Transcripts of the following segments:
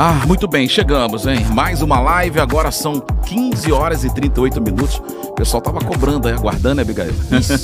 Ah, muito bem, chegamos, hein? Mais uma live, agora são 15 horas e 38 minutos. O pessoal tava cobrando aí, aguardando, né, Abigail?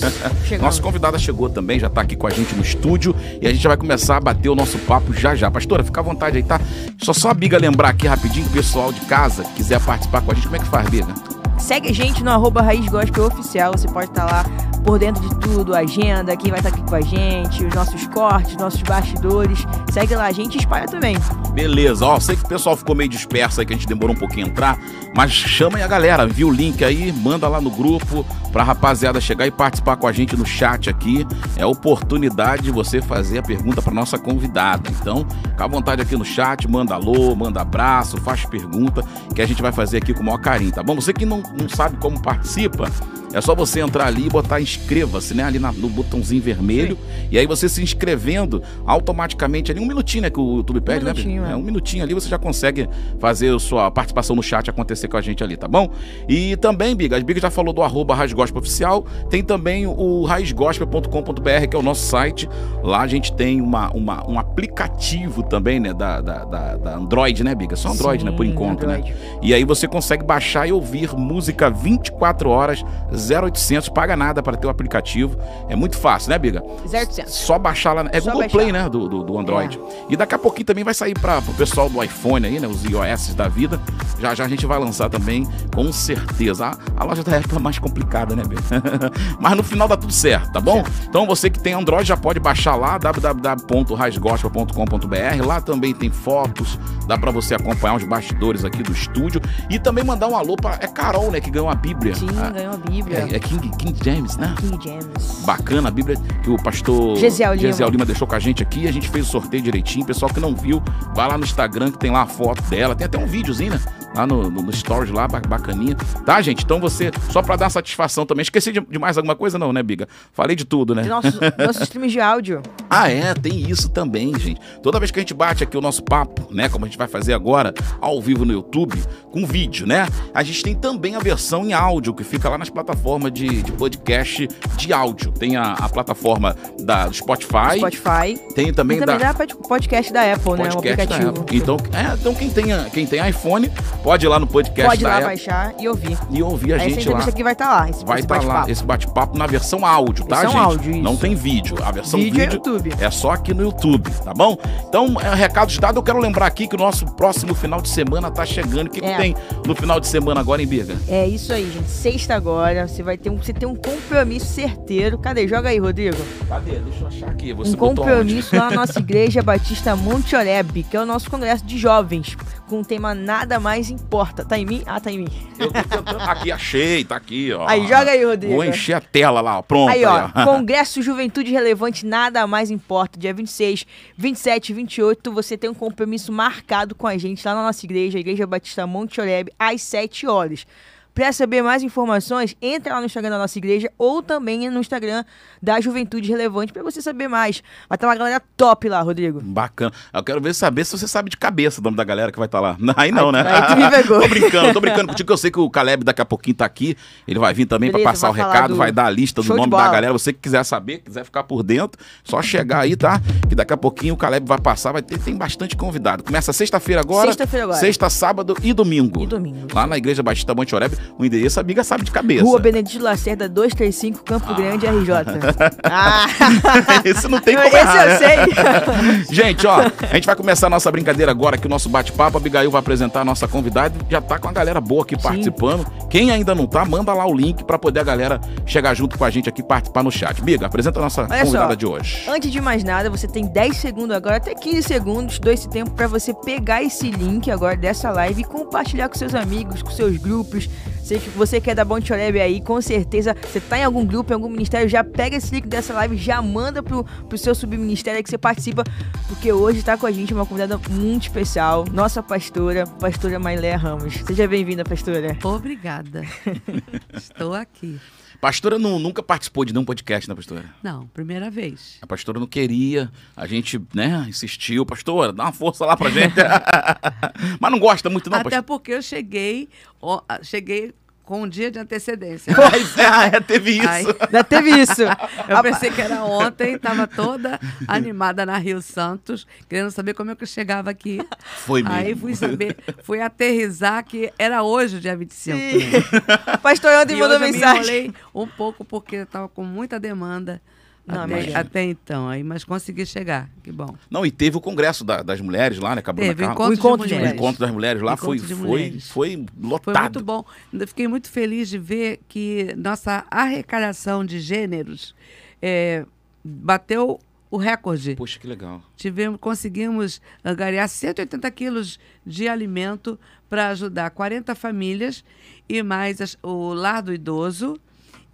Nossa convidada chegou também, já tá aqui com a gente no estúdio e a gente já vai começar a bater o nosso papo já já. Pastora, fica à vontade aí, tá? Só só a Biga lembrar aqui rapidinho, pessoal de casa quiser participar com a gente, como é que faz, Biga? Segue a gente no arroba Raiz Gospel Oficial, você pode estar lá por dentro de tudo, a agenda, quem vai estar aqui com a gente, os nossos cortes, nossos bastidores. Segue lá a gente e espalha também. Beleza, ó, sei que o pessoal ficou meio disperso aí, que a gente demorou um pouquinho a entrar, mas chama aí a galera, viu o link aí, manda lá no grupo pra rapaziada chegar e participar com a gente no chat aqui. É oportunidade de você fazer a pergunta pra nossa convidada. Então, fica à vontade aqui no chat, manda alô, manda abraço, faz pergunta, que a gente vai fazer aqui com o maior carinho, tá bom? Você que não, não sabe como participa, é só você entrar ali e botar inscreva-se, né? Ali na, no botãozinho vermelho. Sim. E aí você se inscrevendo automaticamente ali, um minutinho, né? Que o YouTube pede, um né? É. é um minutinho ali, você já consegue fazer a sua participação no chat acontecer com a gente ali, tá bom? E também, Biga, a Biga já falou do arroba Raiz Gospel Oficial. Tem também o raizgospel.com.br, que é o nosso site. Lá a gente tem uma, uma, um aplicativo também, né? Da, da, da, da Android, né, Biga? Só Android, Sim, né? Por enquanto, né? Android. né? E aí você consegue baixar e ouvir música 24 horas 0800, paga nada para ter o aplicativo. É muito fácil, né, Biga? 0800. Só baixar lá. É Só Google baixar. Play, né? Do, do, do Android. É. E daqui a pouquinho também vai sair para o pessoal do iPhone aí, né? Os iOS da vida. Já já a gente vai lançar também, com certeza. A, a loja da Apple é mais complicada, né, Biga? Mas no final dá tudo certo, tá bom? Então você que tem Android já pode baixar lá, www.rasgospel.com.br. Lá também tem fotos, dá para você acompanhar os bastidores aqui do estúdio. E também mandar um alô para. É Carol, né? Que ganhou a Bíblia. Sim, a, ganhou a Bíblia. É, é, King, King James, né? King James. Bacana a Bíblia que o pastor Gesiel Lima. Lima deixou com a gente aqui. A gente fez o sorteio direitinho. Pessoal que não viu, vai lá no Instagram que tem lá a foto dela. Tem até um videozinho, né? Lá no, no, no Stories lá, bacaninha. Tá, gente? Então você, só pra dar satisfação também. Esqueci de, de mais alguma coisa, não, né, Biga? Falei de tudo, né? Nosso, nossos streams de áudio. Ah, é, tem isso também, gente. Toda vez que a gente bate aqui o nosso papo, né? Como a gente vai fazer agora, ao vivo no YouTube, com vídeo, né? A gente tem também a versão em áudio, que fica lá nas plataformas de, de podcast de áudio. Tem a, a plataforma da, do Spotify. Spotify. Tem também, e também da, da podcast da Apple, né? podcast né? O aplicativo. Da Apple. Então, é, então quem, tem, quem tem iPhone, pode ir lá no podcast pode da lá baixar e ouvir. E ouvir a Essa gente lá. Essa aqui vai estar tá lá. Esse, vai estar tá lá, esse bate-papo na versão áudio, tá, versão gente? áudio, isso. Não tem vídeo. A versão vídeo, vídeo, é, YouTube. é só aqui no YouTube, tá bom? Então, é, recados dados, eu quero lembrar aqui que o nosso próximo final de semana tá chegando. O que, é. que tem no final de semana agora em Birga? É isso aí, gente. Sexta agora, você vai ter um, você tem um compromisso certeiro. Cadê? Joga aí, Rodrigo. Cadê? Deixa eu achar aqui. Você um compromisso lá na nossa igreja Batista Monte Oreb, que é o nosso congresso de jovens, com o tema Nada Mais Importa. Tá em mim? Ah, tá em mim. Eu tô tentando. aqui, achei, tá aqui, ó. Aí, joga aí, Rodrigo. Vou encher a tela lá, ó. Pronto. Aí, ó. Aí, ó. Congresso Juventude Relevante, Nada Mais Importa. Dia 26, 27 e 28, você tem um compromisso marcado com a gente lá na nossa igreja, a Igreja Batista Monte Oreb, às 7 horas. Para saber mais informações, entra lá no Instagram da nossa igreja ou também no Instagram da Juventude Relevante para você saber mais. Vai estar uma galera top lá, Rodrigo. Bacana. Eu quero ver saber se você sabe de cabeça o nome da galera que vai estar lá. Aí não, né? Aí tu me pegou. tô brincando, tô brincando contigo, que eu sei que o Caleb daqui a pouquinho tá aqui. Ele vai vir também para passar o recado, do... vai dar a lista do nome da galera. Você que quiser saber, quiser ficar por dentro, só chegar aí, tá? Que daqui a pouquinho o Caleb vai passar, vai ter tem bastante convidado. Começa sexta-feira agora. Sexta-feira agora. Sexta, sábado e domingo. E domingo. Lá na Igreja Batista Monte Oreb, o endereço a amiga sabe de cabeça. Rua Benedito Lacerda 235, Campo ah. Grande, RJ. ah. Esse não tem como Esse errar. eu sei. gente, ó, a gente vai começar a nossa brincadeira agora aqui, o nosso bate-papo. A Abigail vai apresentar a nossa convidada. Já tá com a galera boa aqui Sim. participando. Quem ainda não tá, manda lá o link para poder a galera chegar junto com a gente aqui participar no chat. Biga, apresenta a nossa Olha convidada só, de hoje. Antes de mais nada, você tem 10 segundos agora, até 15 segundos, dou esse tempo para você pegar esse link agora dessa live e compartilhar com seus amigos, com seus grupos. Se você quer dar bom Choreb aí, com certeza, você tá em algum grupo, em algum ministério, já pega esse link dessa live, já manda pro, pro seu subministério aí que você participa, porque hoje tá com a gente uma convidada muito especial, nossa pastora, pastora Mailé Ramos. Seja bem-vinda, pastora. Obrigada. Estou aqui. Pastora não, nunca participou de nenhum podcast, né, pastora? Não, primeira vez. A pastora não queria, a gente, né, insistiu. Pastora, dá uma força lá pra gente. Mas não gosta muito, não, Até porque eu cheguei, ó, cheguei com um dia de antecedência. Pois é, é, teve isso. Já teve isso. eu pensei que era ontem, estava toda animada na Rio Santos, querendo saber como é que eu chegava aqui. Foi mesmo. Aí fui saber, fui aterrizar que era hoje o dia 25. Sim. né? Pastor E mandou hoje eu me mensagem. enrolei um pouco porque eu estava com muita demanda Não, até, imagina. até então, aí, mas consegui chegar, que bom. Não, e teve o congresso da- das mulheres lá, né? com a Bruna Teve o encontro, O encontro O mulheres. encontro das mulheres lá foi, Encontro de foi, mulheres. foi lotado. Foi muito bom. Ainda fiquei muito feliz de ver que nossa arrecadação de gêneros é, bateu o recorde. Poxa, que legal. Tivemos, conseguimos angariar 180 quilos de alimento para ajudar 40 famílias e mais as- o lar do idoso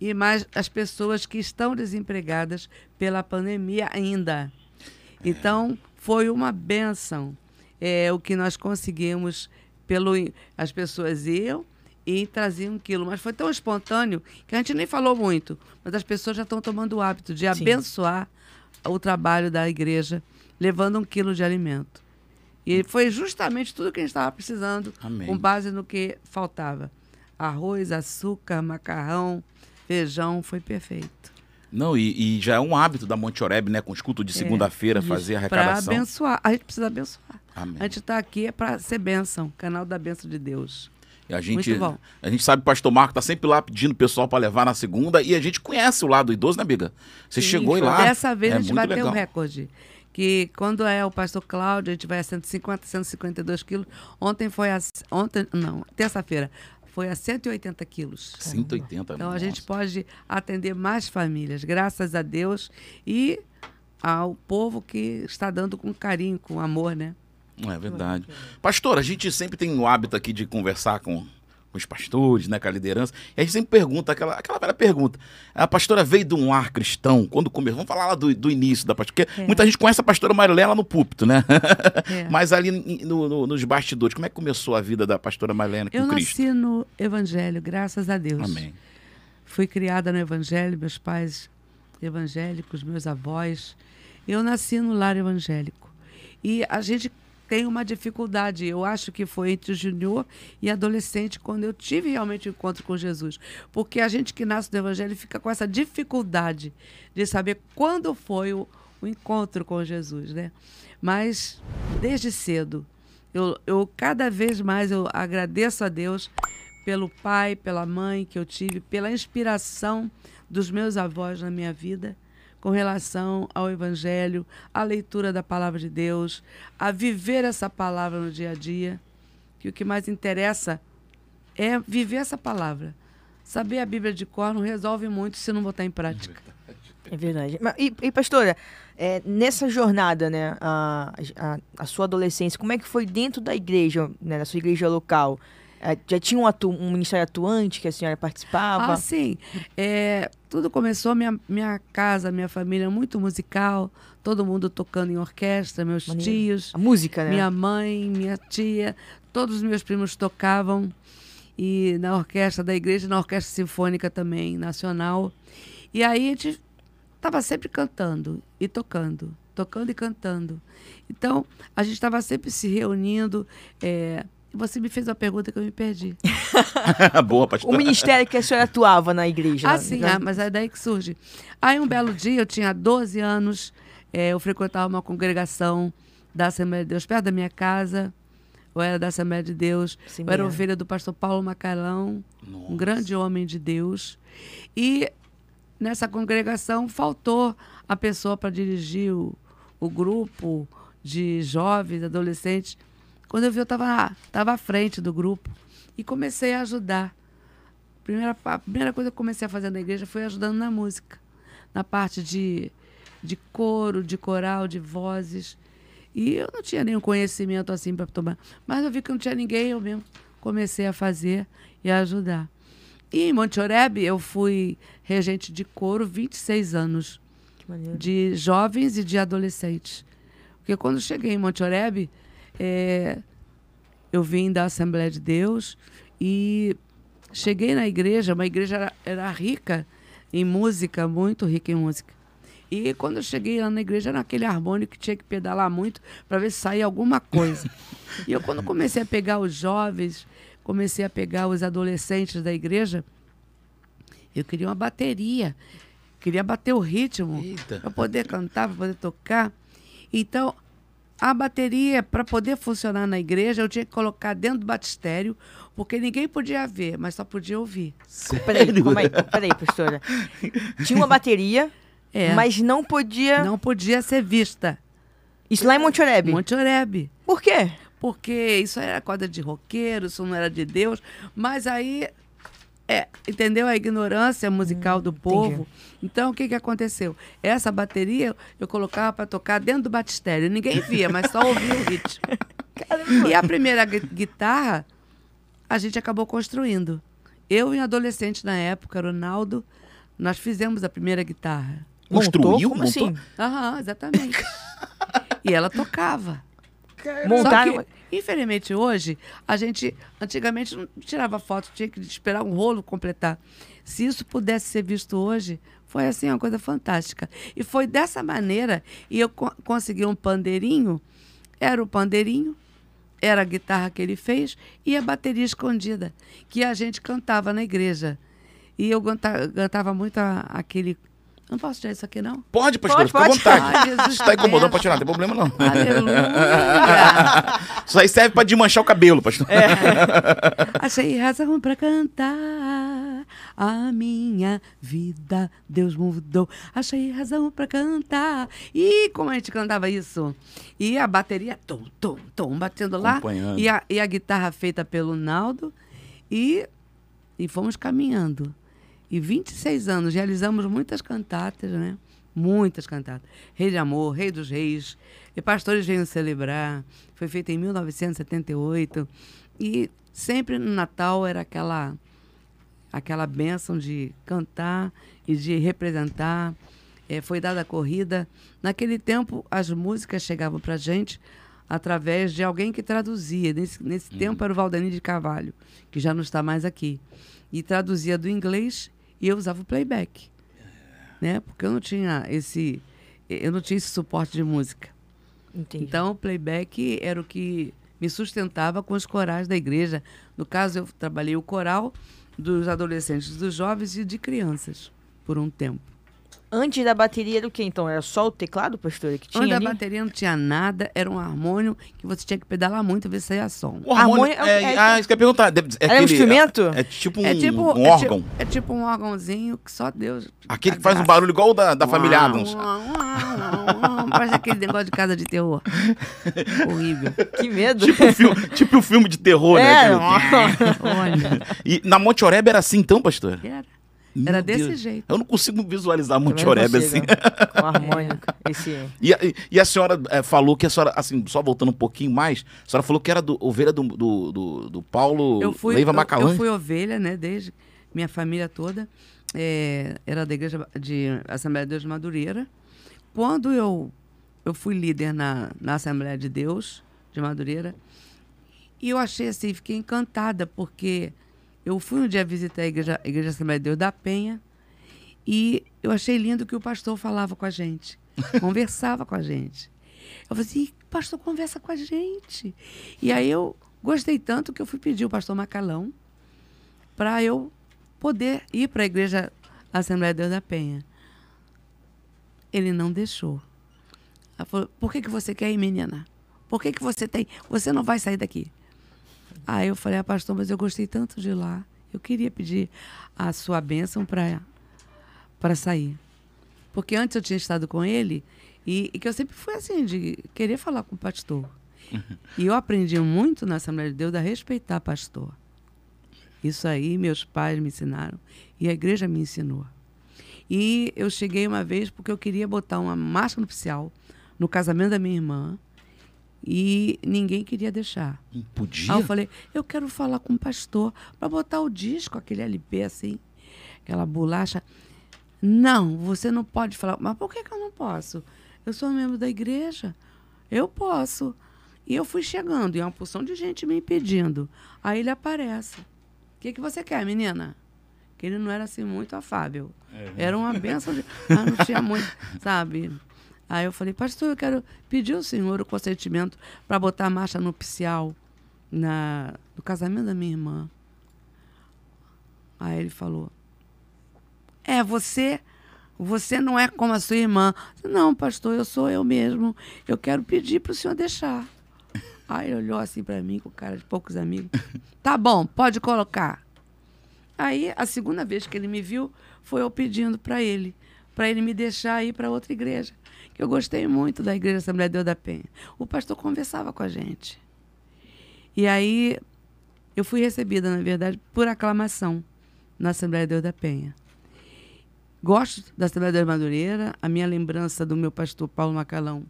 e mais as pessoas que estão desempregadas pela pandemia ainda. Então, foi uma benção é, o que nós conseguimos pelo as pessoas iam e traziam um quilo, mas foi tão espontâneo que a gente nem falou muito, mas as pessoas já estão tomando o hábito de abençoar o trabalho da igreja, levando um quilo de alimento. E foi justamente tudo que a gente estava precisando, Amém. com base no que faltava. Arroz, açúcar, macarrão, feijão, foi perfeito. Não, e, e já é um hábito da Monte Oreb, né? Com os cultos de segunda-feira, fazer a Para arrecadação. abençoar. A gente precisa abençoar. Amém. A gente está aqui é para ser bênção, canal da bênção de Deus. E a gente, Muito bom. a gente sabe que o pastor Marco tá sempre lá pedindo o pessoal para levar na segunda e a gente conhece o lado idoso, né, amiga? Você Sim, chegou e lá. Dessa vez é a gente bateu legal. o recorde. Que quando é o pastor Cláudio, a gente vai a 150, 152 quilos. Ontem foi a. Ontem, não, terça-feira, foi a 180 quilos. 180. Então a nossa. gente pode atender mais famílias, graças a Deus, e ao povo que está dando com carinho, com amor, né? É verdade. Pastor, a gente sempre tem o hábito aqui de conversar com, com os pastores, né, com a liderança, e a gente sempre pergunta, aquela, aquela velha pergunta. A pastora veio de um ar cristão, quando começou, vamos falar lá do, do início da pastora, porque É. muita gente conhece a pastora Marilé lá no púlpito, né? É. Mas ali no- no- nos bastidores, como é que começou a vida da pastora Marilena com Eu Cristo? nasci no Evangelho, graças a Deus. Amém. Fui criada no Evangelho, meus pais evangélicos, meus avós. Eu nasci no lar evangélico. E a gente tem uma dificuldade. Eu acho que foi entre junior e adolescente quando eu tive realmente o encontro com Jesus. Porque a gente que nasce do Evangelho fica com essa dificuldade de saber quando foi o, o encontro com Jesus, né? Mas desde cedo, eu, eu cada vez mais eu agradeço a Deus pelo pai, pela mãe que eu tive, pela inspiração dos meus avós na minha vida com relação ao Evangelho, à leitura da palavra de Deus, a viver essa palavra no dia a dia. Que o que mais interessa é viver essa palavra. Saber a Bíblia de cor não resolve muito se não botar em prática. É verdade. E, e, pastora, é, nessa jornada, né, a, a, a sua adolescência, como é que foi dentro da igreja, né, sua igreja local? É, já tinha um, atu, um ministério atuante que a senhora participava? Ah, sim. É, tudo começou, minha, minha casa, minha família, muito musical, todo mundo tocando em orquestra, meus Maneiro. tios, A música, né? minha mãe, minha tia, todos os meus primos tocavam. E na orquestra da igreja, na orquestra sinfônica também, nacional. E aí a gente estava sempre cantando e tocando, tocando e cantando. Então, a gente estava sempre se reunindo. é, Você me fez uma pergunta que eu me perdi. Boa, O pastora. ministério que a senhora atuava na igreja. Ah, né? sim, Na- ah, mas é daí que surge. Aí um belo dia, eu tinha 12 anos, eh, eu frequentava uma congregação da Assembleia de Deus perto da minha casa. Eu era da Assembleia de Deus. Sim, eu era é. ovelha do pastor Paulo Macalão, Nossa. um grande homem de Deus. E nessa congregação faltou a pessoa para dirigir o, o grupo de jovens, adolescentes. Quando eu vi, eu estava tava à frente do grupo e comecei a ajudar. Primeira, a primeira coisa que eu comecei a fazer na igreja foi ajudando na música, na parte de, de coro, de coral, de vozes. E eu não tinha nenhum conhecimento assim para tomar. Mas eu vi que não tinha ninguém, eu mesmo comecei a fazer e a ajudar. E em Monte Oreb, eu fui regente de coro 26 anos, de jovens e de adolescentes. Porque quando cheguei em Monte Oreb, é, eu vim da Assembleia de Deus e cheguei na igreja, uma igreja era, era rica em música, muito rica em música. E quando eu cheguei lá na igreja, era aquele harmônico que tinha que pedalar muito para ver se saía alguma coisa. e eu, quando comecei a pegar os jovens, comecei a pegar os adolescentes da igreja, eu queria uma bateria. Queria bater o ritmo para poder cantar, para poder tocar. Então, a bateria, para poder funcionar na igreja, eu tinha que colocar dentro do batistério, porque ninguém podia ver, mas só podia ouvir. Peraí, calma aí, peraí, pastora. Tinha uma bateria, é. mas não podia. Não podia ser vista. Isso lá em Monte Oreb? Monte Oreb. Por quê? Porque isso era coisa de roqueiro, isso não era de Deus. Mas aí é, entendeu? A ignorância musical hum, do povo. Entendi. Então, o que, que aconteceu? Essa bateria eu colocava para tocar dentro do batistério. Ninguém via, mas só ouvia o ritmo. Caramba. E a primeira guitarra a gente acabou construindo. Eu e um adolescente na época, Ronaldo, nós fizemos a primeira guitarra. Construiu? Como assim? Aham, exatamente. e ela tocava. Montaram... Só que, infelizmente, hoje, a gente, antigamente, não tirava foto, tinha que esperar um rolo completar. Se isso pudesse ser visto hoje, foi assim uma coisa fantástica. E foi dessa maneira, e eu co consegui um pandeirinho, era o pandeirinho, era a guitarra que ele fez e a bateria escondida, que a gente cantava na igreja. E eu cantava muito a, aquele não posso tirar isso aqui, não? Pode, pastor, fica à vontade. Ai, Se tá incomodando, pode tirar, não tem problema não. Aleluia. isso aí serve pra desmanchar o cabelo, pastor. É. Achei razão pra cantar a minha vida, Deus mudou. Achei razão pra cantar. E como a gente cantava isso? E a bateria, tom, tom, tom, batendo lá. E a, e a guitarra feita pelo Naldo. E, e fomos caminhando. E 26 anos, realizamos muitas cantatas, né? Muitas cantatas. Rei de Amor, Rei dos Reis, e Pastores Venham Celebrar. Foi feita em 1978. E sempre no Natal era aquela aquela bênção de cantar e de representar. É, foi dada a corrida. Naquele tempo, as músicas chegavam para a gente através de alguém que traduzia. Nesse, nesse uhum. tempo era o Valdani de Carvalho, que já não está mais aqui. E traduzia do inglês e eu usava o playback. Né? Porque eu não tinha esse eu não tinha esse suporte de música. Entendi. Então, o playback era o que me sustentava com os corais da igreja. No caso, eu trabalhei o coral dos adolescentes, dos jovens e de crianças por um tempo. Antes da bateria era o que então? Era só o teclado, pastor, que tinha Antes ali? da bateria não tinha nada, era um harmônio que você tinha que pedalar muito para ver se saía som. O harmônio, é, é, é, ah, isso que eu ia perguntar. É, é um instrumento? É, é, tipo um, é tipo, um é órgão? É tipo, tipo, um órgãozinho que só Deus... Aquele que faz um barulho igual o da, da família Adams. Parece aquele negócio de casa de terror. Horrível. Que medo. Tipo o filme, tipo um filme de terror, né? Olha. E na Monte Oreb era assim então, pastor? Era. Era Meu desse Deus. jeito. Eu não consigo visualizar Monte Oreb assim. Com harmônica. Esse... E, e, e, a senhora é, falou que a senhora, assim, só voltando um pouquinho mais, a senhora falou que era do, ovelha do, do, do, do Paulo eu fui, Leiva Macalã. Eu, eu, fui ovelha, né, desde minha família toda. É, era da igreja de Assembleia de Deus de Madureira. Quando eu, eu fui líder na, na Assembleia de Deus de Madureira, e eu achei assim, fiquei encantada, porque eu fui um dia visitar a Igreja, a igreja Assembleia de Deus da Penha e eu achei lindo que o pastor falava com a gente, conversava com a gente. Eu falei assim, pastor, conversa com a gente. E aí eu gostei tanto que eu fui pedir o pastor Macalão para eu poder ir para a Igreja Assembleia de Deus da Penha. Ele não deixou. Ela falou, por que, que você quer ir, menina? Por que, que você tem? Você não vai sair daqui. Aí eu falei, ah, pastor, mas eu gostei tanto de lá. Eu queria pedir a sua bênção para sair. Porque antes eu tinha estado com ele e, e, que eu sempre fui assim, de querer falar com o pastor. Uhum. E eu aprendi muito na Assembleia de Deus a respeitar pastor. Isso aí meus pais me ensinaram e a igreja me ensinou. E eu cheguei uma vez porque eu queria botar uma marcha nupcial no casamento da minha irmã e ninguém queria deixar. Podia? Aí eu falei, eu quero falar com o pastor para botar o disco, aquele LP assim, aquela bolacha. Não, você não pode falar. Mas por que, que eu não posso? Eu sou membro da igreja. Eu posso. E eu fui chegando, e uma porção de gente me impedindo. Aí ele aparece. O que, que você quer, menina? Que ele não era assim muito afável. É. Era uma benção de. Ah, não tinha muito, sabe? Aí eu falei, pastor, eu quero pedir ao senhor o consentimento para botar a marcha nupcial na, no casamento da minha irmã. Aí ele falou: É, você. Você não é como a sua irmã. Não, pastor, eu sou eu mesmo. Eu quero pedir para o senhor deixar. Aí ele olhou assim para mim, com cara de poucos amigos. Tá bom, pode colocar. Aí, a segunda vez que ele me viu, foi eu pedindo para ele, para ele me deixar ir para outra igreja. Que eu gostei muito da Igreja Assembleia de Deus da Penha. O pastor conversava com a gente. E aí, eu fui recebida, na verdade, por aclamação na Assembleia de Deus da Penha. Gosto da Assembleia de Deus Madureira. A minha lembrança do meu pastor Paulo Macalão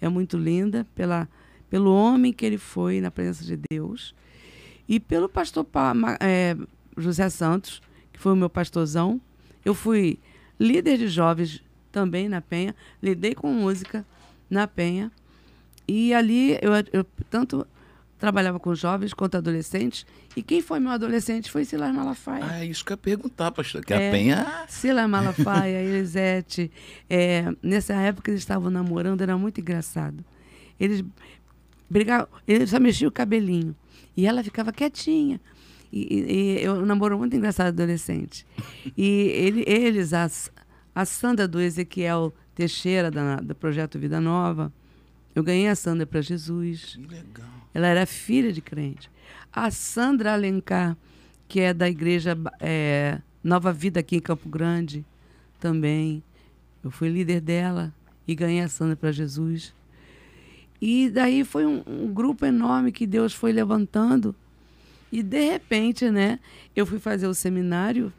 é muito linda pela, pelo homem que ele foi na presença de Deus e pelo pastor é, José Santos, que foi o meu pastorzão. Eu fui líder de jovens também na Penha, lidei com música na Penha. E ali eu, eu tanto trabalhava com jovens quanto adolescentes. E quem foi meu adolescente foi Silas Malafaia. Ah, é isso que eu ia perguntar, pastor. Que é, a Penha. Silas Malafaia, Elisete. É, nessa época eles estavam namorando, era muito engraçado. Eles brigavam, eles só mexiam o cabelinho. E ela ficava quietinha. E, e, eu namoro muito engraçado adolescente. E ele, eles, as, a Sandra do Ezequiel Teixeira, da, do projeto Vida Nova, eu ganhei a Sandra para Jesus. Que legal. Ela era filha de crente. A Sandra Alencar, que é da igreja é, Nova Vida aqui em Campo Grande, também. Eu fui líder dela e ganhei a Sandra para Jesus. E daí foi um, um, grupo enorme que Deus foi levantando. E de repente, né, eu fui fazer o seminário.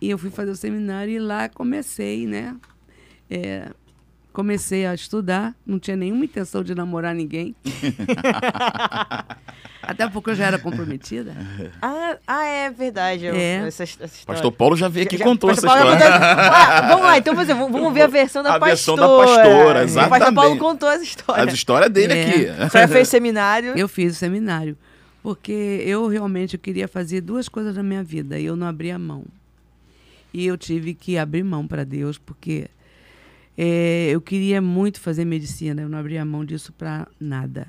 E eu fui fazer o seminário e lá comecei, né? É, comecei a estudar, não tinha nenhuma intenção de namorar ninguém. Até porque eu já era comprometida. Ah, ah é verdade. É. Essa, essa pastor Paulo já veio aqui e contou essa história. Ah, vamos lá, então vamos, vamos ver a versão da a pastora. A versão da pastora, exatamente. O pastor Paulo contou essa história. A história dele é. aqui. Você fez seminário? Eu fiz o seminário. Porque eu realmente queria fazer duas coisas na minha vida e eu não abria mão. E eu tive que abrir mão para Deus, porque é, eu queria muito fazer medicina, eu não abria mão disso para nada.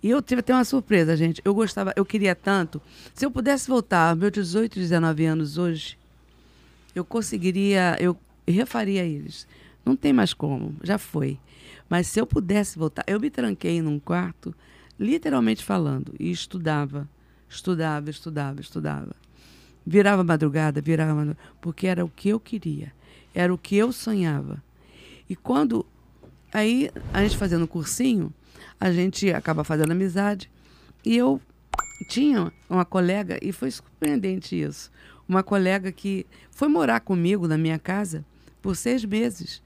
E eu tive até uma surpresa, gente. Eu gostava, eu queria tanto. Se eu pudesse voltar aos meus 18, 19 anos hoje, eu conseguiria, eu refaria eles. Não tem mais como, já foi. Mas se eu pudesse voltar, eu me tranquei num quarto, literalmente falando, e estudava, estudava, estudava, estudava. Virava madrugada, virava madrugada, porque era o que eu queria, era o que eu sonhava. E quando. Aí, a gente fazendo cursinho, a gente acaba fazendo amizade. E eu tinha uma colega, e foi surpreendente isso. Uma colega que foi morar comigo na minha casa por seis meses.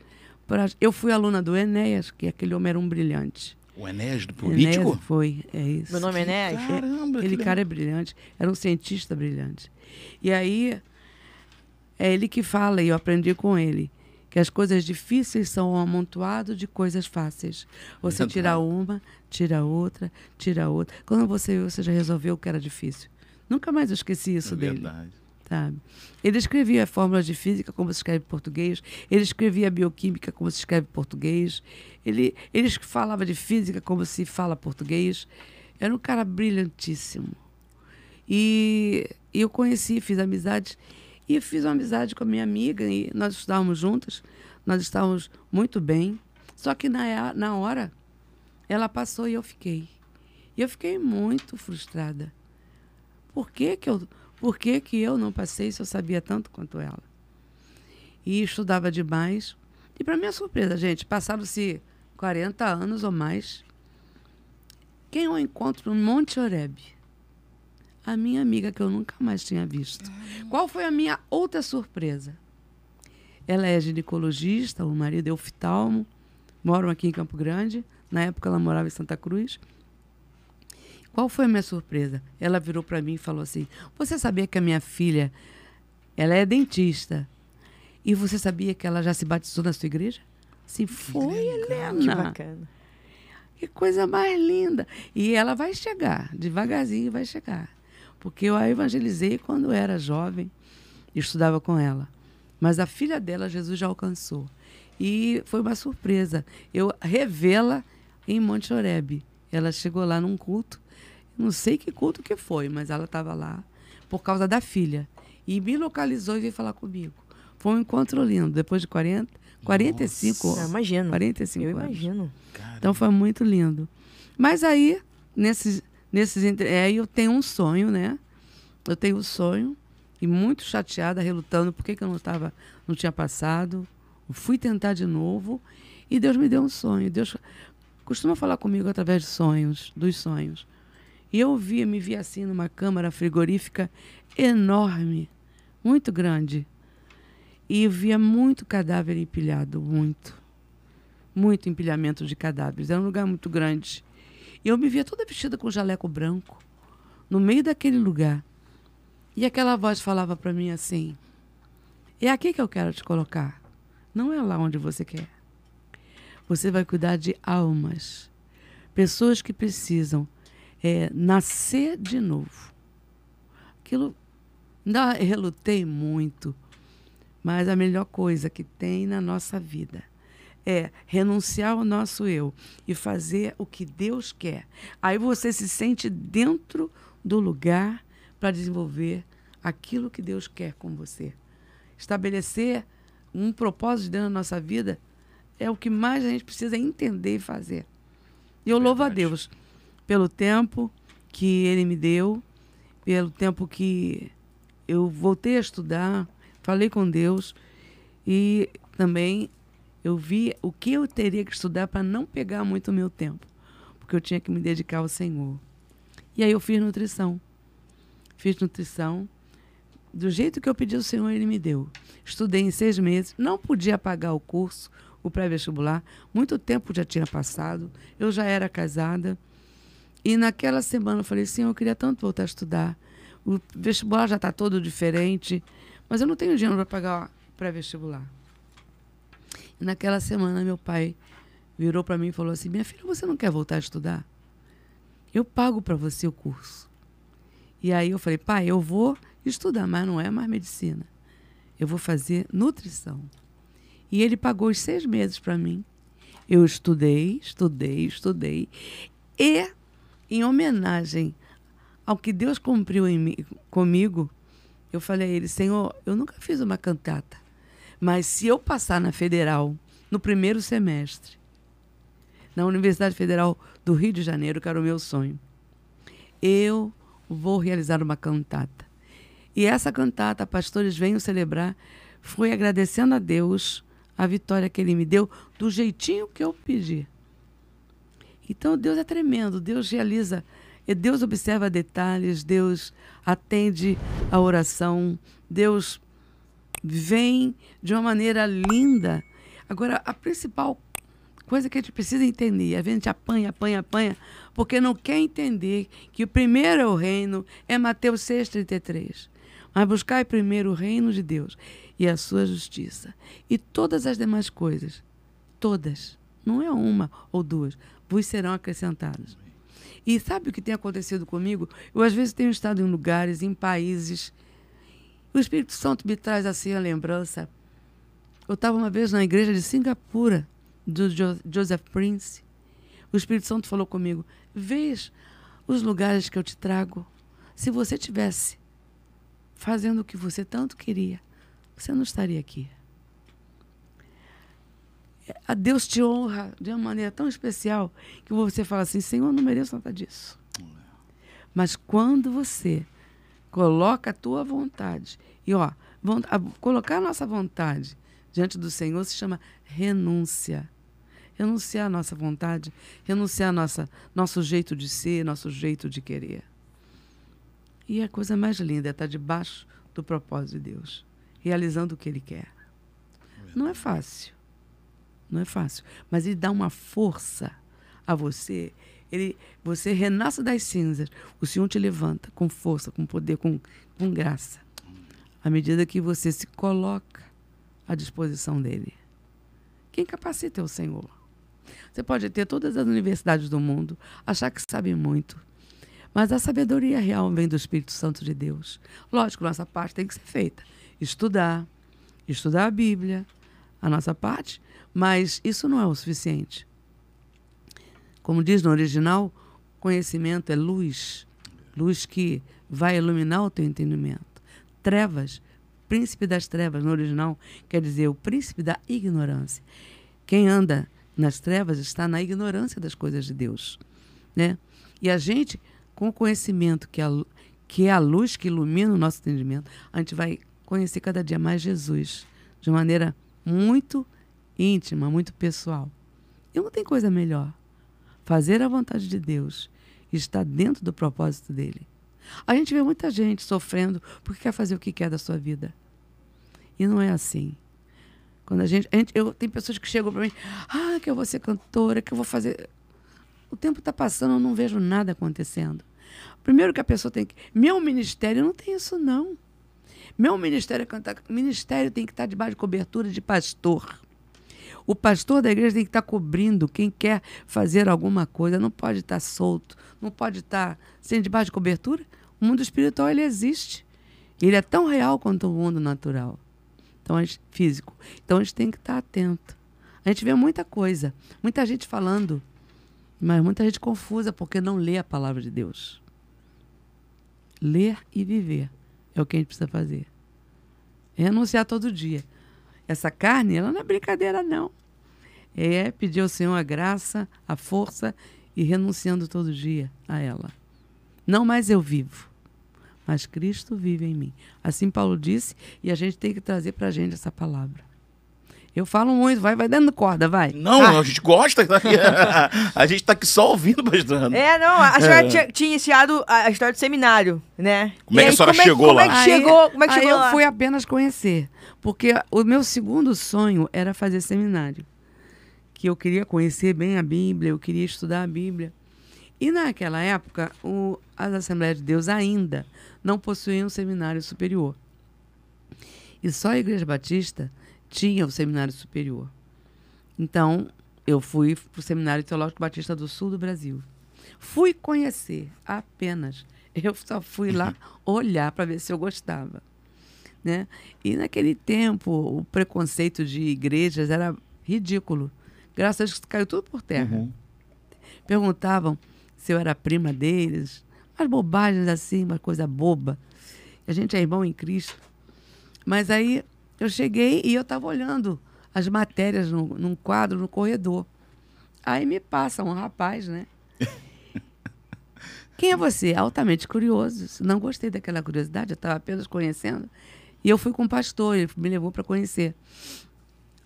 Pra, eu fui aluna do Enéas, que aquele homem era um brilhante. O Enéas do político? Enéas foi, é isso. Meu nome é Enéas? Caramba, Aquele cara é brilhante, era um cientista brilhante. E aí, é ele que fala, e eu aprendi com ele, que as coisas difíceis são um amontoado de coisas fáceis. Você tira uma, tira outra, tira outra. Quando você você já resolveu o que era difícil. Nunca mais eu esqueci isso é dele. Verdade. Sabe? Ele escrevia fórmulas de física como se escreve em português, ele escrevia bioquímica como se escreve em português, ele, ele falava de física como se fala português. Era um cara brilhantíssimo. E eu conheci, fiz amizades e fiz uma amizade com a minha amiga e nós estávamos juntas, nós estávamos muito bem. Só que na, na hora, ela passou e eu fiquei. E eu fiquei muito frustrada. Por que, que, eu, por que, que eu não passei se eu sabia tanto quanto ela? E estudava demais. E para minha surpresa, gente, passaram-se 40 anos ou mais. Quem eu encontro no Monte Oreb? a minha amiga que eu nunca mais tinha visto. Qual foi a minha outra surpresa? Ela é ginecologista, o marido é oftalmo, moram aqui em Campo Grande. Na época ela morava em Santa Cruz. Qual foi a minha surpresa? Ela virou para mim e falou assim: "Você sabia que a minha filha, ela é dentista? E você sabia que ela já se batizou na sua igreja?" Sim, foi, Helena. Que bacana. Que coisa mais linda. E ela vai chegar, devagarzinho vai chegar porque eu a evangelizei quando era jovem, estudava com ela. Mas a filha dela, Jesus já alcançou. E foi uma surpresa. Eu revê-la em Monte Oreb. Ela chegou lá num culto Não sei que culto que foi, mas ela estava lá por causa da filha. E me localizou e veio falar comigo. Foi um encontro lindo, depois de 40, 45 Eu imagino. 45 Eu anos. imagino. Então foi muito lindo. Mas aí, nesses, nesses é, eu tenho um sonho, né? Eu tenho um sonho e muito chateada, relutando, por que que eu não estava, não tinha passado. Eu fui tentar de novo e Deus me deu um sonho. Deus costuma falar comigo através de sonhos, dos sonhos. E eu via, me via assim numa câmara frigorífica enorme, muito grande. E eu via muito cadáver empilhado, muito muito empilhamento de cadáveres. Era um lugar muito grande. E eu me via toda vestida com jaleco branco, no meio daquele lugar. E aquela voz falava para mim assim: É aqui que eu quero te colocar. Não é lá onde você quer. Você vai cuidar de almas, pessoas que precisam é, nascer de novo. Aquilo. Ainda relutei muito, mas a melhor coisa que tem na nossa vida é renunciar ao nosso eu e fazer o que Deus quer. Aí você se sente dentro do lugar para desenvolver aquilo que Deus quer com você. Estabelecer um propósito dentro da nossa vida é o que mais a gente precisa entender e fazer. E eu louvo a Verdade. Deus pelo tempo que Ele me deu, pelo tempo que eu voltei a estudar, falei com Deus e também eu vi o que eu teria que estudar para não pegar muito o meu tempo, porque eu tinha que me dedicar ao Senhor. E aí eu fiz nutrição. Fiz nutrição. Do jeito que eu pedi ao Senhor, Ele me deu. Estudei em seis meses, não podia pagar o curso, o pré-vestibular. Muito tempo já tinha passado, eu já era casada. E naquela semana eu falei, Senhor, eu queria tanto voltar a estudar. O vestibular já está todo diferente, mas eu não tenho dinheiro para pagar pré-vestibular. Naquela semana meu pai virou para mim e falou assim: Minha filha, você não quer voltar a estudar? Eu pago para você o curso. E aí eu falei: Pai, eu vou estudar, mas não é mais medicina. Eu vou fazer nutrição. E ele pagou os seis meses para mim. Eu estudei, estudei, estudei. E, em homenagem ao que Deus cumpriu em mim, comigo, eu falei a ele: Senhor, eu nunca fiz uma cantata. Mas se eu passar na federal no primeiro semestre, na Universidade Federal do Rio de Janeiro, que era o meu sonho, eu vou realizar uma cantata. E essa cantata, pastores venham celebrar, foi agradecendo a Deus a vitória que Ele me deu do jeitinho que eu pedi. Então Deus é tremendo, Deus realiza, e Deus observa detalhes, Deus atende a oração, Deus vem de uma maneira linda. Agora, a principal coisa que a gente precisa entender, a gente apanha, apanha, apanha, porque não quer entender que o primeiro é o reino, é Mateus 6,33. Mas buscai primeiro o reino de Deus e a sua justiça. E todas as demais coisas, todas, não é uma ou duas, vos serão acrescentadas. E sabe o que tem acontecido comigo? Eu, às vezes, tenho estado em lugares, em países. O Espírito Santo me traz assim a lembrança. Eu estava uma vez na igreja de Singapura, do Jo- Joseph Prince. O Espírito Santo falou comigo: Vês os lugares que eu te trago. Se você tivesse fazendo o que você tanto queria, você não estaria aqui. A Deus te honra de uma maneira tão especial que você fala assim: Senhor, eu não mereço nada disso. Mas quando você coloca a tua vontade, e ó, a- colocar a nossa vontade diante do Senhor se chama renúncia. Renunciar a nossa vontade, renunciar nossa, nosso jeito de ser, nosso jeito de querer. E a coisa mais linda é estar debaixo do propósito de Deus, realizando o que Ele quer. Não é fácil. Não é fácil. Mas Ele dá uma força a você. Ele, você renasce das cinzas. O Senhor te levanta com força, com poder, com, com graça. À medida que você se coloca à disposição dele. Quem capacita é o Senhor. Você pode ter todas as universidades do mundo, achar que sabe muito. Mas a sabedoria real vem do Espírito Santo de Deus. Lógico, nossa parte tem que ser feita. Estudar, estudar a Bíblia, a nossa parte, mas isso não é o suficiente. Como diz no original, conhecimento é luz luz que vai iluminar o teu entendimento. Trevas, príncipe das trevas, no original, quer dizer o príncipe da ignorância. Quem anda nas trevas está na ignorância das coisas de Deus. Né? E a gente, com o conhecimento que, a, que é a luz que ilumina o nosso entendimento, a gente vai conhecer cada dia mais Jesus de maneira muito íntima, muito pessoal. E não tem coisa melhor. Fazer a vontade de Deus e estar dentro do propósito dele. A gente vê muita gente sofrendo porque quer fazer o que quer da sua vida. E não é assim. Quando a gente, a gente eu tem pessoas que chegam para mim, ah, que eu vou ser cantora, que eu vou fazer. O tempo está passando, eu não vejo nada acontecendo. Primeiro que a pessoa tem que, meu ministério não tem isso não. Meu ministério é cantar, ministério tem que estar debaixo de cobertura de pastor. O pastor da igreja tem que estar cobrindo quem quer fazer alguma coisa, não pode estar solto, não pode estar sem debaixo de cobertura. O mundo espiritual ele existe. Ele é tão real quanto o mundo natural. Então, a gente, físico. Então a gente tem que estar atento. A gente vê muita coisa, muita gente falando, mas muita gente confusa porque não lê a palavra de Deus. Ler e viver é o que a gente precisa fazer. Renunciar todo dia. Essa carne, ela não é brincadeira, não. É pedir ao Senhor a graça, a força e renunciando todo dia a ela. Não mais eu vivo, mas Cristo vive em mim. Assim Paulo disse, e a gente tem que trazer para a gente essa palavra. Eu falo muito, vai, vai dando corda, vai. Não, ah. a gente gosta. a gente tá aqui só ouvindo, bastante. É, não, a senhora é. tinha, tinha, iniciado a história do seminário, né? Como é que a senhora chegou lá? Como é que chegou, como é que aí chegou eu fui apenas conhecer. Porque o meu segundo sonho era fazer seminário. Que eu queria conhecer bem a Bíblia, eu queria estudar a Bíblia. E naquela época, o, as Assembleias de Deus ainda não possuíam um seminário superior. E só a Igreja Batista tinha o seminário superior. Então, eu fui para o Seminário Teológico Batista do Sul do Brasil. Fui conhecer apenas. Eu só fui lá olhar para ver se eu gostava. Né? E naquele tempo, o preconceito de igrejas era ridículo. Graças a Deus caiu tudo por terra. Uhum. Perguntavam se eu era prima deles, umas bobagens assim, uma coisa boba. A gente é irmão em Cristo. Mas aí eu cheguei e eu estava olhando as matérias no, num quadro no corredor. Aí me passa um rapaz, né? Quem é você? Altamente curioso. Não gostei daquela curiosidade, eu estava apenas conhecendo. E eu fui com o pastor, ele me levou para conhecer.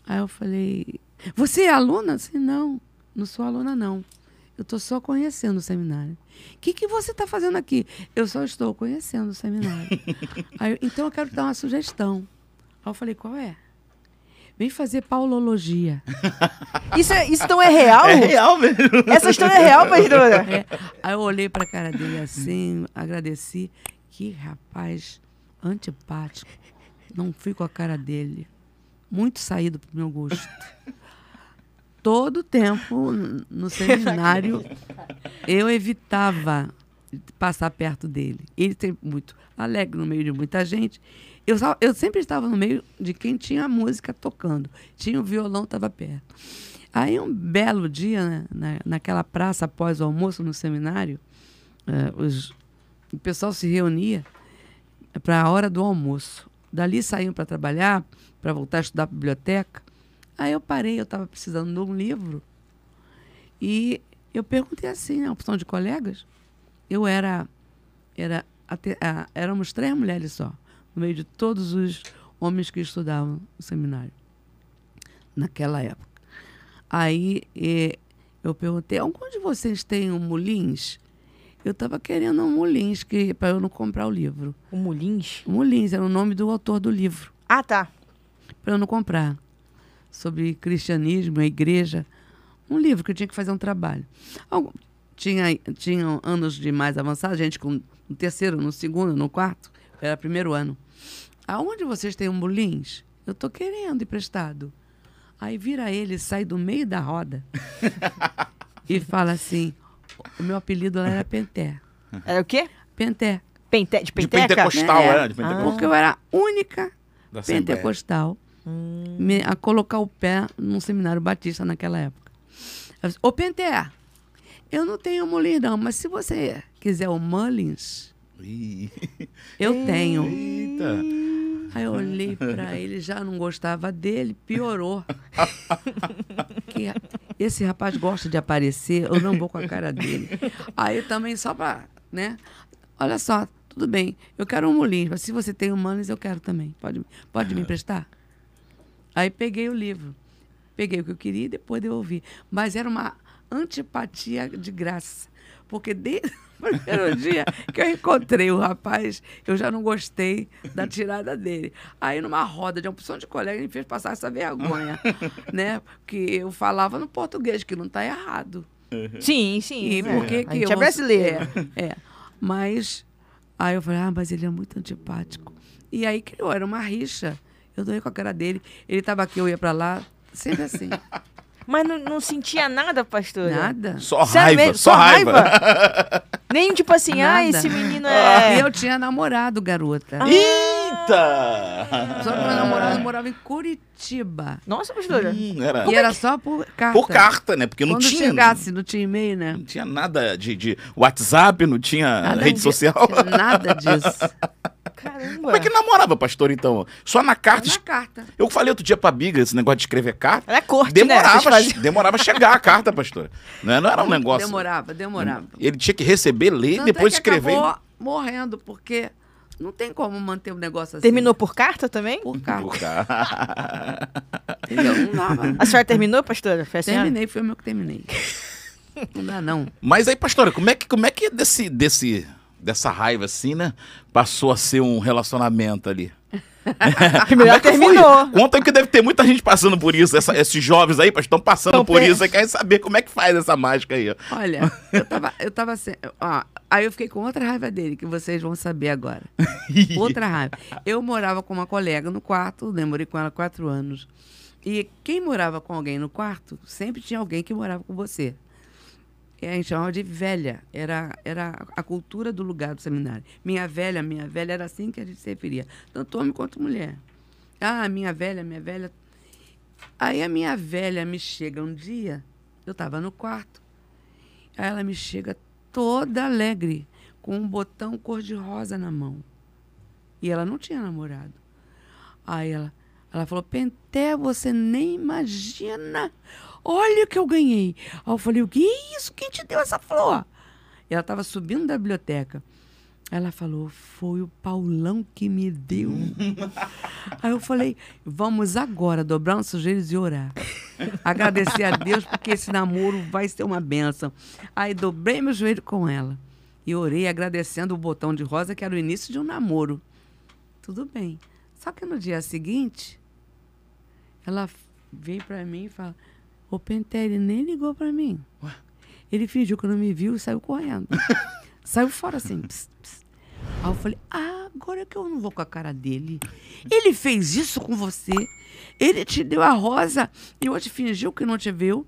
Aí eu falei: Você é aluna? Assim, não, não sou aluna, não. Eu estou só conhecendo o seminário. O que, que você está fazendo aqui? Eu só estou conhecendo o seminário. Aí, então eu quero dar uma sugestão. Aí eu falei, qual é? Vem fazer paulologia. Isso, é, isso não é real? É real mesmo. Essa história é real, pastora? É. Aí eu olhei para a cara dele assim, agradeci. Que rapaz antipático. Não fui com a cara dele. Muito saído pro meu gosto. Todo tempo no seminário eu evitava passar perto dele. Ele sempre muito alegre no meio de muita gente. Eu, eu sempre estava no meio de quem tinha a música tocando. Tinha o violão, estava perto. Aí, um belo dia, né, na, naquela praça após o almoço no seminário, uh, os, o pessoal se reunia para a hora do almoço. Dali saíam para trabalhar, para voltar a estudar a biblioteca. Aí eu parei, eu estava precisando de um livro. E eu perguntei assim, a opção de colegas. Eu era, era, até, ah, éramos três mulheres só no meio de todos os homens que estudavam no seminário naquela época. Aí eu perguntei, algum de vocês tem um Mulins? Eu estava querendo um Mulins para eu não comprar o livro. O Mulins? O Mulins era o nome do autor do livro. Ah, tá. Para eu não comprar. Sobre cristianismo, a igreja. Um livro que eu tinha que fazer um trabalho. Algum, tinha, tinha anos de mais avançado, gente com no terceiro, no segundo, no quarto. Era primeiro ano. Aonde vocês têm um bolins? Eu tô querendo emprestado. Aí vira ele, sai do meio da roda e fala assim: o meu apelido lá era Penté. Era o quê? Penté. Penté, de penteca? De pentecostal, é. De pentecostal. Porque eu era a única da pentecostal hum. me, a colocar o pé num seminário batista naquela época. Ô, Penté, eu não tenho mulher não, mas se você quiser o Mullins, Ih, eu tenho. Eita. Aí eu olhei pra ele, já não gostava dele, piorou. Que esse rapaz gosta de aparecer, eu não vou com a cara dele. Aí também só pra, né? Olha só, tudo bem, eu quero um Mullins, mas se você tem um Mullins, eu quero também. Pode, pode me emprestar? Aí peguei o livro. Peguei o que eu queria e depois devolvi. Mas era uma antipatia de graça. Porque desde primeiro dia que eu encontrei o rapaz, eu já não gostei da tirada dele. Aí, numa roda de uma opção de colega, ele me fez passar essa vergonha. né? Porque eu falava no português, que não está errado. Sim, sim. E né? por que A que gente eu- é brasileiro. É, é. Mas aí eu falei, ah, mas ele é muito antipático. E aí criou, era uma rixa. Eu doei com a cara dele. Ele estava aqui, eu ia para lá, sempre assim. Mas não, não sentia nada, pastora? Nada. Só Sério raiva, mesmo? só raiva. Nem tipo assim, ah, Nada. esse menino é. E eu tinha namorado, garota. Eita! Só que meu namorado morava em Curitiba. Nossa, pastora. Hum, era E era só por carta. por carta, né? Porque não Quando tinha. chegasse, não tinha e-mail, né? Não tinha nada de, de WhatsApp, não tinha Nada rede de- social. tinha Nada disso. Caramba. Como é que namorava, pastor, então? Só na carta. Na carta. Eu falei outro dia pra Biga esse negócio de escrever carta. Era corte, Demorava, né? Demorava a chegar a carta, pastor. Não, não era um negócio. Demorava, demorava. Ele tinha que receber, ler e Tanto depois é que escrever. acabou morrendo, porque não tem como manter um negócio assim. Terminou por carta também? por carta. Cara. Entendeu? Não. A senhora terminou, pastora? Foi a senhora? Terminei, foi o meu que terminei. Não dá, não. Mas aí, pastora, como é que, como é que desse, desse, dessa raiva assim, né? Passou a ser um relacionamento ali? Primeiro é que foi? terminou. Conta que deve ter muita gente passando por isso. essa- esses jovens aí, estão passando Tão por isso. Aí querem saber como é que faz essa mágica aí. Olha, eu tava, eu tava assim, ó, aí eu fiquei com outra raiva dele, que vocês vão saber agora. Outra raiva. Eu morava com uma colega no quarto, demorei com ela quatro anos. E quem morava com alguém no quarto, sempre tinha alguém que morava com você. E a gente chamava de velha. Era, era a cultura do lugar do seminário. Minha velha, minha velha, era assim que a gente se referia. Tanto homem quanto mulher. Ah, minha velha, minha velha. Aí a minha velha me chega um dia, eu estava no quarto. Aí ela me chega toda alegre, com um botão cor-de-rosa na mão. E ela não tinha namorado. Aí ela, ela falou: Penté, você nem imagina. Olha o que eu ganhei. Aí eu falei: O que é isso? Quem te deu essa flor? E ela estava subindo da biblioteca. Ela falou: Foi o Paulão que me deu. Aí eu falei: Vamos agora dobrar nossos joelhos e orar. Agradecer a Deus, porque esse namoro vai ser uma benção. Aí dobrei meu joelho com ela. E orei agradecendo o botão de rosa, que era o início de um namoro. Tudo bem. Só que no dia seguinte, ela veio pra mim e fala: Ô Penté, ele nem ligou pra mim. Ele fingiu que não me viu e saiu correndo. saiu fora assim. Pss, pss. Aí eu falei: Ah, agora que eu não vou com a cara dele. Ele fez isso com você. Ele te deu a rosa e hoje fingiu que não te viu.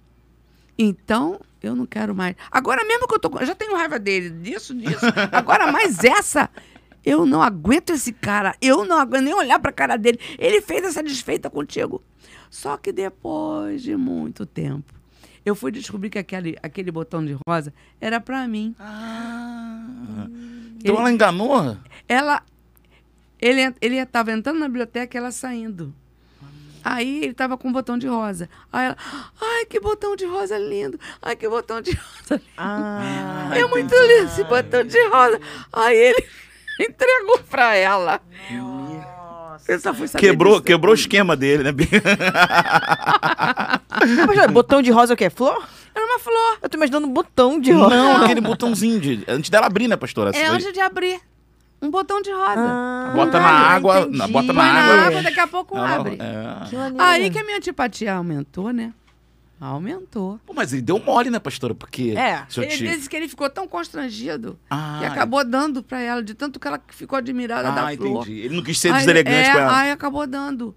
Então, eu não quero mais. Agora mesmo que eu tô. Eu já tenho raiva dele, disso, disso. Agora mais essa. Eu não aguento esse cara. Eu não aguento nem olhar pra cara dele. Ele fez essa desfeita contigo. Só que depois de muito tempo, eu fui descobrir que aquele, aquele botão de rosa era pra mim. Então Ele- ela enganou? Ela. Ele, ele estava entrando na biblioteca e ela saindo. Aí ele estava com um botão de rosa. Aí ela, ai, que botão de rosa lindo. Ai, que botão de rosa lindo. Ah, é muito lindo esse botão de rosa. Aí ele entregou pra ela. Eu só fui saber Quebrou, disso. quebrou o esquema dele, né? Pastora, botão de rosa é o quê? Flor? Era uma flor. Eu tô imaginando um botão de rosa. Não, aquele botãozinho de. Antes dela abrir, né, pastora? É Foi- antes de abrir. Um botão de rosa. Ah, Bota na ah, água, na- bota na Põe água. na água, daqui a pouco Ela- abre. é. Que. Aí que a minha antipatia aumentou, né? Aumentou. Pô, mas ele deu mole, né, pastora? Porque. É. Ele te- disse que ele ficou tão constrangido Ah, que acabou dando pra ela, de tanto que ela ficou admirada Ah, da flor. entendi. Ele não quis ser Aí- deselegante é, com ela. Aí acabou dando.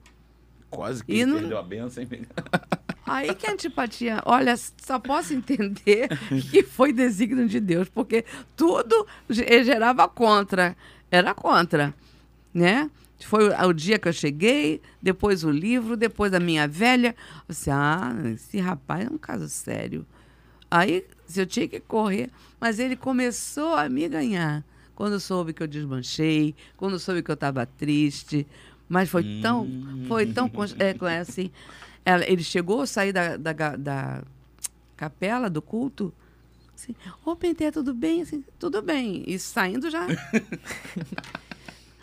Quase que E não- perdeu a benção, hein? Aí que antipatia, olha, só posso entender que foi desígnio de Deus, porque tudo ge- gerava contra, era contra, né? Foi o dia que eu cheguei, depois o livro, depois a minha velha. Você, ah, esse rapaz é um caso sério. Aí eu tinha que correr, mas ele começou a me ganhar. Quando soube que eu desmanchei, quando soube que eu estava triste, mas foi tão, foi tão é, assim. Ele chegou, sair da, da, da capela, do culto, assim, ô Penté, tudo bem? Assim, tudo bem. E saindo já.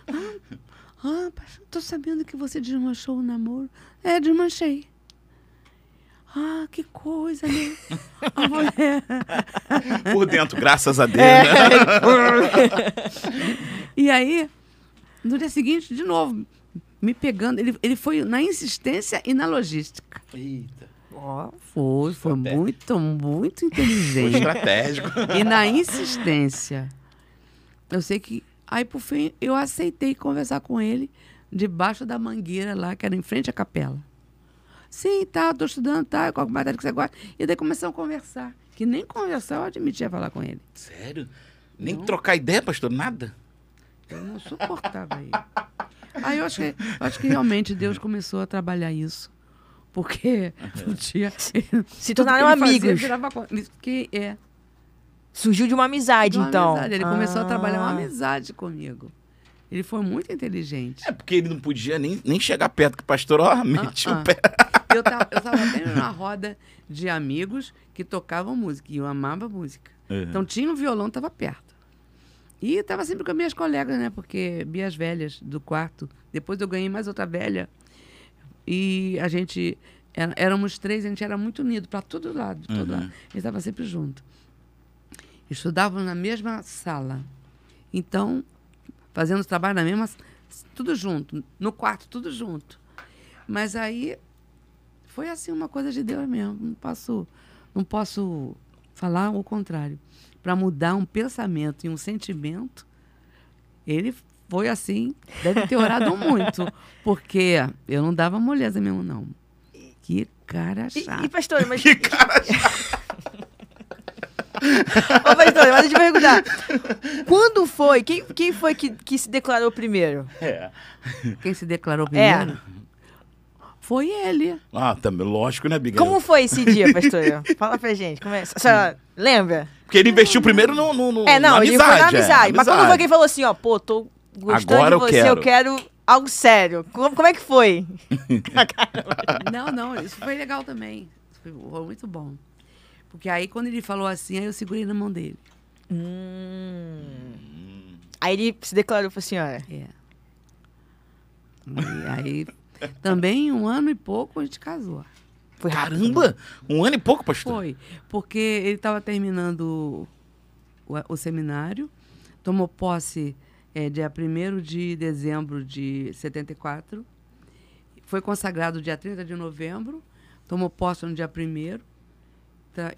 ah, ah, tô sabendo que você desmanchou o namoro. É, desmanchei. Ah, que coisa, né? A mulher. Por dentro, graças a Deus. É. Né? e aí, no dia seguinte, de novo, me pegando. Ele, ele foi na insistência e na logística. Eita. Oh, foi, foi muito, muito inteligente. Foi estratégico. E na insistência. Eu sei que. Aí, por fim, eu aceitei conversar com ele debaixo da mangueira lá, que era em frente à capela. Sim, tá, tô estudando, tá, qual matéria que você gosta. E daí começamos a conversar. Que nem conversar eu admitia falar com ele. Sério? Nem não. trocar ideia, pastor? Nada? Eu não suportava ele. Aí eu acho que, acho que realmente Deus começou a trabalhar isso. Porque um dia. Se tornaram amigos. Fazia, que é. Surgiu de uma amizade, de uma então. Amizade. Ele ah. começou a trabalhar uma ah. amizade comigo. Ele foi muito inteligente. É porque ele não podia nem, nem chegar perto, que o pastor, ó, -uh. o pé. Eu estava eu tava bem numa roda de amigos que tocavam música, e eu amava música. Uhum. Então tinha um violão, estava perto. E estava sempre com as minhas colegas, né? Porque Bias Velhas, do quarto. Depois eu ganhei mais outra velha. E a gente... Era, éramos três, a gente era muito unido para todo lado, todo uhum. lado. A gente estava sempre junto. Estudavam na mesma sala. Então, fazendo trabalho na mesma. Tudo junto, no quarto, tudo junto. Mas aí foi assim uma coisa de Deus mesmo. Não posso, não posso falar o contrário. Para mudar um pensamento e um sentimento, ele foi assim, deve ter orado muito, porque eu não dava moleza mesmo, não. Que cara chato. E, e pastor, mas... Que cara chato. Ô, pastor, mas deixa eu perguntar. Quando foi? Quem, quem foi que, que se declarou primeiro? É. Quem se declarou primeiro? É. Foi ele. Ah, também, lógico, né, Biga? Como foi esse dia, pastor? Fala pra gente. Como é? A senhora lembra? Porque ele investiu primeiro no, no, no É, não, ele amizade, foi na amizade. É, mas quando foi que ele falou assim, ó, pô, tô gostando Agora de você, eu quero, eu quero algo sério. Como, como é que foi? não, não, isso foi legal também. Foi muito bom. Porque aí, quando ele falou assim, aí eu segurei na mão dele. Hum. Aí ele se declarou pra senhora. É. E aí, também um ano e pouco a gente casou. Foi Caramba! Um ano e pouco, pastor? Foi. Porque ele estava terminando o, o, seminário, tomou posse é, dia 1 de dezembro de 74, foi consagrado dia 30 de novembro, tomou posse no dia 1 tra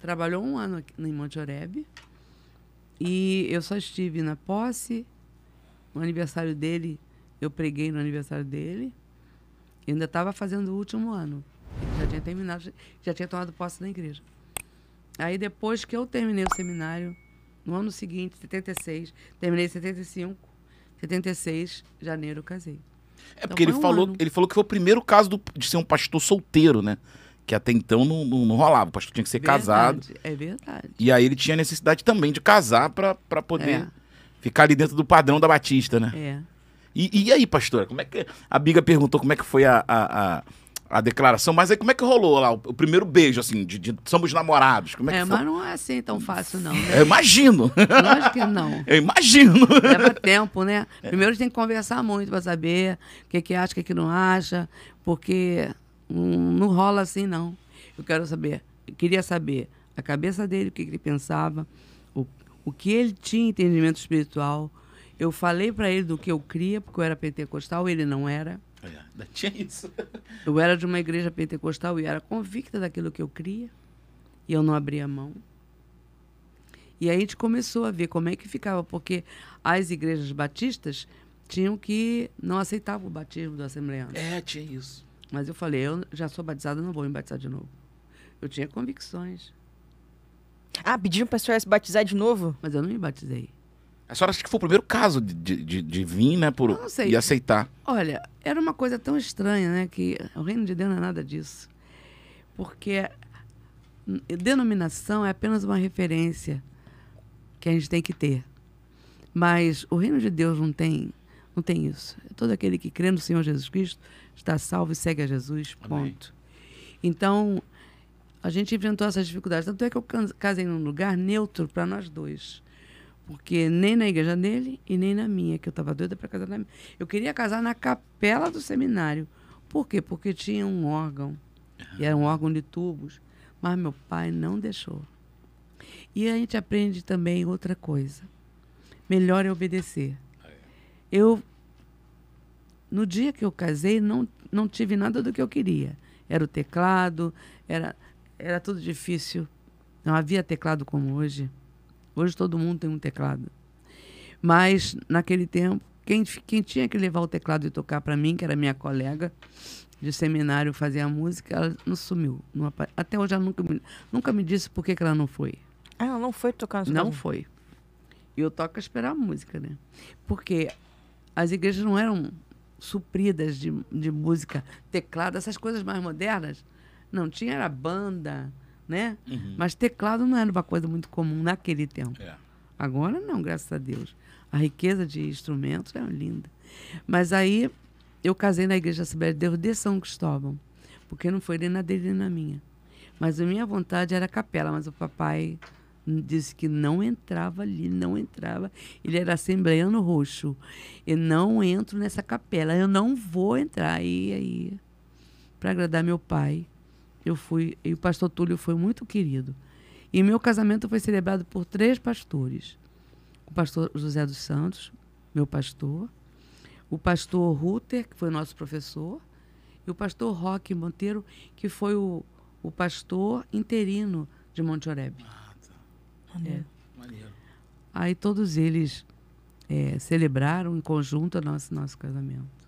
trabalhou um ano em Monte Oreb. E eu só estive na posse, no aniversário dele, eu preguei no aniversário dele. E ainda estava fazendo o último ano. Ele já tinha terminado, já tinha tomado posse na igreja. Aí depois que eu terminei o seminário, no ano seguinte, 76, terminei em 75, 76, janeiro, casei. É então porque ele, um falou, ano. ele falou que foi o primeiro caso do, de ser um pastor solteiro, né? Que até então não, não, não, rolava. O pastor tinha que ser verdade, casado. É verdade. E aí ele tinha necessidade também de casar para poder é. ficar ali dentro do padrão da Batista, né? É. E, e aí, pastora, como é que. A Biga perguntou como é que foi a, a, a, a declaração, mas aí como é que rolou lá o, o primeiro beijo, assim, de, de, somos namorados? Como é, é que mas não é assim tão fácil, não. Né? Eu imagino. Lógico que não. Eu imagino. Leva tempo, né? Primeiro a gente tem que conversar muito para saber o que, que acha, o que, que não acha, porque não, não rola assim, não. Eu quero saber, eu queria saber a cabeça dele, o que, que ele pensava, o, o que ele tinha entendimento espiritual. Eu falei para ele do que eu cria, porque eu era pentecostal, ele não era. É, tinha isso. eu era de uma igreja pentecostal e era convicta daquilo que eu cria. E eu não abria mão. E aí a gente começou a ver como é que ficava, porque as igrejas batistas tinham que não aceitavam o batismo do assembleano. É, tinha isso. Mas eu falei, eu já sou batizado, não vou me batizar de novo. Eu tinha convicções. Ah, pediram para a senhora se batizar de novo? Mas eu não me batizei. A senhora acha que foi o primeiro caso de, de, de vir, né, por, não sei. e aceitar? Olha, era uma coisa tão estranha, né, que o reino de Deus não é nada disso. Porque Denominação é apenas uma referência que a gente tem que ter. Mas o reino de Deus não tem, não tem isso. Todo aquele que crê no Senhor Jesus Cristo está salvo e segue a Jesus, ponto. Amém. Então, a gente enfrentou essas dificuldades. Tanto é que eu casei num lugar neutro para nós dois. Porque nem na igreja dele e nem na minha, que eu estava doida para casar na minha. Eu queria casar na capela do seminário. Por quê? Porque tinha um órgão, e era um órgão de tubos, mas meu pai não deixou. E a gente aprende também outra coisa. Melhor é obedecer. Eu, no dia que eu casei, não, não tive nada do que eu queria. Era o teclado, era, era tudo difícil. Não havia teclado como hoje. Hoje todo mundo tem um teclado. Mas, naquele tempo, quem, quem tinha que levar o teclado e tocar para mim, que era minha colega de seminário, fazia a música, ela não sumiu. Não, até hoje ela nunca me, nunca me disse por que, que ela não foi. Ah, ela não foi tocar no Não foi. E eu toco a esperar a música, né? Porque as igrejas não eram supridas de, de música, teclado, essas coisas mais modernas. Não, tinha era banda, né? Uhum. Mas teclado não era uma coisa muito comum naquele tempo. É. Agora não, graças a Deus. A riqueza de instrumentos é linda. Mas aí eu casei na Igreja Assembleia de Deus de São Cristóvão, porque não foi nem na dele nem na minha. Mas a minha vontade era capela, mas o papai disse que não entrava ali, não entrava. Ele era assembleiano roxo. Eu não entro nessa capela, eu não vou entrar. Aí, aí para agradar meu pai, eu fui, e o pastor Túlio foi muito querido. E meu casamento foi celebrado por três pastores. O pastor José dos Santos, meu pastor, o pastor Ruter, que foi nosso professor, e o pastor Roque Monteiro, que foi o, o pastor interino de Monte Oreb. Maneiro. É. Maneiro. Aí todos eles é, celebraram em conjunto nosso, nosso casamento.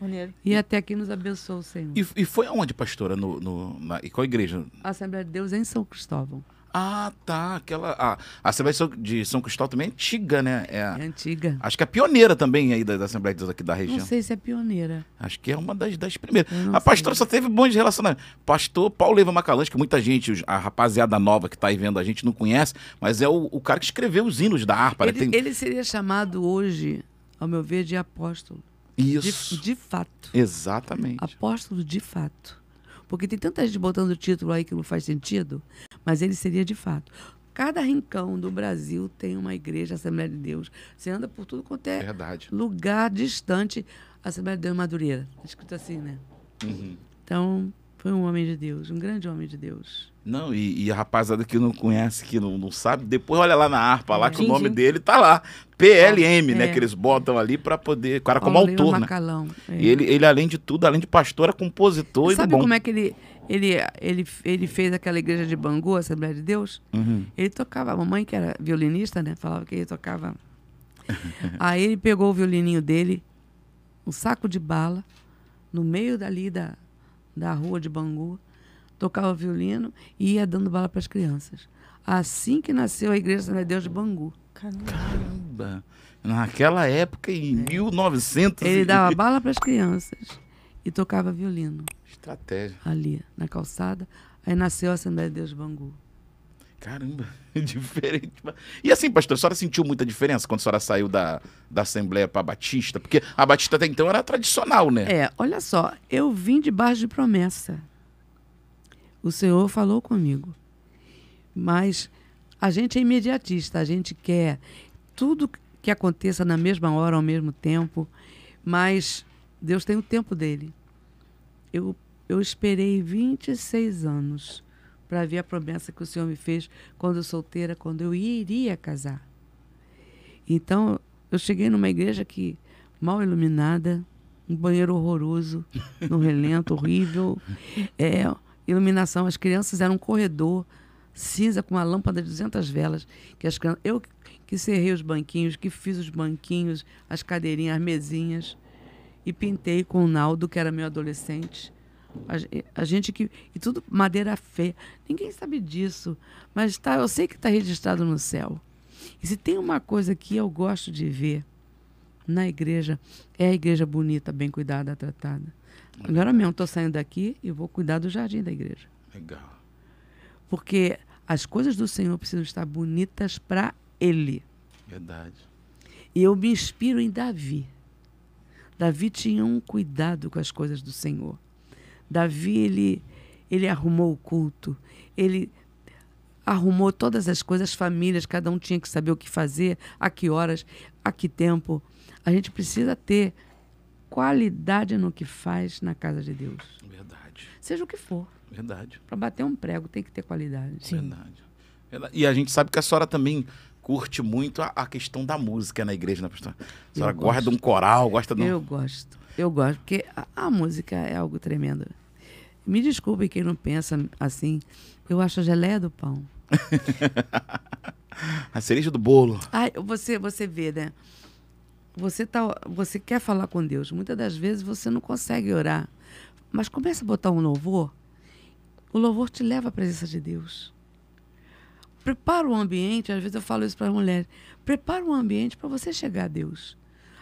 Maneiro. E até aqui nos abençoou o Senhor. E, e foi aonde, pastora? No, no, na, e qual igreja? Assembleia de Deus em São Cristóvão. Ah, tá. Aquela. A, a Assembleia de São Cristóvão também é antiga, né? É, é antiga. Acho que é pioneira também aí da, da Assembleia de Deus aqui da região. Não sei se é pioneira. Acho que é uma das, das primeiras. A pastora só teve bons relacionamentos. Pastor Paulo Leva Macalães, que muita gente, a rapaziada nova que está aí vendo a gente não conhece, mas é o, o cara que escreveu os hinos da harpa. Né? Ele, Tem... ele seria chamado hoje, ao meu ver, de apóstolo. Isso. De, de fato. Exatamente. Apóstolo de fato. Porque tem tanta gente botando o título aí que não faz sentido, mas ele seria de fato. Cada rincão do Brasil tem uma igreja, Assembleia de Deus. Você anda por tudo quanto é Verdade. lugar distante, Assembleia de Deus Madureira. Está escrito assim, né? Uhum. Então, foi um homem de Deus, um grande homem de Deus. Não, e, e a rapaziada que não conhece, que não, não sabe, depois olha lá na harpa, lá que o nome dele tá lá. PLM, é. né? Que eles botam ali para poder. O cara como autor, né? É. E ele, ele, além de tudo, além de pastor, é compositor Você e sabe como é que ele, ele, ele, ele fez aquela igreja de Bangu, Assembleia de Deus? Uhum. Ele tocava, a mamãe, que era violinista, né? Falava que ele tocava. Aí ele pegou o violininho dele, um saco de bala, no meio dali da, da rua de Bangu, tocava violino e ia dando bala para as crianças. Assim que nasceu a Igreja de Deus de Bangu. Caramba! Naquela época, em é. 1900. Ele dava bala para as crianças e tocava violino. Estratégia. Ali, na calçada. Aí nasceu a Assembleia de Deus de Bangu. Caramba, diferente. E assim, pastor, a senhora sentiu muita diferença quando a senhora saiu da, da Assembleia para a Batista? Porque a Batista até então era tradicional, né? É, olha só, eu vim debaixo de promessa. O Senhor falou comigo. Mas a gente é imediatista, a gente quer tudo que aconteça na mesma hora, ao mesmo tempo, mas Deus tem o tempo dele. Eu, eu esperei 26 anos para ver a promessa que o Senhor me fez quando eu solteira, quando eu iria casar. Então, eu cheguei numa igreja que mal iluminada, um banheiro horroroso, no relento horrível, é, iluminação, as crianças eram um corredor cinza com uma lâmpada de 200 velas, que as eu que serrei os banquinhos, que fiz os banquinhos, as cadeirinhas, as mesinhas e pintei com o Naldo, que era meu adolescente, a, a, gente que. E tudo madeira feia. Ninguém sabe disso. Mas tá, eu sei que está registrado no céu. E se tem uma coisa que eu gosto de ver na igreja, é a igreja bonita, bem cuidada, tratada. Agora mesmo estou saindo daqui e vou cuidar do jardim da igreja. Legal. Porque as coisas do Senhor precisam estar bonitas para Ele. Verdade. E eu me inspiro em Davi. Davi tinha um cuidado com as coisas do Senhor. Davi, ele, ele arrumou o culto, ele arrumou todas as coisas, as famílias, cada um tinha que saber o que fazer, a que horas, a que tempo. A gente precisa ter qualidade no que faz na casa de Deus. Verdade. Seja o que for. Verdade. Para bater um prego tem que ter qualidade. Verdade. Verdade. E a gente sabe que a senhora também curte muito a, a questão da música na igreja, né, pastor? A senhora gosta de um coral, gosta de um. Eu gosto. Eu gosto, porque a, a música é algo tremendo. Me desculpe quem não pensa assim. Eu acho a geleia do pão. A cereja do bolo. Ai, você, você vê, né? Você, tá, você quer falar com Deus. Muitas das vezes você não consegue orar. Mas começa a botar um louvor. O louvor te leva à presença de Deus. Prepara o ambiente, às vezes eu falo isso para as mulheres. Prepara o ambiente para você chegar a Deus.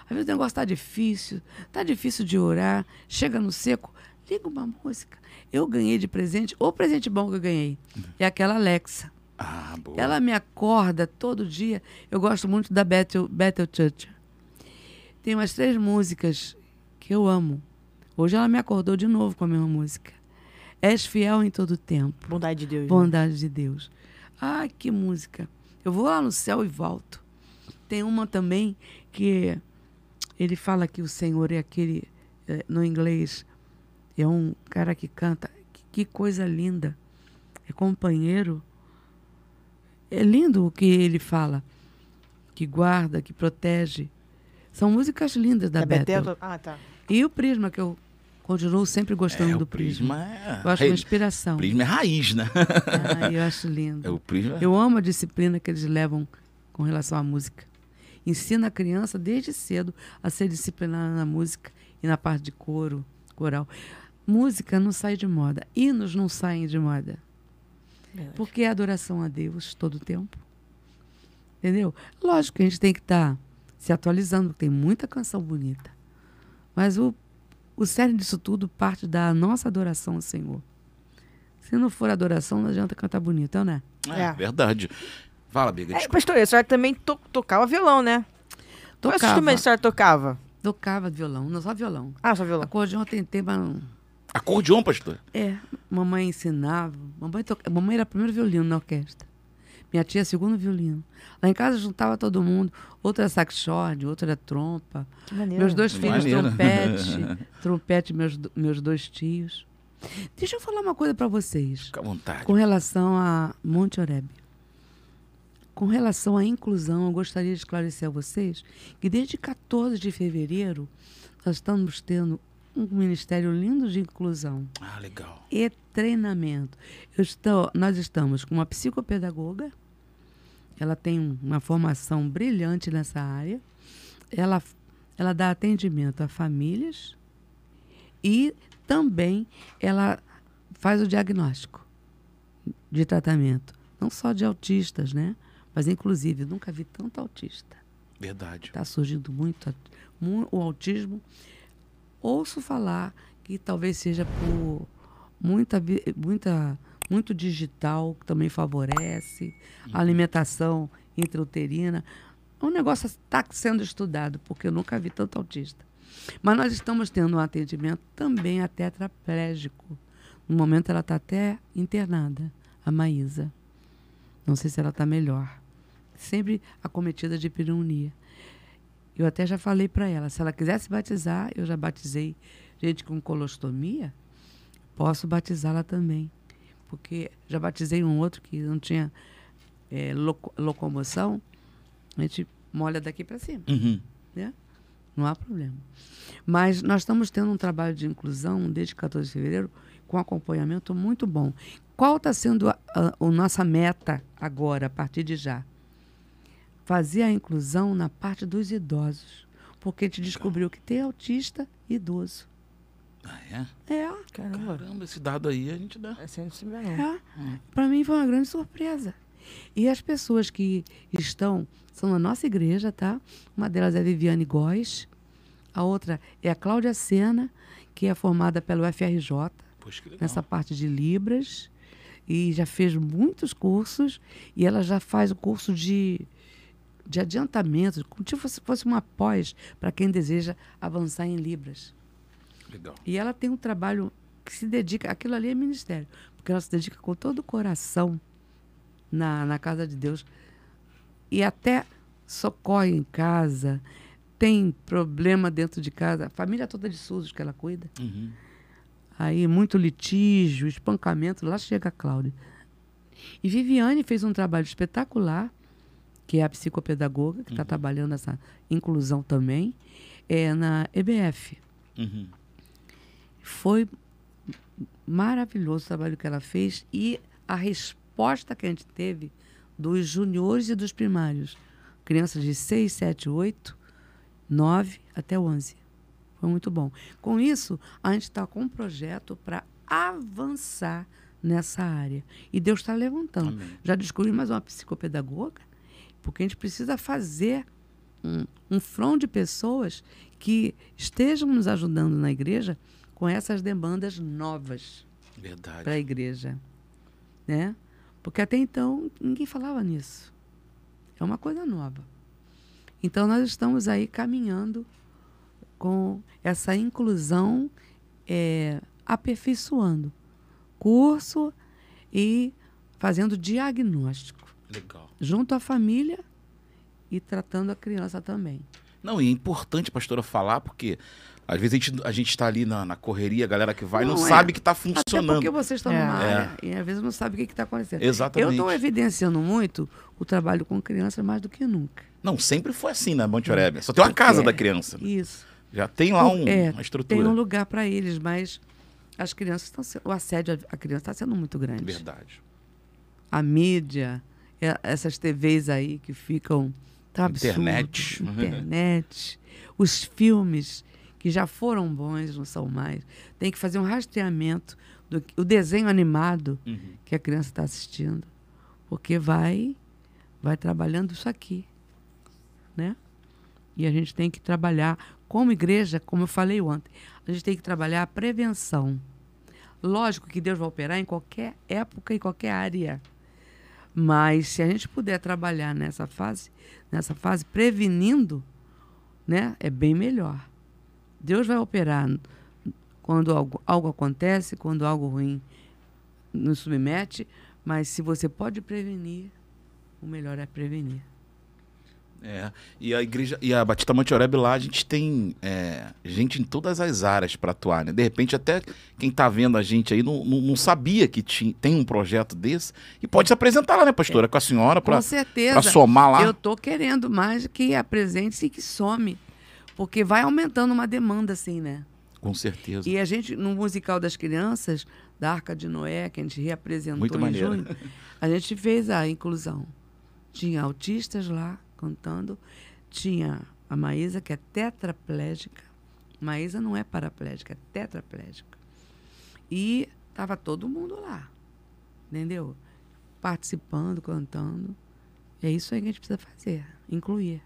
Às vezes o negócio está difícil, está difícil de orar, chega no seco, liga uma música. Eu ganhei de presente, o presente bom que eu ganhei é aquela Alexa. Ah, boa. Ela me acorda todo dia. Eu gosto muito da Bethel, Bethel Church. Tem umas três músicas que eu amo. Hoje ela me acordou de novo com a mesma música. És fiel em todo tempo. Bondade de Deus. né? Bondade de Deus. Ai, que música. Eu vou lá no céu e volto. Tem uma também que ele fala que o Senhor é aquele, eh, no inglês, é um cara que canta. Que coisa linda. É companheiro. É lindo o que ele fala. Que guarda, que protege. São músicas lindas da Da Bethel. Betel. Ah, tá. E o Prisma, que eu continuo sempre gostando É, do prisma Prisma. é. Eu acho uma inspiração. Prisma é raiz, né? Ah, eu acho lindo. É o prisma. Eu amo a disciplina que eles levam com relação à música. Ensina a criança desde cedo a ser disciplinada na música e na parte de coro, coral. Música não sai de moda, hinos não saem de moda, Verdade. porque é adoração a Deus todo o tempo. Entendeu? Lógico que a gente tem que estar se atualizando, porque tem muita canção bonita. Mas o, o cerne disso tudo parte da nossa adoração ao Senhor. Se não for adoração, não adianta cantar bonito, né? É, É. verdade. Fala, Biga. É, pastor, a senhora também to- tocava violão, né? Qual Tocava. instrumento a senhora tocava? Tocava violão, não só violão. Ah, só violão. Acordeão eu tentei, mas não. Acordeon, pastor. É, mamãe ensinava. Mamãe, toca... mamãe era primeiro violino na orquestra. Minha tia, segundo violino. Lá em casa juntava todo mundo. Saxofone, outro era trompa. Que maneiro. Meus dois filhos, Maneiro. trompete. trompete, meus, meus dois tios. Deixa eu falar uma coisa para vocês. Fica à vontade. Com relação a Monte Oreb. Com relação à inclusão, eu gostaria de esclarecer a vocês que desde 14 de fevereiro nós estamos tendo um ministério lindo de inclusão Ah, legal. e treinamento. Eu estou, nós estamos com uma psicopedagoga, ela tem um- uma formação brilhante nessa área, ela, ela dá atendimento a famílias e também ela faz o diagnóstico de tratamento, não só de autistas, né? Mas inclusive, nunca vi tanto autista. Verdade. Está surgindo muito o autismo. Ouço falar que talvez seja por muita, muita, muito digital, que também favorece, a alimentação intrauterina. O negócio está sendo estudado, porque eu nunca vi tanto autista. Mas nós estamos tendo um atendimento também a tetraplégico. No momento ela está até internada, a Maísa. Não sei se ela está melhor. Sempre acometida de pneumonia. Eu até já falei para ela, se ela quiser se batizar, eu já batizei gente com colostomia, posso batizá-la também. Porque já batizei um outro que não tinha eh, loco- locomoção, a gente molha daqui para cima Uhum. né? Não há problema. Mas nós estamos tendo um trabalho de inclusão desde 14 de fevereiro com acompanhamento muito bom. Qual está sendo a, a, a nossa meta agora, a partir de já? Fazer a inclusão na parte dos idosos. Porque a gente descobriu que tem autista e idoso. Ah, é? É, Caramba. Caramba, esse dado aí a gente dá. Sabia, não. é. Para mim foi uma grande surpresa. E as pessoas que estão, são na nossa igreja, tá? Uma delas é a Viviane Góes, a outra é a Cláudia Sena, que é formada pelo FRJ, Poxa, que legal. nessa parte de Libras. e já fez muitos cursos e ela já faz o curso de, de adiantamento, como se fosse, fosse uma pós para quem deseja avançar em Libras. Legal. E ela tem um trabalho que se dedica, aquilo ali é ministério, porque ela se dedica com todo o coração na, na casa de Deus e até socorre em casa, tem problema dentro de casa, a família toda de SUS que ela cuida. Uhum. Aí muito litígio, espancamento, lá chega a Cláudia. E Viviane fez um trabalho espetacular, que é a psicopedagoga, que está trabalhando essa inclusão também, é na EBF. Uhum. Foi maravilhoso o trabalho que ela fez e a resposta que a gente teve dos juniores e dos primários. Crianças de 6, 7, 8, 9 até 11. Foi muito bom. Com isso, a gente está com um projeto para avançar nessa área. E Deus está levantando. Amém. Já descobri mais uma psicopedagoga, porque a gente precisa fazer um, um front de pessoas que estejam nos ajudando na igreja com essas demandas novas para a igreja, né? Porque até então ninguém falava nisso. É uma coisa nova. Então nós estamos aí caminhando com essa inclusão, é, aperfeiçoando curso e fazendo diagnóstico Legal. junto à família e tratando a criança também. Não, e é importante, pastora, falar, porque às vezes a gente, a gente tá ali na, na correria, a galera que vai não, Não, é. sabe que está Até funcionando. porque vocês estão É. numa É. área e às vezes não sabe o que está acontecendo. Eu Exatamente. estou evidenciando muito o trabalho com crianças mais do que nunca. Não, sempre foi assim na Monte Oreb. Só tem uma casa É. da criança. Isso. Já tem lá um- É, uma estrutura. Tem um lugar para eles, mas as crianças estão sendo, o assédio à criança está sendo muito grande. Verdade. A mídia, é- essas TVs aí que ficam tá absurdo. Internet. internet, os filmes que já foram bons, não são mais. Tem que fazer um rastreamento do o desenho animado Uhum. que a criança está assistindo, porque vai vai trabalhando isso aqui, né? E a gente tem que trabalhar como igreja, como eu falei ontem, a gente tem que trabalhar a prevenção. Lógico que Deus vai operar em qualquer época e qualquer área. Mas se a gente puder trabalhar nessa fase, nessa fase prevenindo, né, é bem melhor. Deus vai operar quando algo, algo acontece, quando algo ruim nos submete, mas se você pode prevenir, o melhor é prevenir. É. E a igreja e a Batista Monte Oreb lá, a gente tem é, gente em todas as áreas para atuar, né? De repente, até quem tá vendo a gente aí não, não, não sabia que tinha, tem um projeto desse e pode se apresentar lá, né, pastora, com a senhora, para somar lá. Eu tô querendo mais que apresente e que some. Porque vai aumentando uma demanda, assim, né? Com certeza. E a gente, no musical das crianças, da Arca de Noé, que a gente reapresentou Muito em maneiro. junho, a gente fez a inclusão. Tinha autistas lá cantando, tinha a Maísa, que é tetraplégica. Maísa não é paraplégica, é tetraplégica. E estava todo mundo lá, entendeu? Participando, cantando. É isso aí que a gente precisa fazer, incluir.